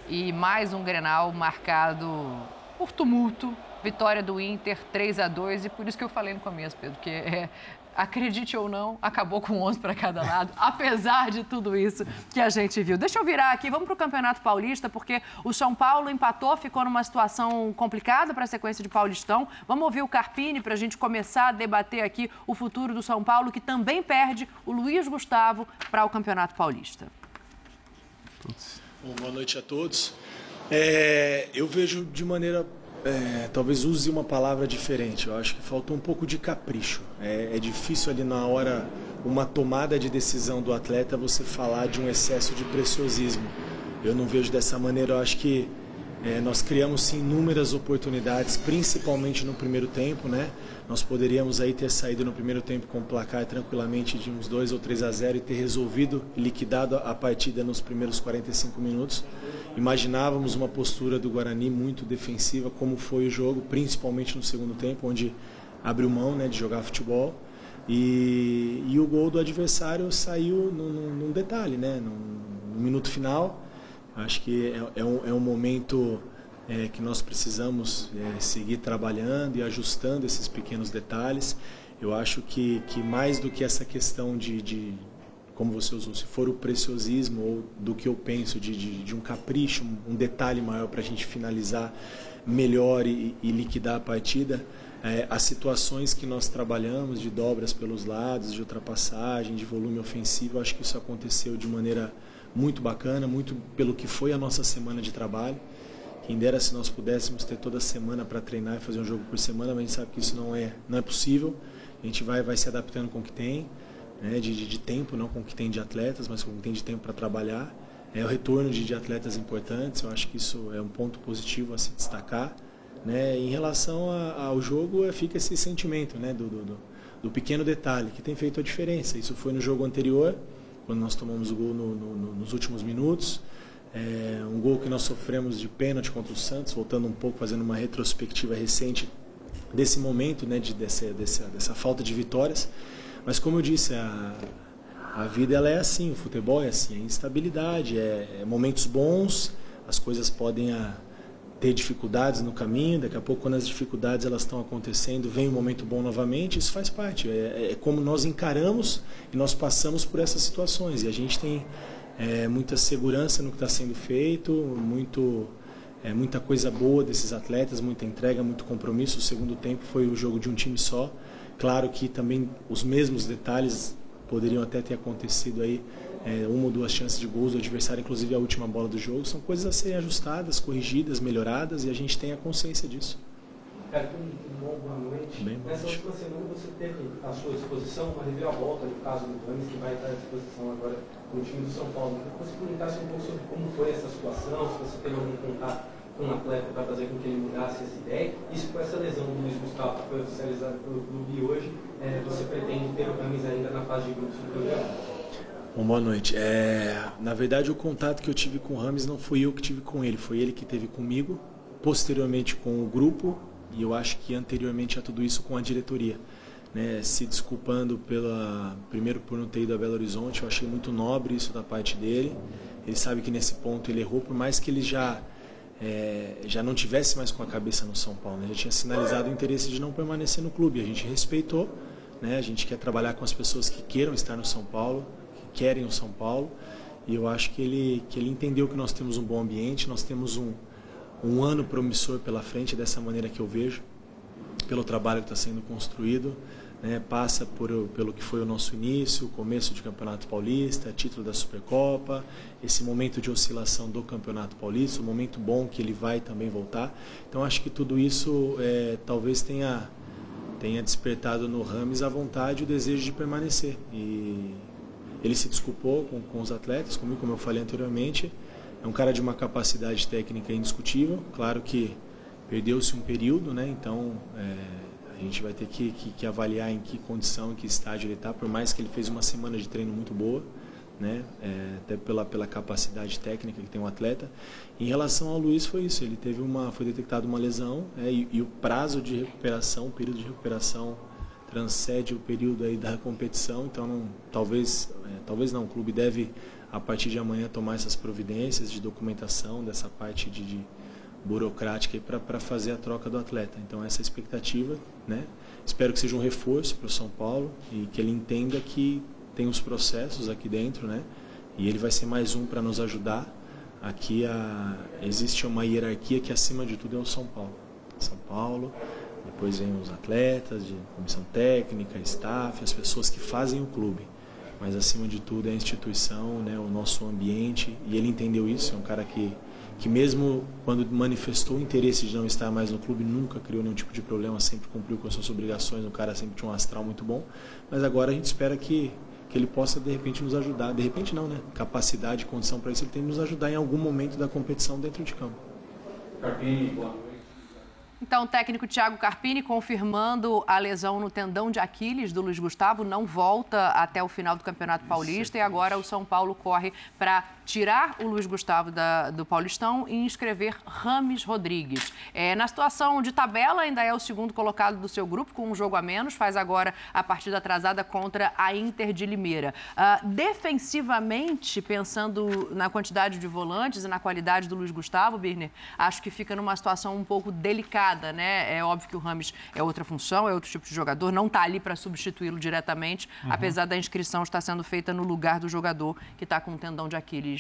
e mais um Grenal marcado por tumulto. Vitória do Inter 3 a 2 e por isso que eu falei no começo, Pedro, que é, acredite ou não, acabou com 11 para cada lado, apesar de tudo isso que a gente viu. Deixa eu virar aqui, vamos para o Campeonato Paulista, porque o São Paulo empatou, ficou numa situação complicada para a sequência de Paulistão. Vamos ouvir o Carpini para a gente começar a debater aqui o futuro do São Paulo, que também perde o Luiz Gustavo para o Campeonato Paulista. Bom, boa noite a todos. É, eu vejo de maneira, é, talvez use uma palavra diferente. Eu acho que faltou um pouco de capricho. É, é difícil ali na hora, uma tomada de decisão do atleta, você falar de um excesso de preciosismo. Eu não vejo dessa maneira. Eu acho que é, nós criamos sim inúmeras oportunidades, principalmente no primeiro tempo, né? Nós poderíamos aí ter saído no primeiro tempo com o placar tranquilamente de uns 2 ou 3 a 0 e ter resolvido, liquidado a partida nos primeiros 45 minutos. Imaginávamos uma postura do Guarani muito defensiva, como foi o jogo, principalmente no segundo tempo, onde abriu mão né, de jogar futebol. E, e o gol do adversário saiu num, num- detalhe, né? No, minuto final. Acho que é, é um, é um momento é, que nós precisamos é, seguir trabalhando e ajustando esses pequenos detalhes. Eu acho que, que mais do que essa questão de, de, como você usou, se for o preciosismo ou do que eu penso de, de, de um capricho, um, detalhe maior para a gente finalizar melhor e, e liquidar a partida, é, as situações que nós trabalhamos de dobras pelos lados, de ultrapassagem, de volume ofensivo, acho que isso aconteceu de maneira muito bacana, muito pelo que foi a nossa semana de trabalho. Quem dera se nós pudéssemos ter toda semana para treinar e fazer um jogo por semana, mas a gente sabe que isso não é, não é possível. A gente vai, vai se adaptando com o que tem. né, de, de, de, tempo, não com o que tem de atletas, mas com o que tem de tempo para trabalhar. É o retorno de, de, atletas importantes, eu acho que isso é um ponto positivo a se destacar. Né? Em relação a, ao jogo, é, fica esse sentimento né, do, do, do, pequeno detalhe que tem feito a diferença. Isso foi no jogo anterior, quando nós tomamos o gol no, no, nos últimos minutos. É, um gol que nós sofremos de pênalti contra o Santos, voltando um pouco, fazendo uma retrospectiva recente desse momento, né, de, dessa, dessa, dessa falta de vitórias. Mas como eu disse, a, a vida ela é assim, o futebol é assim, é instabilidade, é, é momentos bons, as coisas podem a, ah, ter dificuldades no caminho, daqui a pouco quando as dificuldades elas estão acontecendo, vem um momento bom novamente, isso faz parte, é, é como nós encaramos e nós passamos por essas situações e a gente tem é, muita segurança no que está sendo feito, muito é, muita coisa boa desses atletas, muita entrega, muito compromisso. O segundo tempo foi o jogo de um time só. Claro que também os mesmos detalhes poderiam até ter acontecido aí, é, uma ou duas chances de gols do adversário, inclusive a última bola do jogo. São coisas a serem ajustadas, corrigidas, melhoradas e a gente tem a consciência disso. Ricardo, um, boa noite. Bem, Nessa última semana você teve à sua disposição uma reviravolta no caso do Rames, que vai estar à disposição agora no time do São Paulo. Eu queria que você comentasse um pouco sobre como foi essa situação, se você teve algum contato com um atleta para fazer com que ele mudasse essa ideia. Isso com essa lesão do Luiz Gustavo, que foi oficializada pelo clube hoje, é, você pretende ter o Rames ainda na fase de grupos do programa? Bom, boa noite. É, na verdade, o contato que eu tive com o Rames não fui eu que tive com ele, foi ele que teve comigo, posteriormente com o grupo e eu acho que anteriormente a tudo isso com a diretoria. Né, se desculpando pela primeiro por não ter ido a Belo Horizonte, eu achei muito nobre isso da parte dele. Ele sabe que nesse ponto ele errou, por mais que ele já é, já não tivesse mais com a cabeça no São Paulo. Né? Já tinha sinalizado o interesse de não permanecer no clube. A gente respeitou, né? a gente quer trabalhar com as pessoas que queiram estar no São Paulo, que querem o São Paulo. E eu acho que ele, que ele entendeu que nós temos um bom ambiente, nós temos um, um ano promissor pela frente, dessa maneira que eu vejo, pelo trabalho que está sendo construído né, passa por, pelo que foi o nosso início, começo de Campeonato Paulista, título da Supercopa, esse momento de oscilação do Campeonato Paulista, o momento bom que ele vai também voltar. Então acho que tudo isso é, talvez tenha, tenha despertado no Rames a vontade e o desejo de permanecer. E ele se desculpou com, com os atletas, comigo, como eu falei anteriormente. É um cara de uma capacidade técnica indiscutível, claro que perdeu-se um período, né? então é, a gente vai ter que, que, que, avaliar em que condição, em que estágio ele está, por mais que ele fez uma semana de treino muito boa, né? É, até pela, pela capacidade técnica que tem o um atleta. Em relação ao Luiz foi isso, ele teve uma, foi detectada uma lesão é, e, e, o prazo de recuperação, o período de recuperação transcende o período aí da competição, então não, talvez, é, talvez não, o clube deve a partir de amanhã tomar essas providências de documentação dessa parte de, de burocrática para fazer a troca do atleta. Então essa é a expectativa, né? Espero que seja um reforço para o São Paulo e que ele entenda que tem os processos aqui dentro, né? E ele vai ser mais um para nos ajudar. Aqui a, existe uma hierarquia que acima de tudo é o São Paulo. São Paulo, depois vem os atletas, de comissão técnica, staff, as pessoas que fazem o clube. Mas acima de tudo é a instituição, né, o nosso ambiente. E ele entendeu isso, é um cara que que mesmo quando manifestou o interesse de não estar mais no clube, nunca criou nenhum tipo de problema, sempre cumpriu com as suas obrigações, o cara sempre tinha um astral muito bom, mas agora a gente espera que, que ele possa de repente nos ajudar, de repente não, né? Capacidade, condição para isso, ele tem que nos ajudar em algum momento da competição dentro de campo. Carpini, boa então, o técnico Thiago Carpini confirmando a lesão no tendão de Aquiles do Luiz Gustavo, não volta até o final do Campeonato Paulista e agora o São Paulo corre para tirar o Luiz Gustavo da, do Paulistão e inscrever Rames Rodrigues. É, na situação de tabela, ainda é o segundo colocado do seu grupo, com um jogo a menos, faz agora a partida atrasada contra a Inter de Limeira. Uh, defensivamente, pensando na quantidade de volantes e na qualidade do Luiz Gustavo, Birner, acho que fica numa situação um pouco delicada né? É óbvio que o Rames é outra função, é outro tipo de jogador, não está ali para substituí-lo diretamente, uhum. apesar da inscrição estar sendo feita no lugar do jogador que está com o tendão de Aquiles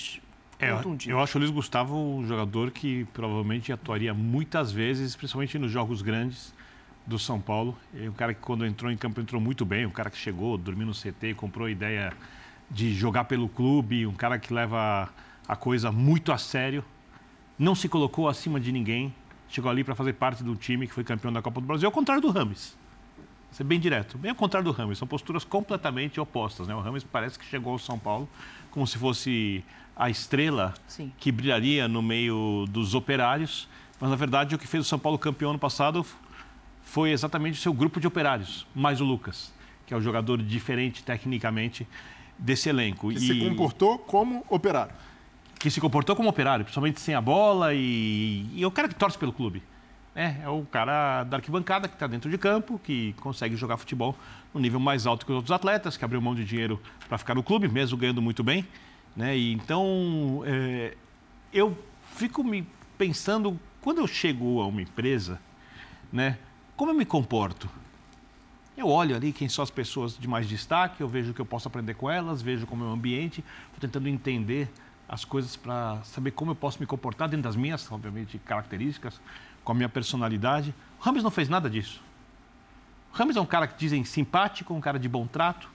é, eu acho o Luiz Gustavo um jogador que provavelmente atuaria muitas vezes, principalmente nos jogos grandes do São Paulo. É um cara que quando entrou em campo entrou muito bem, um cara que chegou, dormiu no CT, comprou a ideia de jogar pelo clube, um cara que leva a coisa muito a sério, não se colocou acima de ninguém, chegou ali para fazer parte do time que foi campeão da Copa do Brasil, ao contrário do Rames. ser bem direto. Bem ao contrário do Rames, são posturas completamente opostas. Né? O Rames parece que chegou ao São Paulo como se fosse a estrela Sim. que brilharia no meio dos operários, mas na verdade o que fez o São Paulo campeão ano passado foi exatamente o seu grupo de operários, mais o Lucas, que é o jogador diferente tecnicamente desse elenco. Que se comportou como operário. Que se comportou como operário, principalmente sem a bola e, e é o cara que torce pelo clube. É, é o cara da arquibancada que está dentro de campo, que consegue jogar futebol no nível mais alto que os outros atletas, que abriu mão de dinheiro para ficar no clube, mesmo ganhando muito bem. Né? E então, é, eu fico me pensando, quando eu chego a uma empresa, né, como eu me comporto? Eu olho ali quem são as pessoas de mais destaque, eu vejo o que eu posso aprender com elas, vejo como é o ambiente, estou tentando entender as coisas para saber como eu posso me comportar dentro das minhas, obviamente, características, com a minha personalidade. O não fez nada disso. O é um cara que dizem simpático, um cara de bom trato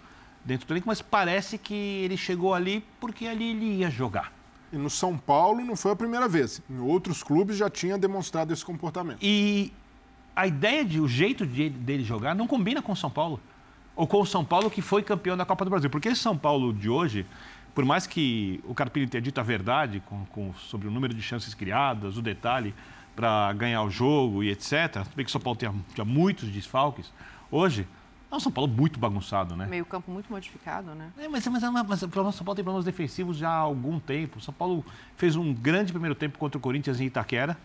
dentro do elenco, mas parece que ele chegou ali porque ali ele ia jogar. E no São Paulo não foi a primeira vez. Em outros clubes já tinha demonstrado esse comportamento. E a ideia de o jeito de, dele jogar não combina com o São Paulo. Ou com o São Paulo que foi campeão da Copa do Brasil. Porque esse São Paulo de hoje, por mais que o Carpini tenha dito a verdade com, com, sobre o número de chances criadas, o detalhe para ganhar o jogo e etc. Bem que o São Paulo tinha, tinha muitos desfalques. Hoje, é um São Paulo muito bagunçado, né? Meio campo muito modificado, né? É, mas, mas, mas, o São Paulo tem problemas defensivos já há algum tempo. O São Paulo fez um grande primeiro tempo contra o Corinthians em Itaquera.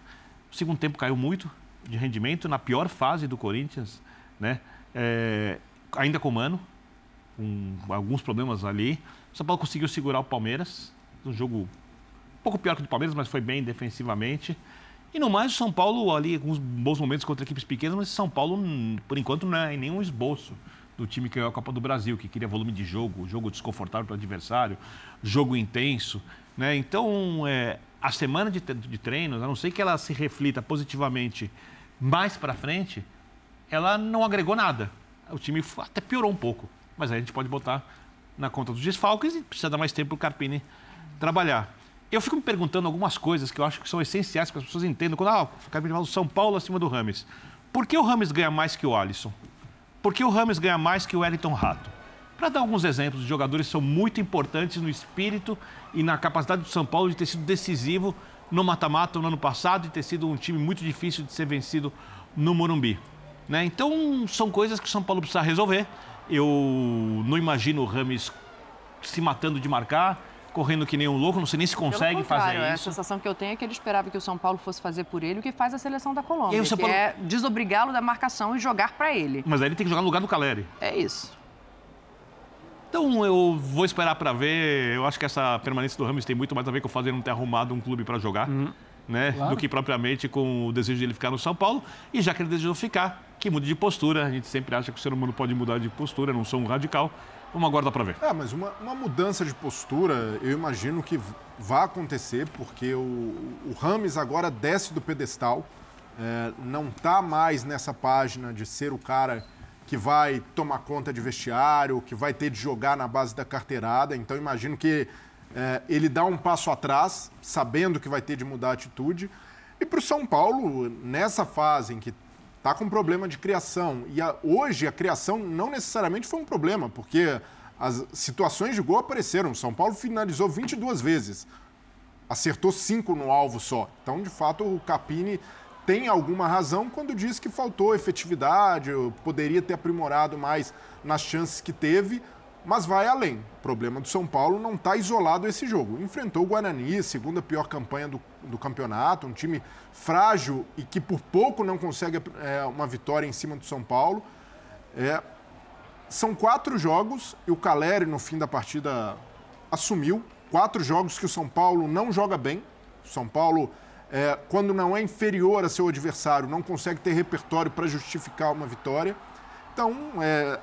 O segundo tempo caiu muito de rendimento, na pior fase do Corinthians, né? É, ainda com o Mano, com alguns problemas ali. O São Paulo conseguiu segurar o Palmeiras, um jogo um pouco pior que o do Palmeiras, mas foi bem defensivamente. E no mais, o São Paulo ali, com uns bons momentos contra equipes pequenas, mas São Paulo, por enquanto, não é nenhum esboço do time que ganhou a Copa do Brasil, que queria volume de jogo, jogo desconfortável para o adversário, jogo intenso. Né? Então, é, a semana de, de treinos, a não ser que ela se reflita positivamente mais para frente, ela não agregou nada. O time até piorou um pouco. Mas aí a gente pode botar na conta dos desfalques e precisa dar mais tempo para o Carpini trabalhar. Eu fico me perguntando algumas coisas que eu acho que são essenciais para as pessoas entendam. Quando ah, o Carpini fala do São Paulo acima do Rames. Por que o Rames ganha mais que o Alisson? Por que o Rames ganha mais que o Wellington Rato? Para dar alguns exemplos de jogadores são muito importantes no espírito e na capacidade do São Paulo de ter sido decisivo no mata-mata no ano passado e ter sido um time muito difícil de ser vencido no Morumbi. Né? Então, são coisas que o São Paulo precisa resolver. Eu não imagino o Rames se matando de marcar, correndo que nem um louco, não sei nem se consegue fazer é isso. A sensação que eu tenho é que ele esperava que o São Paulo fosse fazer por ele o que faz a seleção da Colômbia, E que Paulo- é desobrigá-lo da marcação e jogar para ele. Mas aí ele tem que jogar no lugar do Caleri. É isso. Então eu vou esperar para ver. Eu acho que essa permanência do Rames tem muito mais a ver com o fazer não ter arrumado um clube para jogar, né? Claro. Do que propriamente com o desejo de ele ficar no São Paulo. E já que ele desejou ficar, que mude de postura. A gente sempre acha que o ser humano pode mudar de postura, não sou um radical. Vamos aguardar para ver. É, mas uma, uma mudança de postura, eu imagino que vai acontecer, porque o, o Rames agora desce do pedestal, é, não está mais nessa página de ser o cara que vai tomar conta de vestiário, que vai ter de jogar na base da carteirada. Então, imagino que é, ele dá um passo atrás, sabendo que vai ter de mudar a atitude. E para o São Paulo, nessa fase em que está com problema de criação, e a- hoje a criação não necessariamente foi um problema, porque as situações de gol apareceram. São Paulo finalizou 22 vezes, acertou cinco no alvo só. Então, de fato, o Capini tem alguma razão quando diz que faltou efetividade, poderia ter aprimorado mais nas chances que teve, mas vai além. O problema do São Paulo não está isolado esse jogo. Enfrentou o Guarani, segunda pior campanha do, do campeonato, um time frágil e que por pouco não consegue é, uma vitória em cima do São Paulo. É, são quatro jogos e o Caleri, no fim da partida, assumiu. Quatro jogos que o São Paulo não joga bem. O São Paulo, é, quando não é inferior a seu adversário, não consegue ter repertório para justificar uma vitória. Então, é,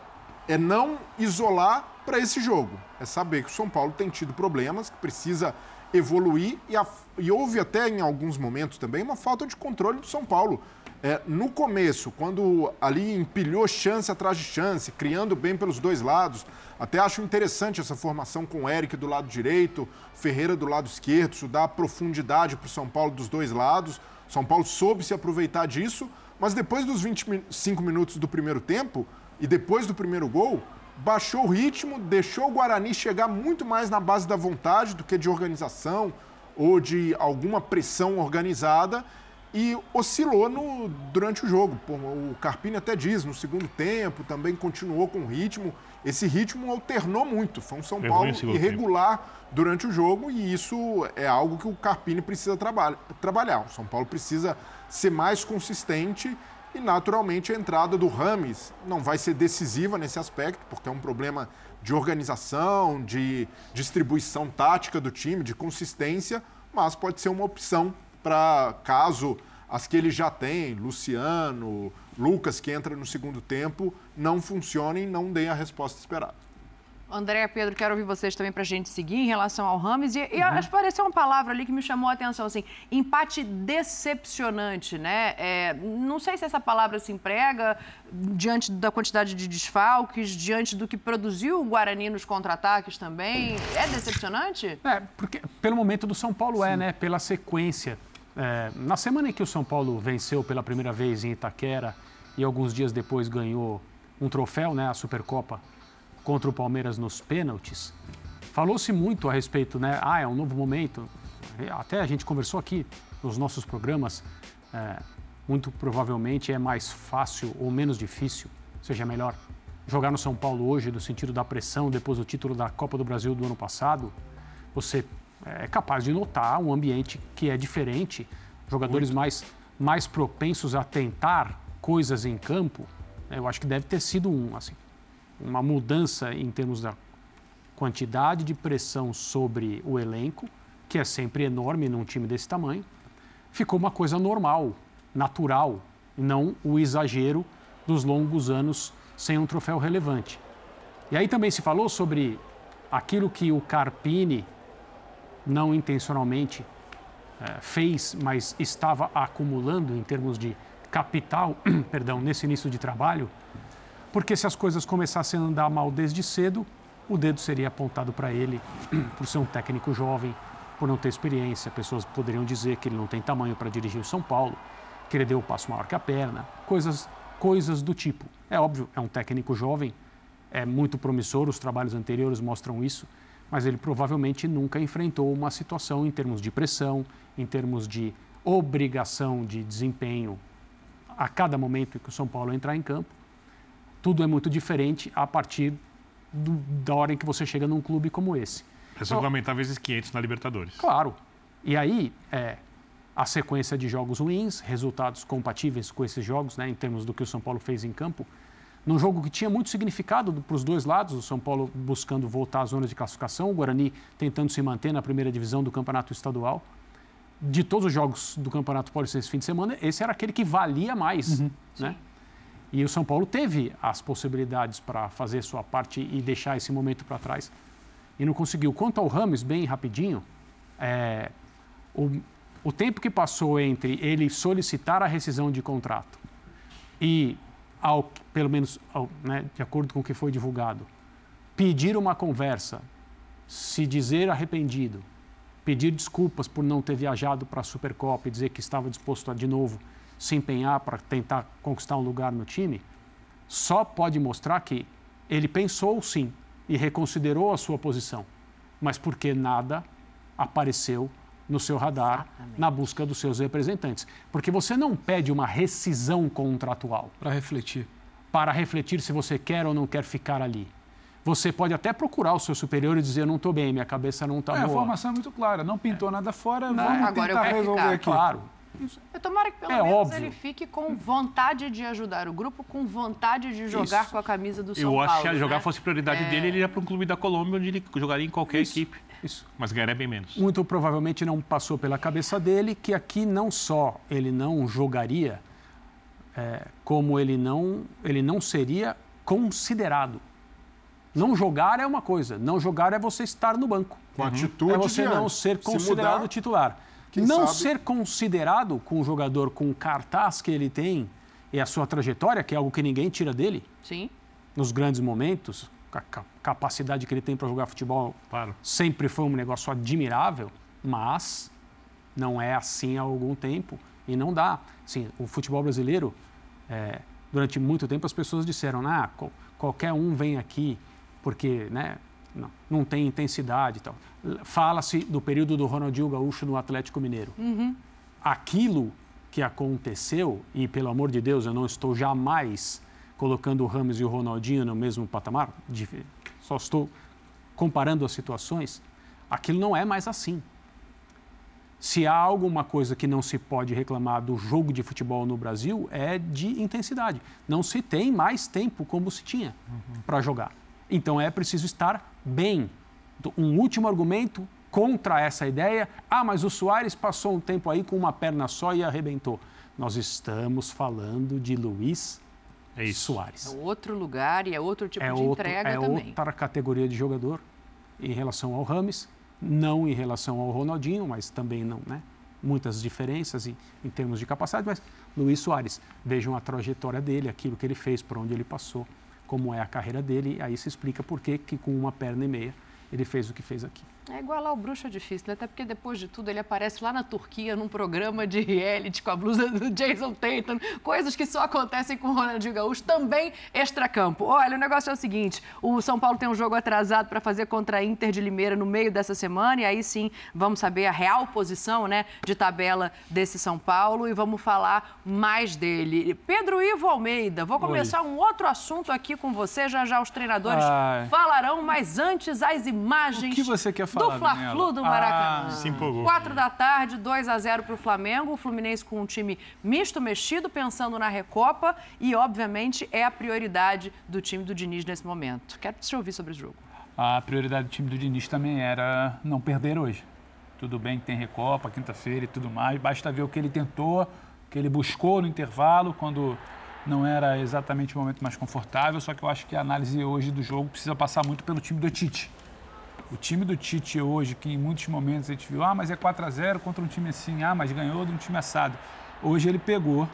é não isolar para esse jogo. É saber que o São Paulo tem tido problemas, que precisa evoluir e, a- e houve até em alguns momentos também uma falta de controle do São Paulo. É, no começo, quando ali empilhou chance atrás de chance, criando bem pelos dois lados, até acho interessante essa formação com o Eric do lado direito, Ferreira do lado esquerdo, isso dá profundidade para o São Paulo dos dois lados. São Paulo soube se aproveitar disso, mas depois dos 25 minutos do primeiro tempo, e depois do primeiro gol, baixou o ritmo, deixou o Guarani chegar muito mais na base da vontade do que de organização ou de alguma pressão organizada e oscilou no, durante o jogo. o Carpini até diz, no segundo tempo também continuou com o ritmo. Esse ritmo alternou muito. Foi um São Paulo irregular tempo. durante o jogo e isso é algo que o Carpini precisa traba trabalhar. O São Paulo precisa ser mais consistente e, naturalmente, a entrada do Rames não vai ser decisiva nesse aspecto, porque é um problema de organização, de distribuição tática do time, de consistência, mas pode ser uma opção para caso as que ele já tem, Luciano, Lucas, que entra no segundo tempo, não funcionem, não deem a resposta esperada. André, Pedro, quero ouvir vocês também para a gente seguir em relação ao Rames. E, e uhum. acho que apareceu uma palavra ali que me chamou a atenção, assim, empate decepcionante, né? É, não sei se essa palavra se emprega diante da quantidade de desfalques, diante do que produziu o Guarani nos contra-ataques também. É decepcionante? É, porque pelo momento do São Paulo é, Sim. é, né? Pela sequência. É, na semana em que o São Paulo venceu pela primeira vez em Itaquera e alguns dias depois ganhou um troféu, né? A Supercopa contra o Palmeiras nos pênaltis, falou-se muito a respeito, né? Ah, é um novo momento. Até a gente conversou aqui nos nossos programas. É, muito provavelmente é mais fácil ou menos difícil, seja melhor, jogar no São Paulo hoje, no sentido da pressão depois do título da Copa do Brasil do ano passado. Você é capaz de notar um ambiente que é diferente, jogadores mais, mais propensos a tentar coisas em campo. Eu acho que deve ter sido um, assim, uma mudança em termos da quantidade de pressão sobre o elenco, que é sempre enorme num time desse tamanho, ficou uma coisa normal, natural, não o exagero dos longos anos sem um troféu relevante. E aí também se falou sobre aquilo que o Carpini, não intencionalmente, é, fez, mas estava acumulando em termos de capital, perdão, nesse início de trabalho, porque se as coisas começassem a andar mal desde cedo, o dedo seria apontado para ele por ser um técnico jovem, por não ter experiência. Pessoas poderiam dizer que ele não tem tamanho para dirigir o São Paulo, que ele deu o passo maior que a perna, coisas, coisas do tipo. É óbvio, é um técnico jovem, é muito promissor, os trabalhos anteriores mostram isso, mas ele provavelmente nunca enfrentou uma situação em termos de pressão, em termos de obrigação de desempenho a cada momento que o São Paulo entrar em campo tudo é muito diferente a partir do, da hora em que você chega num clube como esse. É só então, aumentar vezes 500 na Libertadores. Claro. E aí, é, a sequência de jogos ruins, resultados compatíveis com esses jogos, né, em termos do que o São Paulo fez em campo, num jogo que tinha muito significado para os dois lados, o São Paulo buscando voltar à zona de classificação, o Guarani tentando se manter na primeira divisão do Campeonato Estadual. De todos os jogos do Campeonato Paulista esse fim de semana, esse era aquele que valia mais, uhum. né? Sim. E o São Paulo teve as possibilidades para fazer sua parte e deixar esse momento para trás e não conseguiu. Quanto ao Rames, bem rapidinho, é, o, o tempo que passou entre ele solicitar a rescisão de contrato e, ao, pelo menos ao, né, de acordo com o que foi divulgado, pedir uma conversa, se dizer arrependido, pedir desculpas por não ter viajado para a Supercopa e dizer que estava disposto a, de novo, se empenhar para tentar conquistar um lugar no time, só pode mostrar que ele pensou sim e reconsiderou a sua posição, mas porque nada apareceu no seu radar Exatamente. na busca dos seus representantes. Porque você não pede uma rescisão contratual. Para refletir. Para refletir se você quer ou não quer ficar ali. Você pode até procurar o seu superior e dizer: eu não estou bem, minha cabeça não está é, boa. A formação é muito clara, não pintou é. nada fora, não, vamos agora tentar resolver ficar. aqui. Claro, eu tomara que pelo é menos óbvio. ele fique com vontade de ajudar o grupo, com vontade de jogar Isso. com a camisa do São Eu Paulo. Eu acho que se né? jogar fosse prioridade é... dele, ele ia para um clube da Colômbia, onde ele jogaria em qualquer Isso. equipe. Isso. Mas ganharia bem menos. Muito provavelmente não passou pela cabeça dele que aqui não só ele não jogaria, é, como ele não, ele não seria considerado. Não jogar é uma coisa, não jogar é você estar no banco. Com uhum. atitude É você não ser considerado se titular. Quem não sabe... ser considerado com o jogador com o cartaz que ele tem e a sua trajetória, que é algo que ninguém tira dele. Sim. Nos grandes momentos, a capacidade que ele tem para jogar futebol claro. sempre foi um negócio admirável, mas não é assim há algum tempo e não dá. Sim, o futebol brasileiro, é, durante muito tempo as pessoas disseram, ah, qualquer um vem aqui porque né, não, não tem intensidade e tal. Fala-se do período do Ronaldinho Gaúcho no Atlético Mineiro. Uhum. Aquilo que aconteceu, e pelo amor de Deus, eu não estou jamais colocando o Ramos e o Ronaldinho no mesmo patamar, só estou comparando as situações, aquilo não é mais assim. Se há alguma coisa que não se pode reclamar do jogo de futebol no Brasil, é de intensidade. Não se tem mais tempo como se tinha uhum. para jogar. Então é preciso estar bem. Um último argumento contra essa ideia: ah, mas o Soares passou um tempo aí com uma perna só e arrebentou. Nós estamos falando de Luiz é Soares. É outro lugar e é outro tipo é de outro, entrega é também. É outra categoria de jogador em relação ao Rames, não em relação ao Ronaldinho, mas também não, né? Muitas diferenças em, em termos de capacidade, mas Luiz Soares, vejam a trajetória dele, aquilo que ele fez, por onde ele passou como é a carreira dele, aí se explica por que, que com uma perna e meia ele fez o que fez aqui. É igual lá o Bruxo é difícil, né? até porque depois de tudo ele aparece lá na Turquia num programa de reality com a blusa do Jason Tatum, coisas que só acontecem com o Ronaldinho Gaúcho, também extracampo. Olha, o negócio é o seguinte, o São Paulo tem um jogo atrasado para fazer contra a Inter de Limeira no meio dessa semana e aí sim vamos saber a real posição né, de tabela desse São Paulo e vamos falar mais dele. Pedro Ivo Almeida, vou começar Oi. um outro assunto aqui com você, já já os treinadores Ai. falarão, mas antes as imagens... O que você quer do Fla-Flu do Maracanã. Ah, se empolgou. 4 da tarde, 2 a 0 para o Flamengo. O Fluminense com um time misto, mexido, pensando na Recopa. E, obviamente, é a prioridade do time do Diniz nesse momento. Quero te ouvir sobre o jogo. A prioridade do time do Diniz também era não perder hoje. Tudo bem que tem Recopa, quinta-feira e tudo mais. Basta ver o que ele tentou, o que ele buscou no intervalo, quando não era exatamente o momento mais confortável. Só que eu acho que a análise hoje do jogo precisa passar muito pelo time do Tite o time do Tite hoje, que em muitos momentos a gente viu, ah, mas é 4 a 0 contra um time assim, ah, mas ganhou de um time assado. Hoje ele pegou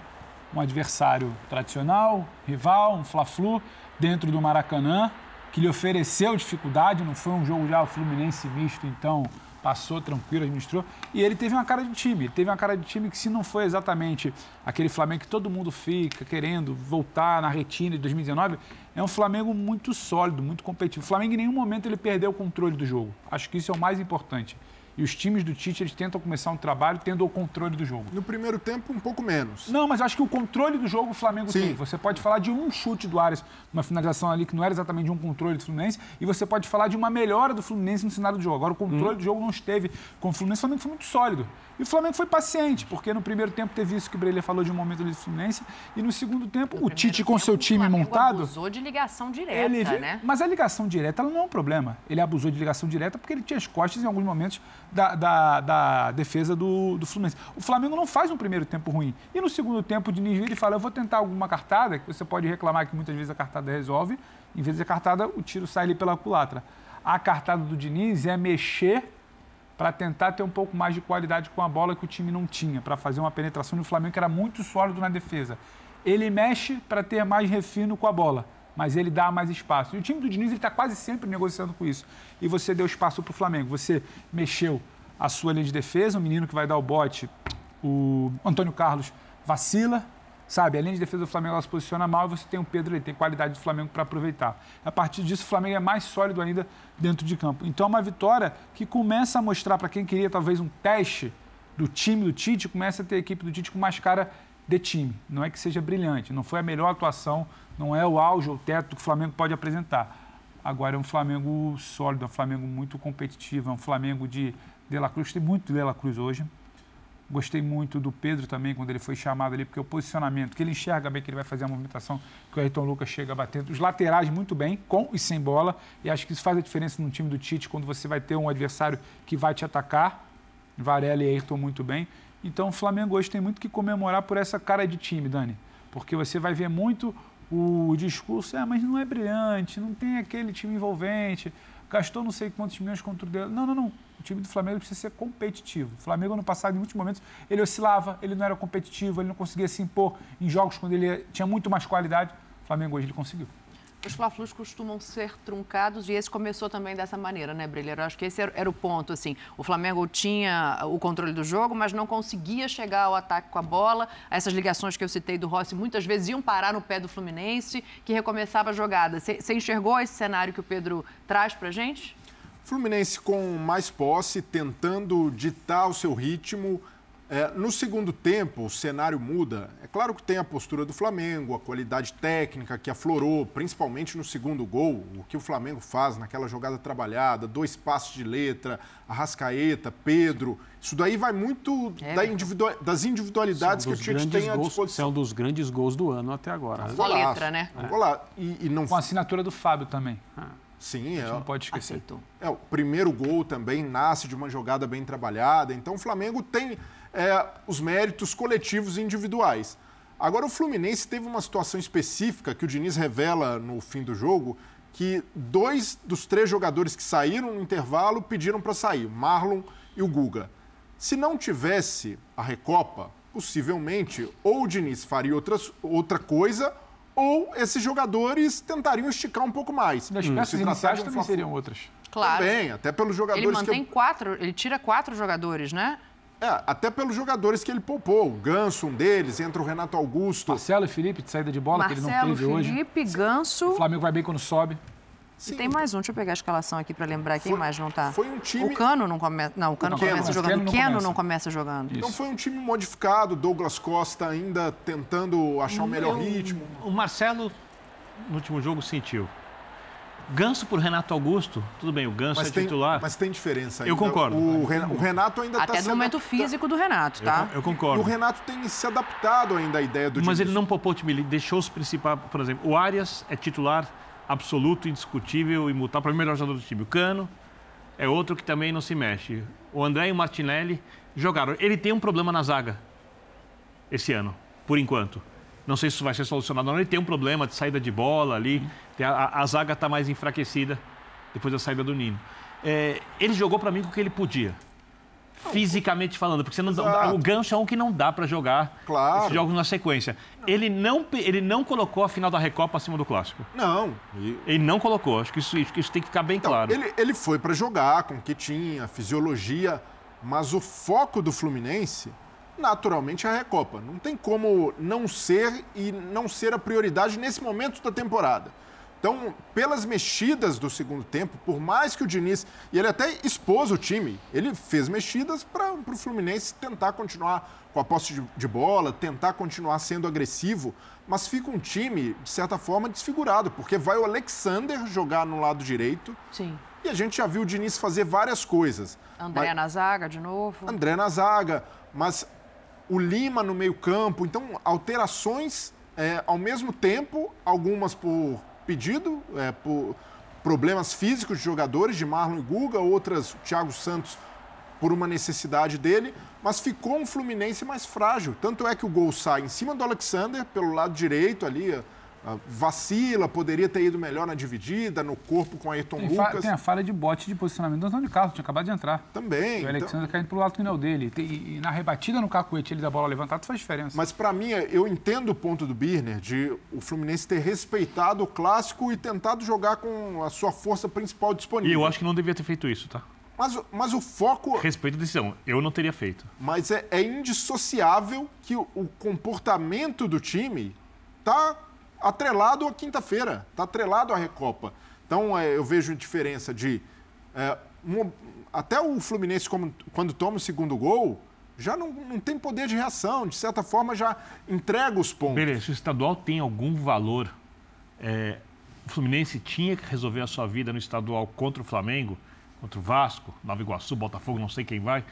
um adversário tradicional, rival, um Fla-Flu, dentro do Maracanã, que lhe ofereceu dificuldade, não foi um jogo já o Fluminense misto, então passou tranquilo, administrou. E ele teve uma cara de time. Teve uma cara de time que, se não foi exatamente aquele Flamengo que todo mundo fica querendo voltar na retina de 2019, é um Flamengo muito sólido, muito competitivo. O Flamengo em nenhum momento ele perdeu o controle do jogo. Acho que isso é o mais importante. E os times do Tite, eles tentam começar um trabalho tendo o controle do jogo. No primeiro tempo, um pouco menos. Não, mas acho que o controle do jogo o Flamengo Sim. tem. Você pode falar de um chute do Ares, uma finalização ali que não era exatamente de um controle do Fluminense, e você pode falar de uma melhora do Fluminense no cenário do jogo. Agora, o controle hum. do jogo não esteve com o Fluminense, o Flamengo foi muito sólido. E o Flamengo foi paciente, porque no primeiro tempo teve isso que o Breler falou de um momento do Fluminense, e no segundo tempo, no o Tite com seu time o montado. Ele abusou de ligação direta, ele, né? Mas a ligação direta ela não é um problema. Ele abusou de ligação direta porque ele tinha as costas em alguns momentos da, da, da defesa do, do Fluminense. O Flamengo não faz um primeiro tempo ruim. E no segundo tempo, o Diniz vira e fala: Eu vou tentar alguma cartada, que você pode reclamar que muitas vezes a cartada resolve, em vez de a cartada, o tiro sai ali pela culatra. A cartada do Diniz é mexer para tentar ter um pouco mais de qualidade com a bola que o time não tinha, para fazer uma penetração do Flamengo que era muito sólido na defesa. Ele mexe para ter mais refino com a bola, mas ele dá mais espaço. E o time do Diniz está quase sempre negociando com isso. E você deu espaço para o Flamengo. Você mexeu a sua linha de defesa, o menino que vai dar o bote, o Antônio Carlos, vacila, Sabe, a linha de defesa do Flamengo ela se posiciona mal e você tem o Pedro, ele tem qualidade do Flamengo para aproveitar. A partir disso, o Flamengo é mais sólido ainda dentro de campo. Então, é uma vitória que começa a mostrar para quem queria talvez um teste do time do Tite, começa a ter a equipe do Tite com mais cara de time. Não é que seja brilhante, não foi a melhor atuação, não é o auge ou o teto que o Flamengo pode apresentar. Agora é um Flamengo sólido, é um Flamengo muito competitivo, é um Flamengo de De La Cruz. Tem muito De La Cruz hoje. Gostei muito do Pedro também, quando ele foi chamado ali, porque o posicionamento, que ele enxerga bem que ele vai fazer a movimentação, que o Ayrton Lucas chega batendo. Os laterais muito bem, com e sem bola. E acho que isso faz a diferença no time do Tite, quando você vai ter um adversário que vai te atacar. Varela e Ayrton muito bem. Então o Flamengo hoje tem muito que comemorar por essa cara de time, Dani. Porque você vai ver muito o discurso, é, mas não é brilhante, não tem aquele time envolvente, gastou não sei quantos milhões contra o dele. Não, não, não time do Flamengo precisa ser competitivo. O Flamengo, no passado, em muitos momentos, ele oscilava, ele não era competitivo, ele não conseguia se impor em jogos quando ele tinha muito mais qualidade. O Flamengo hoje ele conseguiu. Os Fla-Flus costumam ser truncados e esse começou também dessa maneira, né, Brilheiro? Acho que esse era o ponto, assim. O Flamengo tinha o controle do jogo, mas não conseguia chegar ao ataque com a bola. Essas ligações que eu citei do Rossi muitas vezes iam parar no pé do Fluminense, que recomeçava a jogada. Você enxergou esse cenário que o Pedro traz pra gente? Fluminense com mais posse, tentando ditar o seu ritmo, é, no segundo tempo, o cenário muda. É claro que tem a postura do Flamengo, a qualidade técnica que aflorou, principalmente no segundo gol, o que o Flamengo faz naquela jogada trabalhada, dois passos de letra, Arrascaeta, Pedro. Isso daí vai muito é. da das individualidades que o Tite tem à disposição. É um dos grandes gols do ano até agora. Só letra, né? É. E, e não... Com a assinatura do Fábio também. Ah. Sim, é. Não pode esquecer. Aceitou. É, o primeiro gol também nasce de uma jogada bem trabalhada. Então o Flamengo tem é, os méritos coletivos e individuais. Agora, o Fluminense teve uma situação específica que o Diniz revela no fim do jogo, que dois dos três jogadores que saíram no intervalo pediram para sair, Marlon e o Guga. Se não tivesse a Recopa, possivelmente ou o Diniz faria outras, outra coisa ou esses jogadores tentariam esticar um pouco mais. Das peças iniciais também seriam outras. Claro. Também, até pelos jogadores ele mantém que... quatro, ele tira quatro jogadores, né? É, até pelos jogadores que ele poupou. O Ganso, um deles, entra o Renato Augusto. Marcelo e Felipe, de saída de bola, Marcelo, que ele não teve Felipe, hoje. Felipe, Ganso. O Flamengo vai bem quando sobe. Sim. E tem mais um, deixa eu pegar a escalação aqui para lembrar quem foi, mais não tá. Foi um time. O Cano não começa. Não, o Cano o começa jogando. O Keno não começa jogando. Então foi um time modificado, Douglas Costa ainda tentando achar o melhor Eu, ritmo. O Marcelo, no último jogo, sentiu. Ganso por Renato Augusto, tudo bem, o Ganso mas é tem, titular. Mas tem diferença ainda. Eu concordo. O, o Renato ainda Até tá no momento físico do Renato, tá? Eu, eu concordo. O Renato tem se adaptado ainda à ideia do Mas ele não poupou o time, ele deixou os principais, por exemplo, o Arias é titular absoluto, indiscutível, imutável, para mim, melhor jogador do time. O Cano é outro que também não se mexe. O André e o Martinelli jogaram. Ele tem um problema na zaga esse ano, por enquanto. Não sei se isso vai ser solucionado ou não. Ele tem um problema de saída de bola ali. A, a, a zaga está mais enfraquecida depois da saída do Nino. É, ele jogou para mim com o que ele podia. Fisicamente falando, porque você não, o gancho é um que não dá para jogar Claro. esses jogos na sequência. Ele não, ele não colocou a final da Recopa acima do Clássico. Não. E- Ele não colocou. Acho que isso, acho que isso tem que ficar bem Então, claro. ele, ele foi para jogar com o que tinha, fisiologia, mas o foco do Fluminense, naturalmente, é a Recopa. Não tem como não ser e não ser a prioridade nesse momento da temporada. Então, pelas mexidas do segundo tempo, por mais que o Diniz. E ele até expôs o time, ele fez mexidas para o Fluminense tentar continuar com a posse de, de bola, tentar continuar sendo agressivo, mas fica um time, de certa forma, desfigurado, porque vai o Alexander jogar no lado direito. Sim. E a gente já viu o Diniz fazer várias coisas. André Mas- na zaga de novo. André na zaga, mas o Lima no meio-campo. Então, alterações é, ao mesmo tempo, algumas por pedido, é, por problemas físicos de jogadores, de Marlon e Guga, outras, o Thiago Santos, por uma necessidade dele, mas ficou um Fluminense mais frágil. Tanto é que o gol sai em cima do Alexander, pelo lado direito ali, vacila, poderia ter ido melhor na dividida, no corpo com Ayrton Tem, Lucas. tem a falha de bote de posicionamento do Antônio Carlos, tinha acabado de entrar. Também. O então- Alexandre caindo pro lado que não é o dele. Tem- E, e na rebatida no cacuete ele da bola levantada faz diferença. Mas para mim, eu entendo o ponto do Birner de o Fluminense ter respeitado o clássico e tentado jogar com a sua força principal E disponível. eu acho que não devia ter feito isso, tá? Mas, o- mas o foco. Respeito a decisão. Eu não teria feito. Mas é, é indissociável que o, o comportamento do time tá atrelado à quinta-feira, tá atrelado à Recopa. Então é, eu vejo diferença de. é, um- até o Fluminense, quando toma o segundo gol, já não, não tem poder de reação. De certa forma, já entrega os pontos. Beleza, o estadual tem algum valor, é, o Fluminense tinha que resolver a sua vida no estadual contra o Flamengo, contra o Vasco, Nova Iguaçu, Botafogo, não sei quem vai,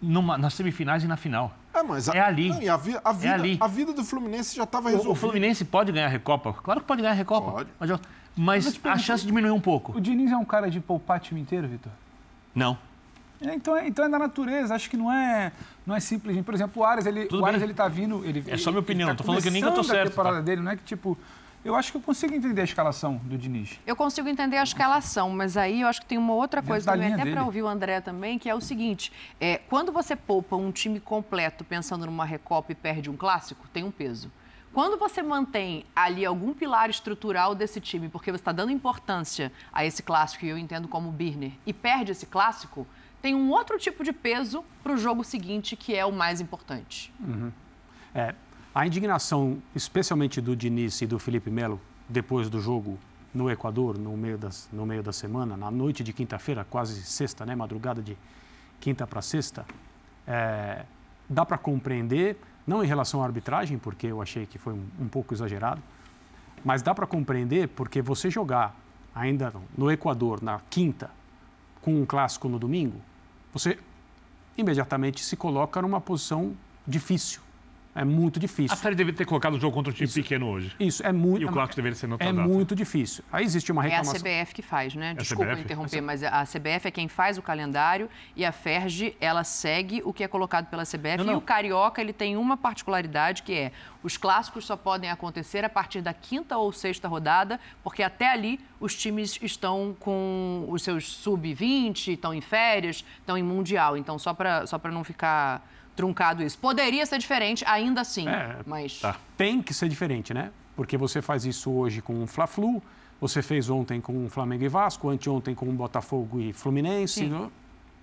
numa- nas semifinais e na final. É, mas a, É ali. não, e a, vi- a vida, É ali. a vida do Fluminense já estava O, resolvida. o Fluminense pode ganhar a Recopa? Claro que pode ganhar a Recopa. Pode. Mas, mas a chance diminuiu um pouco. O Diniz é um cara de poupar time inteiro, Vitor? Não. É, então, é, então é da natureza, acho que não é, não é simples. Por exemplo, o Ares, ele, Tudo o Ares, bem. ele tá vindo... Ele, É só minha opinião, ele tá tô falando que nem que eu tô começando a certo, temporada tá? dele, não é que, tipo... Eu acho que eu consigo entender a escalação do Diniz. Eu consigo entender a escalação, mas aí eu acho que tem uma outra Dentro coisa também, até para ouvir o André também, que é o seguinte: é, quando você poupa um time completo pensando numa Recopa e perde um clássico, tem um peso. quando você mantém ali algum pilar estrutural desse time, porque você está dando importância a esse clássico, que eu entendo como Birner, e perde esse clássico, tem um outro tipo de peso para o jogo seguinte, que é o mais importante. Uhum. É, a indignação, especialmente do Diniz e do Felipe Melo, depois do jogo no Equador, no meio, das, no meio da semana, na noite de quinta-feira, quase sexta, né, madrugada de quinta para sexta, é, dá para compreender, não em relação à arbitragem, porque eu achei que foi um, um pouco exagerado, mas dá para compreender porque você jogar ainda no Equador na quinta com um clássico no domingo, você imediatamente se coloca numa posição difícil. É muito difícil. A série deveria ter colocado o jogo contra um time isso, pequeno hoje. Isso, é muito. E o clássico deveria ser notado. É muito difícil. Aí existe uma reclamação. É a CBF que faz, né? Desculpa é interromper, mas a CBF é quem faz o calendário e a FERJ, ela segue o que é colocado pela CBF. Não, não. E o Carioca, ele tem uma particularidade que é os clássicos só podem acontecer a partir da quinta ou sexta rodada, porque até ali os times estão com os seus sub-20, estão em férias, estão em mundial. Então, só para só não ficar truncado isso. Poderia ser diferente, ainda assim, é, mas... Tá. Tem que ser diferente, né? Porque você faz isso hoje com o Fla-Flu, você fez ontem com o Flamengo e Vasco, anteontem com o Botafogo e Fluminense, Sim.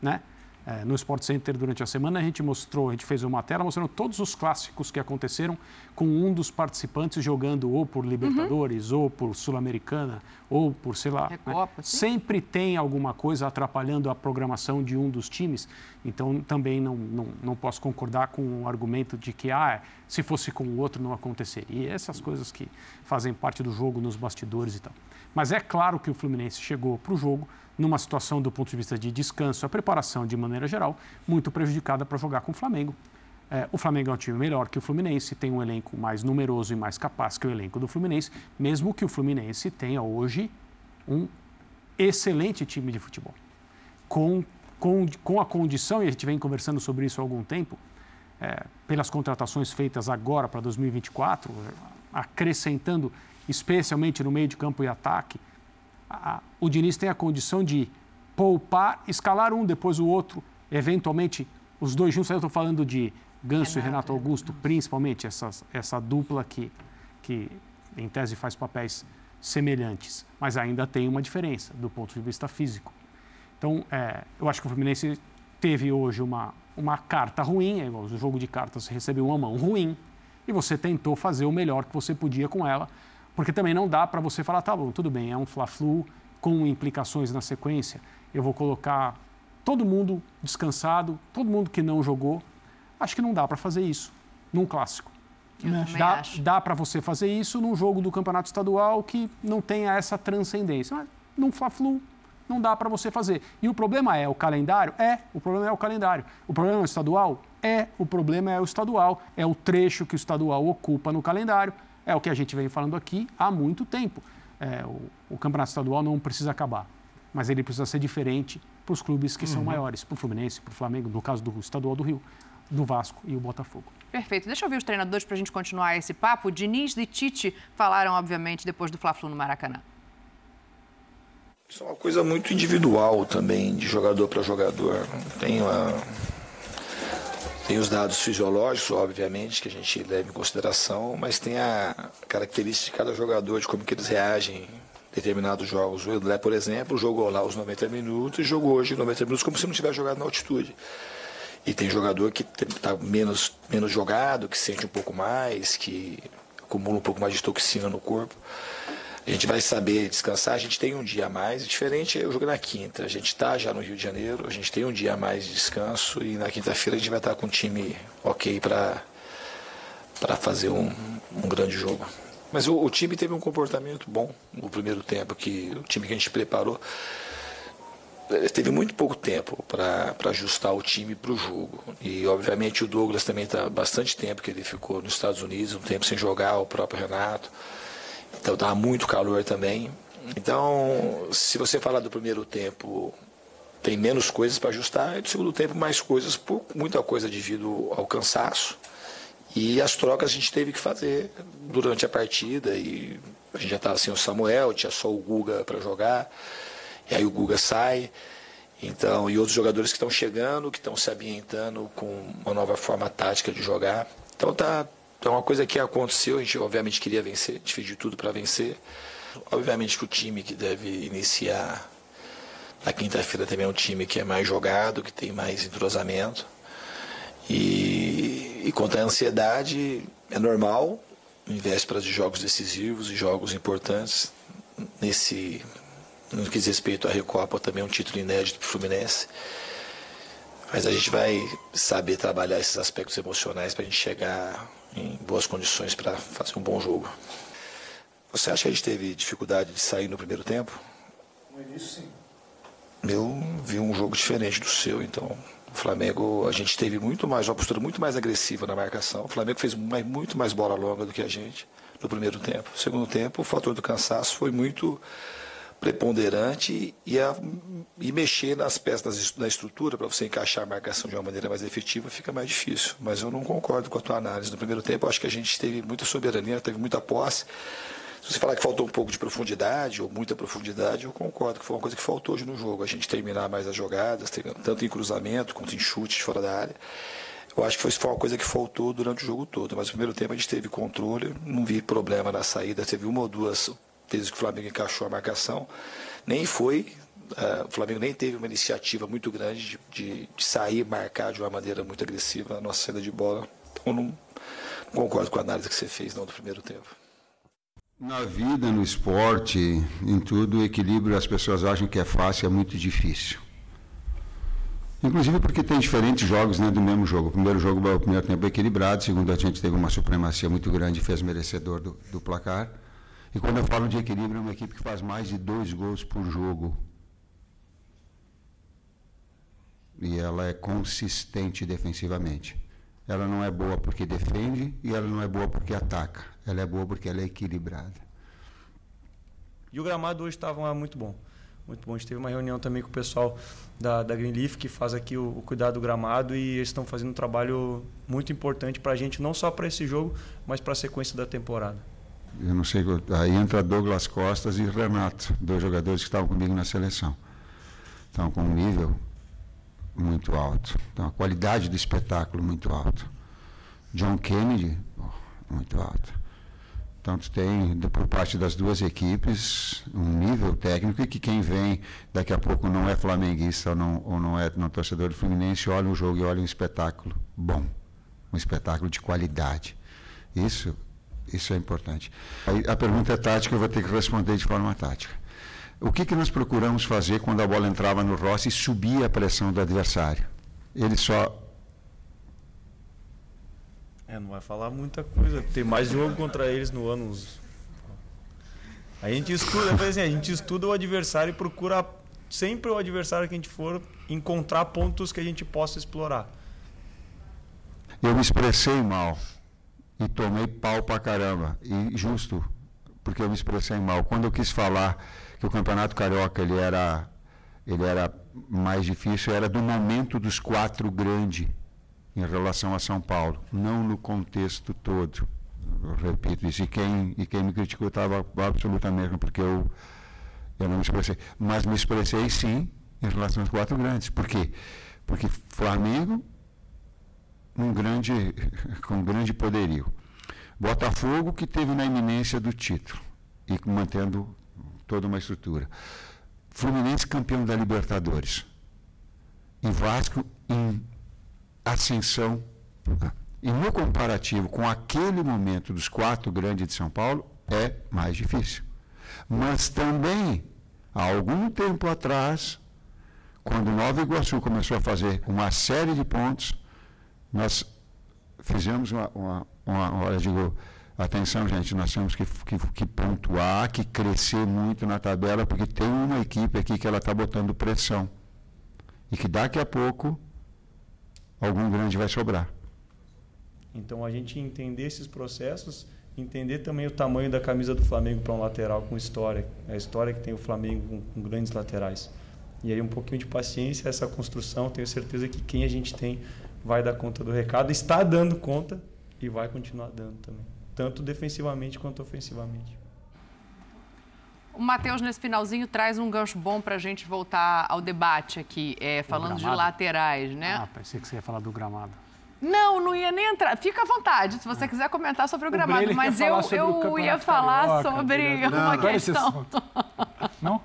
né? É, no Sport Center durante a semana a gente mostrou, a gente fez uma tela mostrando todos os clássicos que aconteceram com um dos participantes jogando ou por Libertadores, uhum. ou por Sul-Americana, ou por, sei lá. Recopa, né? Sempre tem alguma coisa atrapalhando a programação de um dos times. Então também não, não, não posso concordar com o argumento de que ah, se fosse com o outro não aconteceria. Essas coisas que fazem parte do jogo nos bastidores e tal. Mas é claro que o Fluminense chegou para o jogo numa situação do ponto de vista de descanso, a preparação de maneira geral, muito prejudicada para jogar com o Flamengo. É, o Flamengo é um time melhor que o Fluminense, tem um elenco mais numeroso e mais capaz que o elenco do Fluminense, mesmo que o Fluminense tenha hoje um excelente time de futebol. Com, com, com a condição, e a gente vem conversando sobre isso há algum tempo, é, pelas contratações feitas agora para 2024, acrescentando especialmente no meio de campo e ataque, a, o Diniz tem a condição de poupar, escalar um, depois o outro, eventualmente os dois juntos. Eu estou falando de Ganso Renato, e Renato Augusto, principalmente essas, essa dupla que, que, em tese, faz papéis semelhantes, mas ainda tem uma diferença do ponto de vista físico. Então, é, eu acho que o Fluminense teve hoje uma, uma carta ruim, é igual o jogo de cartas, recebeu uma mão ruim e você tentou fazer o melhor que você podia com ela porque também não dá para você falar, tá bom, tudo bem, é um Fla-Flu com implicações na sequência, eu vou colocar todo mundo descansado, todo mundo que não jogou. Acho que não dá para fazer isso num clássico. Dá, dá para você fazer isso num jogo do campeonato estadual que não tenha essa transcendência. Mas num Fla-Flu não dá para você fazer. E o problema é o calendário? É, o problema é o calendário. O problema é o estadual? É, o problema é o estadual. É o trecho que o estadual ocupa no calendário. É o que a gente vem falando aqui há muito tempo. É, o, o, campeonato estadual não precisa acabar, mas ele precisa ser diferente para os clubes que uhum. são maiores, para o Fluminense, para o Flamengo, no caso do estadual do Rio, do Vasco e o Botafogo. Perfeito. Deixa eu ouvir os treinadores para a gente continuar esse papo. Diniz e Tite falaram, obviamente, depois do Fla-Flu no Maracanã. Isso é uma coisa muito individual também, de jogador para jogador. Tem uma tem os dados fisiológicos, obviamente, que a gente leva em consideração, mas tem a característica de cada jogador, de como que eles reagem em determinados jogos. O Edlé, por exemplo, jogou lá os 90 minutos e jogou hoje 90 minutos como se não tivesse jogado na altitude. E tem jogador que está menos, menos jogado, que sente um pouco mais, que acumula um pouco mais de toxina no corpo a gente vai saber descansar, a gente tem um dia a mais, diferente eu jogo na quinta, a gente está já no Rio de Janeiro, a gente tem um dia a mais de descanso e na quinta-feira a gente vai estar com um time ok para fazer um, um grande jogo. Mas o, o, time teve um comportamento bom no primeiro tempo, que o time que a gente preparou teve muito pouco tempo para ajustar o time para o jogo. E obviamente o Douglas também está bastante tempo que ele ficou nos Estados Unidos, um tempo sem jogar, o próprio Renato. Então estava muito calor também. Então, se você falar do primeiro tempo, tem menos coisas para ajustar, e do segundo tempo mais coisas, por muita coisa devido ao cansaço. E as trocas a gente teve que fazer durante a partida. E a gente já estava sem o Samuel, tinha só o Guga para jogar. E aí o Guga sai. Então, e outros jogadores que estão chegando, que estão se ambientando com uma nova forma tática de jogar. Então tá, Então, é uma coisa que aconteceu, a gente obviamente queria vencer, a gente fez de tudo para vencer. Obviamente que o time que deve iniciar na quinta-feira também é um time que é mais jogado, que tem mais entrosamento. E, e contra a ansiedade é normal, em vésperas de jogos decisivos e jogos importantes. Nesse, no que diz respeito à Recopa, também é um título inédito para o Fluminense. Mas a gente vai saber trabalhar esses aspectos emocionais para a gente chegar em boas condições para fazer um bom jogo. Você acha que a gente teve dificuldade de sair no primeiro tempo? No início, sim. Eu vi um jogo diferente do seu, então. O Flamengo, a gente teve muito mais, uma postura muito mais agressiva na marcação. O Flamengo fez mais, muito mais bola longa do que a gente no primeiro tempo. No segundo tempo, o fator do cansaço foi muito preponderante e, a, e mexer nas peças da estrutura para você encaixar a marcação de uma maneira mais efetiva fica mais difícil. Mas eu não concordo com a tua análise. No primeiro tempo, acho que a gente teve muita soberania, teve muita posse. Se você falar que faltou um pouco de profundidade ou muita profundidade, eu concordo que foi uma coisa que faltou hoje no jogo. A gente terminar mais as jogadas, tanto em cruzamento quanto em chutes fora da área. Eu acho que foi uma coisa que faltou durante o jogo todo. Mas no primeiro tempo a gente teve controle, não vi problema na saída. Teve uma ou duas vezes que o Flamengo encaixou a marcação. Nem foi. Uh, o Flamengo nem teve uma iniciativa muito grande de, de, de sair marcar de uma maneira muito agressiva a nossa saída de bola. Então não, não concordo com a análise que você fez não do primeiro tempo. Na vida, no esporte, em tudo, o equilíbrio as pessoas acham que é fácil, é muito difícil. Inclusive porque tem diferentes jogos né, do mesmo jogo. O primeiro jogo, o primeiro tempo equilibrado, segundo a gente teve uma supremacia muito grande e fez merecedor do, do placar. E quando eu falo de equilíbrio, é uma equipe que faz mais de dois gols por jogo. E ela é consistente defensivamente. Ela não é boa porque defende e ela não é boa porque ataca. Ela é boa porque ela é equilibrada. E o gramado hoje estava muito bom. Muito bom. A gente teve uma reunião também com o pessoal da, da Greenleaf, que faz aqui o, o cuidado do gramado, e eles estão fazendo um trabalho muito importante para a gente, não só para esse jogo, mas para a sequência da temporada. Eu não sei, aí entra Douglas Costas e Renato, dois jogadores que estavam comigo na seleção. Estão com um nível muito alto. Então, a qualidade do espetáculo muito alto. John Kennedy, oh, muito alto. Então, tem, por parte das duas equipes, um nível técnico e que quem vem daqui a pouco não é flamenguista ou não, ou não é não torcedor do Fluminense, olha o jogo e olha um espetáculo bom, um espetáculo de qualidade. Isso, isso é importante. Aí, a pergunta é tática, eu vou ter que responder de forma tática. O que, que nós procuramos fazer quando a bola entrava no Rossi e subia a pressão do adversário? Ele só. É, não vai falar muita coisa. Tem mais jogo contra eles no ano. A gente estuda, assim, a gente estuda o adversário e procura sempre o adversário que a gente for encontrar pontos que a gente possa explorar. Eu me expressei mal e tomei pau pra caramba. E justo, porque eu me expressei mal. Quando eu quis falar que o Campeonato Carioca ele era, ele era mais difícil, era do momento dos quatro grandes em relação a São Paulo, não no contexto todo. Eu repito isso. E quem, e quem me criticou estava absolutamente, porque eu, eu não me expressei. Mas me expressei sim em relação aos quatro grandes. Por quê? Porque Flamengo, um grande, com grande poderio. Botafogo, que teve na iminência do título e mantendo toda uma estrutura. Fluminense campeão da Libertadores. E Vasco em ascensão. E no comparativo com aquele momento dos quatro grandes de São Paulo, é mais difícil. Mas também, há algum tempo atrás, quando Nova Iguaçu começou a fazer uma série de pontos, nós fizemos uma, uma, uma, eu digo, Atenção, gente, nós temos que, que, que, pontuar, que crescer muito na tabela, porque tem uma equipe aqui que ela está botando pressão. E que daqui a pouco algum grande vai sobrar. Então a gente entender esses processos, entender também o tamanho da camisa do Flamengo para um lateral com história, a história que tem o Flamengo com, com grandes laterais. E aí um pouquinho de paciência, essa construção, tenho certeza que quem a gente tem vai dar conta do recado, está dando conta e vai continuar dando também tanto defensivamente quanto ofensivamente. O Matheus, nesse finalzinho, traz um gancho bom para a gente voltar ao debate aqui, é, falando de laterais, né? Ah, pensei que você ia falar do gramado. Não, não ia nem entrar. Fica à vontade, se você quiser comentar sobre o gramado. Mas eu, eu ia falar Carioca, sobre Breler. uma Não, não. questão. Não?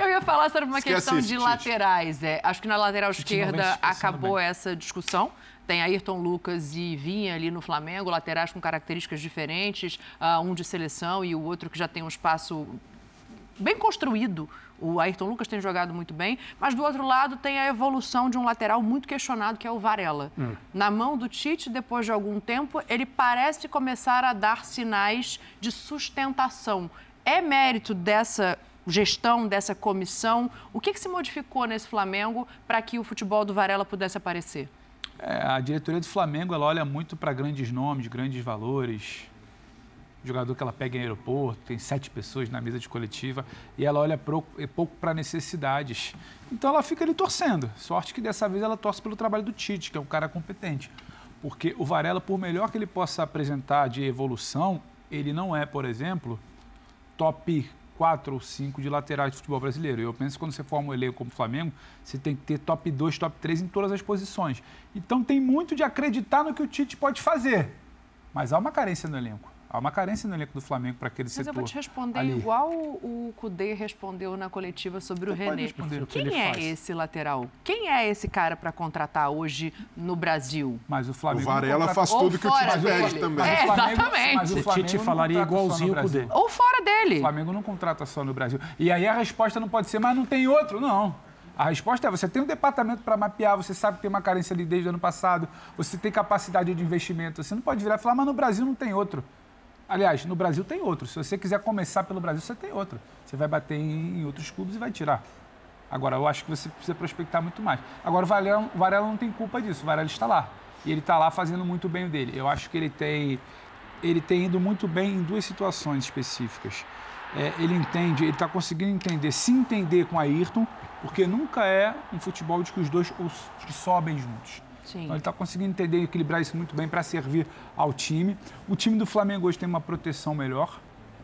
Eu ia falar sobre uma Esquece questão isso, de Tite. laterais. É, acho que na lateral não esquerda acabou bem. essa discussão. Tem Ayrton Lucas e Vinha ali no Flamengo, laterais com características diferentes, ah, um de seleção e o outro que já tem um espaço bem construído. O Ayrton Lucas tem jogado muito bem, mas do outro lado tem a evolução de um lateral muito questionado, que é o Varela. Hum. Na mão do Tite, depois de algum tempo, ele parece começar a dar sinais de sustentação. É mérito dessa gestão, dessa comissão? O que, que se modificou nesse Flamengo para que o futebol do Varela pudesse aparecer? É, a diretoria do Flamengo ela olha muito para grandes nomes, grandes valores. Jogador que ela pega em aeroporto, tem sete pessoas na mesa de coletiva e ela olha é pouco para necessidades. Então ela fica ali torcendo. Sorte que dessa vez ela torce pelo trabalho do Tite, que é um cara competente. Porque o Varela, por melhor que ele possa apresentar de evolução, ele não é, por exemplo, top 4 ou 5 de laterais de futebol brasileiro. Eu penso que quando você forma um elenco como o Flamengo, você tem que ter top 2, top 3 em todas as posições. Então tem muito de acreditar no que o Tite pode fazer. Mas há uma carência no elenco. Há uma carência no elenco do Flamengo para aquele Mas setor. eu vou te responder ali. igual o Cudê respondeu na coletiva sobre o Você pode René. responder o que Quem ele é faz. esse lateral? Quem é esse cara para contratar hoje no Brasil? Mas o Flamengo. O Varela faz tudo que o Tite dele. pede também. É, Mas o exatamente. mas o O Flamengo Tite falaria igualzinho o Brasil. Cudê. Ou fora dele. O Flamengo não contrata só no Brasil. E aí a resposta não pode ser, mas não tem outro, não. A resposta é: você tem um departamento para mapear, você sabe que tem uma carência ali desde o ano passado, você tem capacidade de investimento. Você não pode virar e falar, mas no Brasil não tem outro. Aliás, no Brasil tem outro. Se você quiser começar pelo Brasil, você tem outro. Você vai bater em, outros clubes e vai tirar. Agora, eu acho que você precisa prospectar muito mais. Agora, o Varela, o Varela não tem culpa disso. O Varela está lá. E ele está lá fazendo muito bem o dele. Eu acho que ele tem, ele tem ido muito bem em duas situações específicas. É, ele entende, ele está conseguindo entender, se entender com a Ayrton, porque nunca é um futebol de que os dois que sobem juntos. Sim. Então ele está conseguindo entender e equilibrar isso muito bem para servir ao time. O time do Flamengo hoje tem uma proteção melhor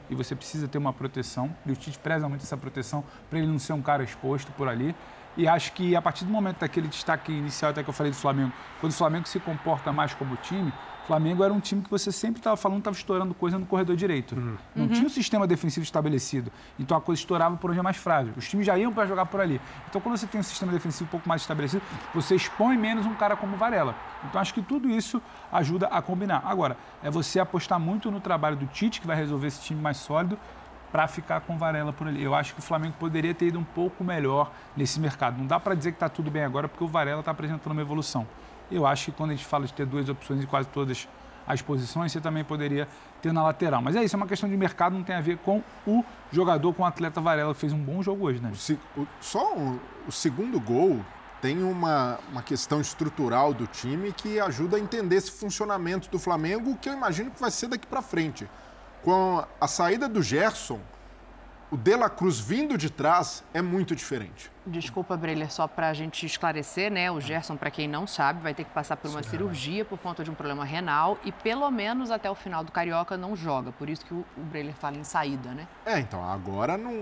e você precisa ter uma proteção. E o Tite preza muito essa proteção para ele não ser um cara exposto por ali. E acho que a partir do momento daquele destaque inicial até que eu falei do Flamengo, quando o Flamengo se comporta mais como time, Flamengo era um time que você sempre estava falando estava estourando coisa no corredor direito. Não Uhum. tinha um sistema defensivo estabelecido. Então a coisa estourava por onde é mais frágil. Os times já iam para jogar por ali. Então quando você tem um sistema defensivo um pouco mais estabelecido, você expõe menos um cara como o Varela. Então acho que tudo isso ajuda a combinar. Agora, é você apostar muito no trabalho do Tite, que vai resolver esse time mais sólido, para ficar com o Varela por ali. Eu acho que o Flamengo poderia ter ido um pouco melhor nesse mercado. Não dá para dizer que está tudo bem agora, porque o Varela está apresentando uma evolução. Eu acho que quando a gente fala de ter duas opções em quase todas as posições, você também poderia ter na lateral. Mas é isso, é uma questão de mercado, não tem a ver com o jogador, com o atleta Varela, que fez um bom jogo hoje, né? Se- o- só o, o segundo gol tem uma, uma questão estrutural do time que ajuda a entender esse funcionamento do Flamengo, que eu imagino que vai ser daqui para frente. Com a saída do Gerson, o De La Cruz vindo de trás é muito diferente. Desculpa, Breler, só para a gente esclarecer, né? O Gerson, para quem não sabe, vai ter que passar por uma cirurgia por conta de um problema renal e pelo menos até o final do Carioca não joga. Por isso que o, o Breler fala em saída, né? É, então agora não,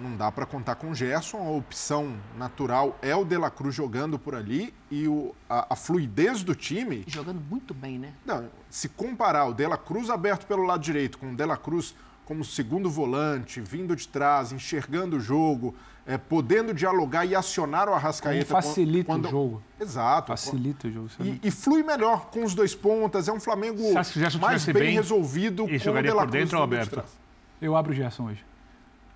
não dá para contar com o Gerson. A opção natural é o De La Cruz jogando por ali e o, a, a fluidez do time. Jogando muito bem, né? Não, se comparar o De La Cruz aberto pelo lado direito com o De La Cruz como segundo volante, vindo de trás, enxergando o jogo, é, podendo dialogar e acionar o Arrascaeta. Como facilita quando- o jogo. Exato. Facilita o jogo. E, e flui melhor com os dois pontas. É um Flamengo Você acha que o Gerson mais bem, bem resolvido e com jogaria o De La por dentro ou de aberto? trás. Eu abro o Gerson hoje.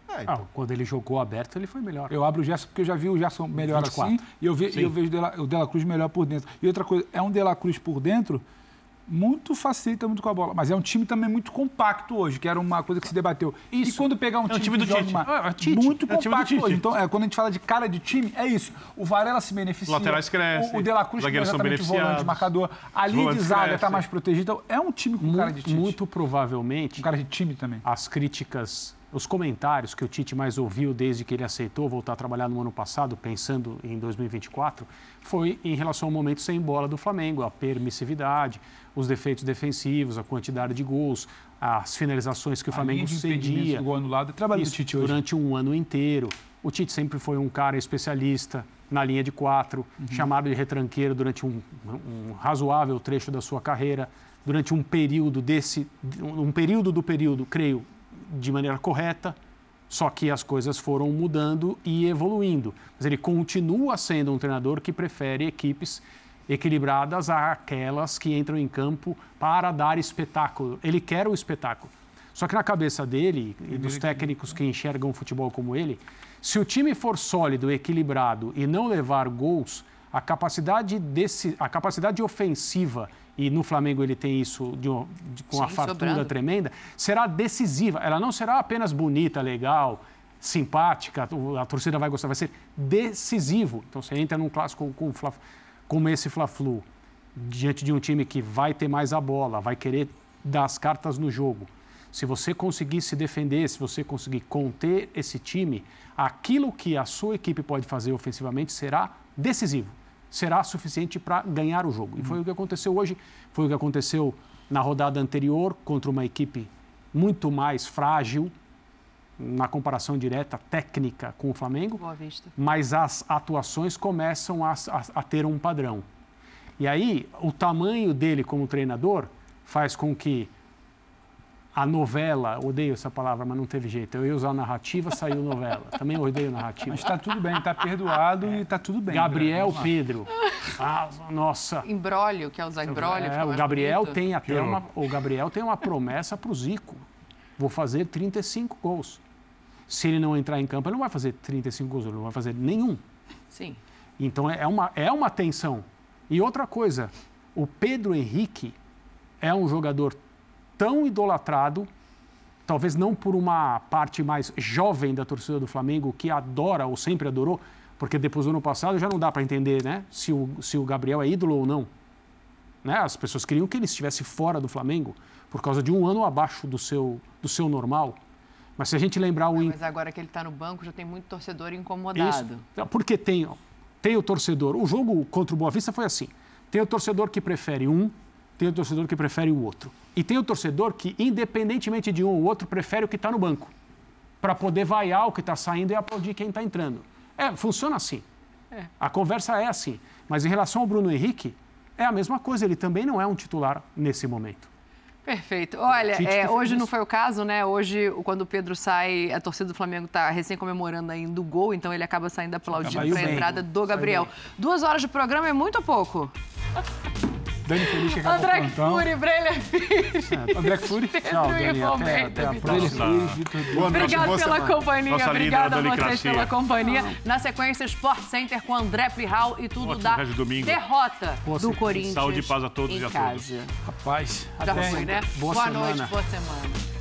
É, então. Ah, quando ele jogou aberto, ele foi melhor. Eu abro o Gerson porque eu já vi o Gerson melhor 24. assim e eu, e eu vejo o Dela- o Dela Cruz melhor por dentro. E outra coisa, é um Dela Cruz por dentro muito facilita muito com a bola. Mas é um time também muito compacto hoje, que era uma coisa que se debateu. E quando pegar um É o time, time do Tite. uma- Ah, é Tite. muito É time compacto Tite. hoje. Então, é, quando a gente fala de cara de time, é isso. O Varela se beneficia. Os laterais crescem, O, o De La Cruz que é exatamente o volante, marcador. A os linha de zaga está mais protegida. Então, é um time com cara de Tite. Muito provavelmente. cara de time também. As críticas, os comentários que o Tite mais ouviu desde que ele aceitou voltar a trabalhar no ano passado, pensando em 2024, foi em relação ao momento sem bola do Flamengo, a permissividade, os defeitos defensivos, a quantidade de gols, as finalizações que o A Flamengo cedia. do gol anulado é trabalho do Isso, Tite hoje. durante um ano inteiro. O Tite sempre foi um cara especialista na linha de quatro, uhum. chamado de retranqueiro durante um, um, razoável trecho da sua carreira, durante um período desse, um período do período, creio, de maneira correta, só que as coisas foram mudando e evoluindo. Mas ele continua sendo um treinador que prefere equipes equilibradas àquelas que entram em campo para dar espetáculo. Ele quer o espetáculo. Só que na cabeça dele e dos técnicos que enxergam o futebol como ele, se o time for sólido, equilibrado e não levar gols, a capacidade, desse, a capacidade ofensiva, e no Flamengo ele tem isso de, de, com Sim, a fartura sobrando. tremenda, será decisiva. Ela não será apenas bonita, legal, simpática, a torcida vai gostar, vai ser decisivo. Então você entra num clássico com, com, como esse Fla-Flu, diante de um time que vai ter mais a bola, vai querer dar as cartas no jogo. Se você conseguir se defender, se você conseguir conter esse time, aquilo que a sua equipe pode fazer ofensivamente será decisivo, será suficiente para ganhar o jogo. E foi o que aconteceu hoje, foi o que aconteceu na rodada anterior contra uma equipe muito mais frágil na comparação direta técnica com o Flamengo, mas as atuações começam a, a, a ter um padrão. E aí, o tamanho dele como treinador faz com que a novela, odeio essa palavra, mas não teve jeito. Eu ia usar narrativa, saiu novela. Também odeio narrativa. Mas está tudo bem, está perdoado é. e está tudo bem. Gabriel né? Pedro. Ah, nossa. Embrólio, quer usar embrólio? É, o Gabriel tem até uma, o Gabriel tem uma promessa para o Zico. Vou fazer 35 gols. Se ele não entrar em campo, ele não vai fazer 35 gols, ele não vai fazer nenhum. Sim. Então é uma, é uma tensão. E outra coisa, o Pedro Henrique é um jogador tão idolatrado, talvez não por uma parte mais jovem da torcida do Flamengo, que adora ou sempre adorou, porque depois do ano passado já não dá para entender né, se, o, se o Gabriel é ídolo ou não. Né? As pessoas queriam que ele estivesse fora do Flamengo por causa de um ano abaixo do seu, do seu normal. Mas se a gente lembrar o. Mas agora que ele está no banco, já tem muito torcedor incomodado. Isso. Porque tem, tem o torcedor. O jogo contra o Boa Vista foi assim: tem o torcedor que prefere um, tem o torcedor que prefere o outro. E tem o torcedor que, independentemente de um ou outro, prefere o que está no banco, para poder vaiar o que está saindo e aplaudir quem está entrando. É, funciona assim. É. A conversa é assim. Mas em relação ao Bruno Henrique, é a mesma coisa. Ele também não é um titular nesse momento. Perfeito. Olha, é, hoje não foi o caso, né? Hoje, quando o Pedro sai, a torcida do Flamengo está recém comemorando ainda o gol, então ele acaba saindo aplaudindo para a entrada do Gabriel. Duas horas de programa é muito ou pouco? Dani Feliz que acabou André Fury, Breler Pires. É, André Fury. Tchau, Dani. Até, até a próxima. Obrigado pela companhia. Nossa Obrigada a vocês pela companhia. Na sequência, Sport Center com André Plihal e tudo Ótimo, da derrota do Corinthians. Saúde e paz a todos e a todas. Rapaz, já foi, né? Boa, boa noite, boa semana.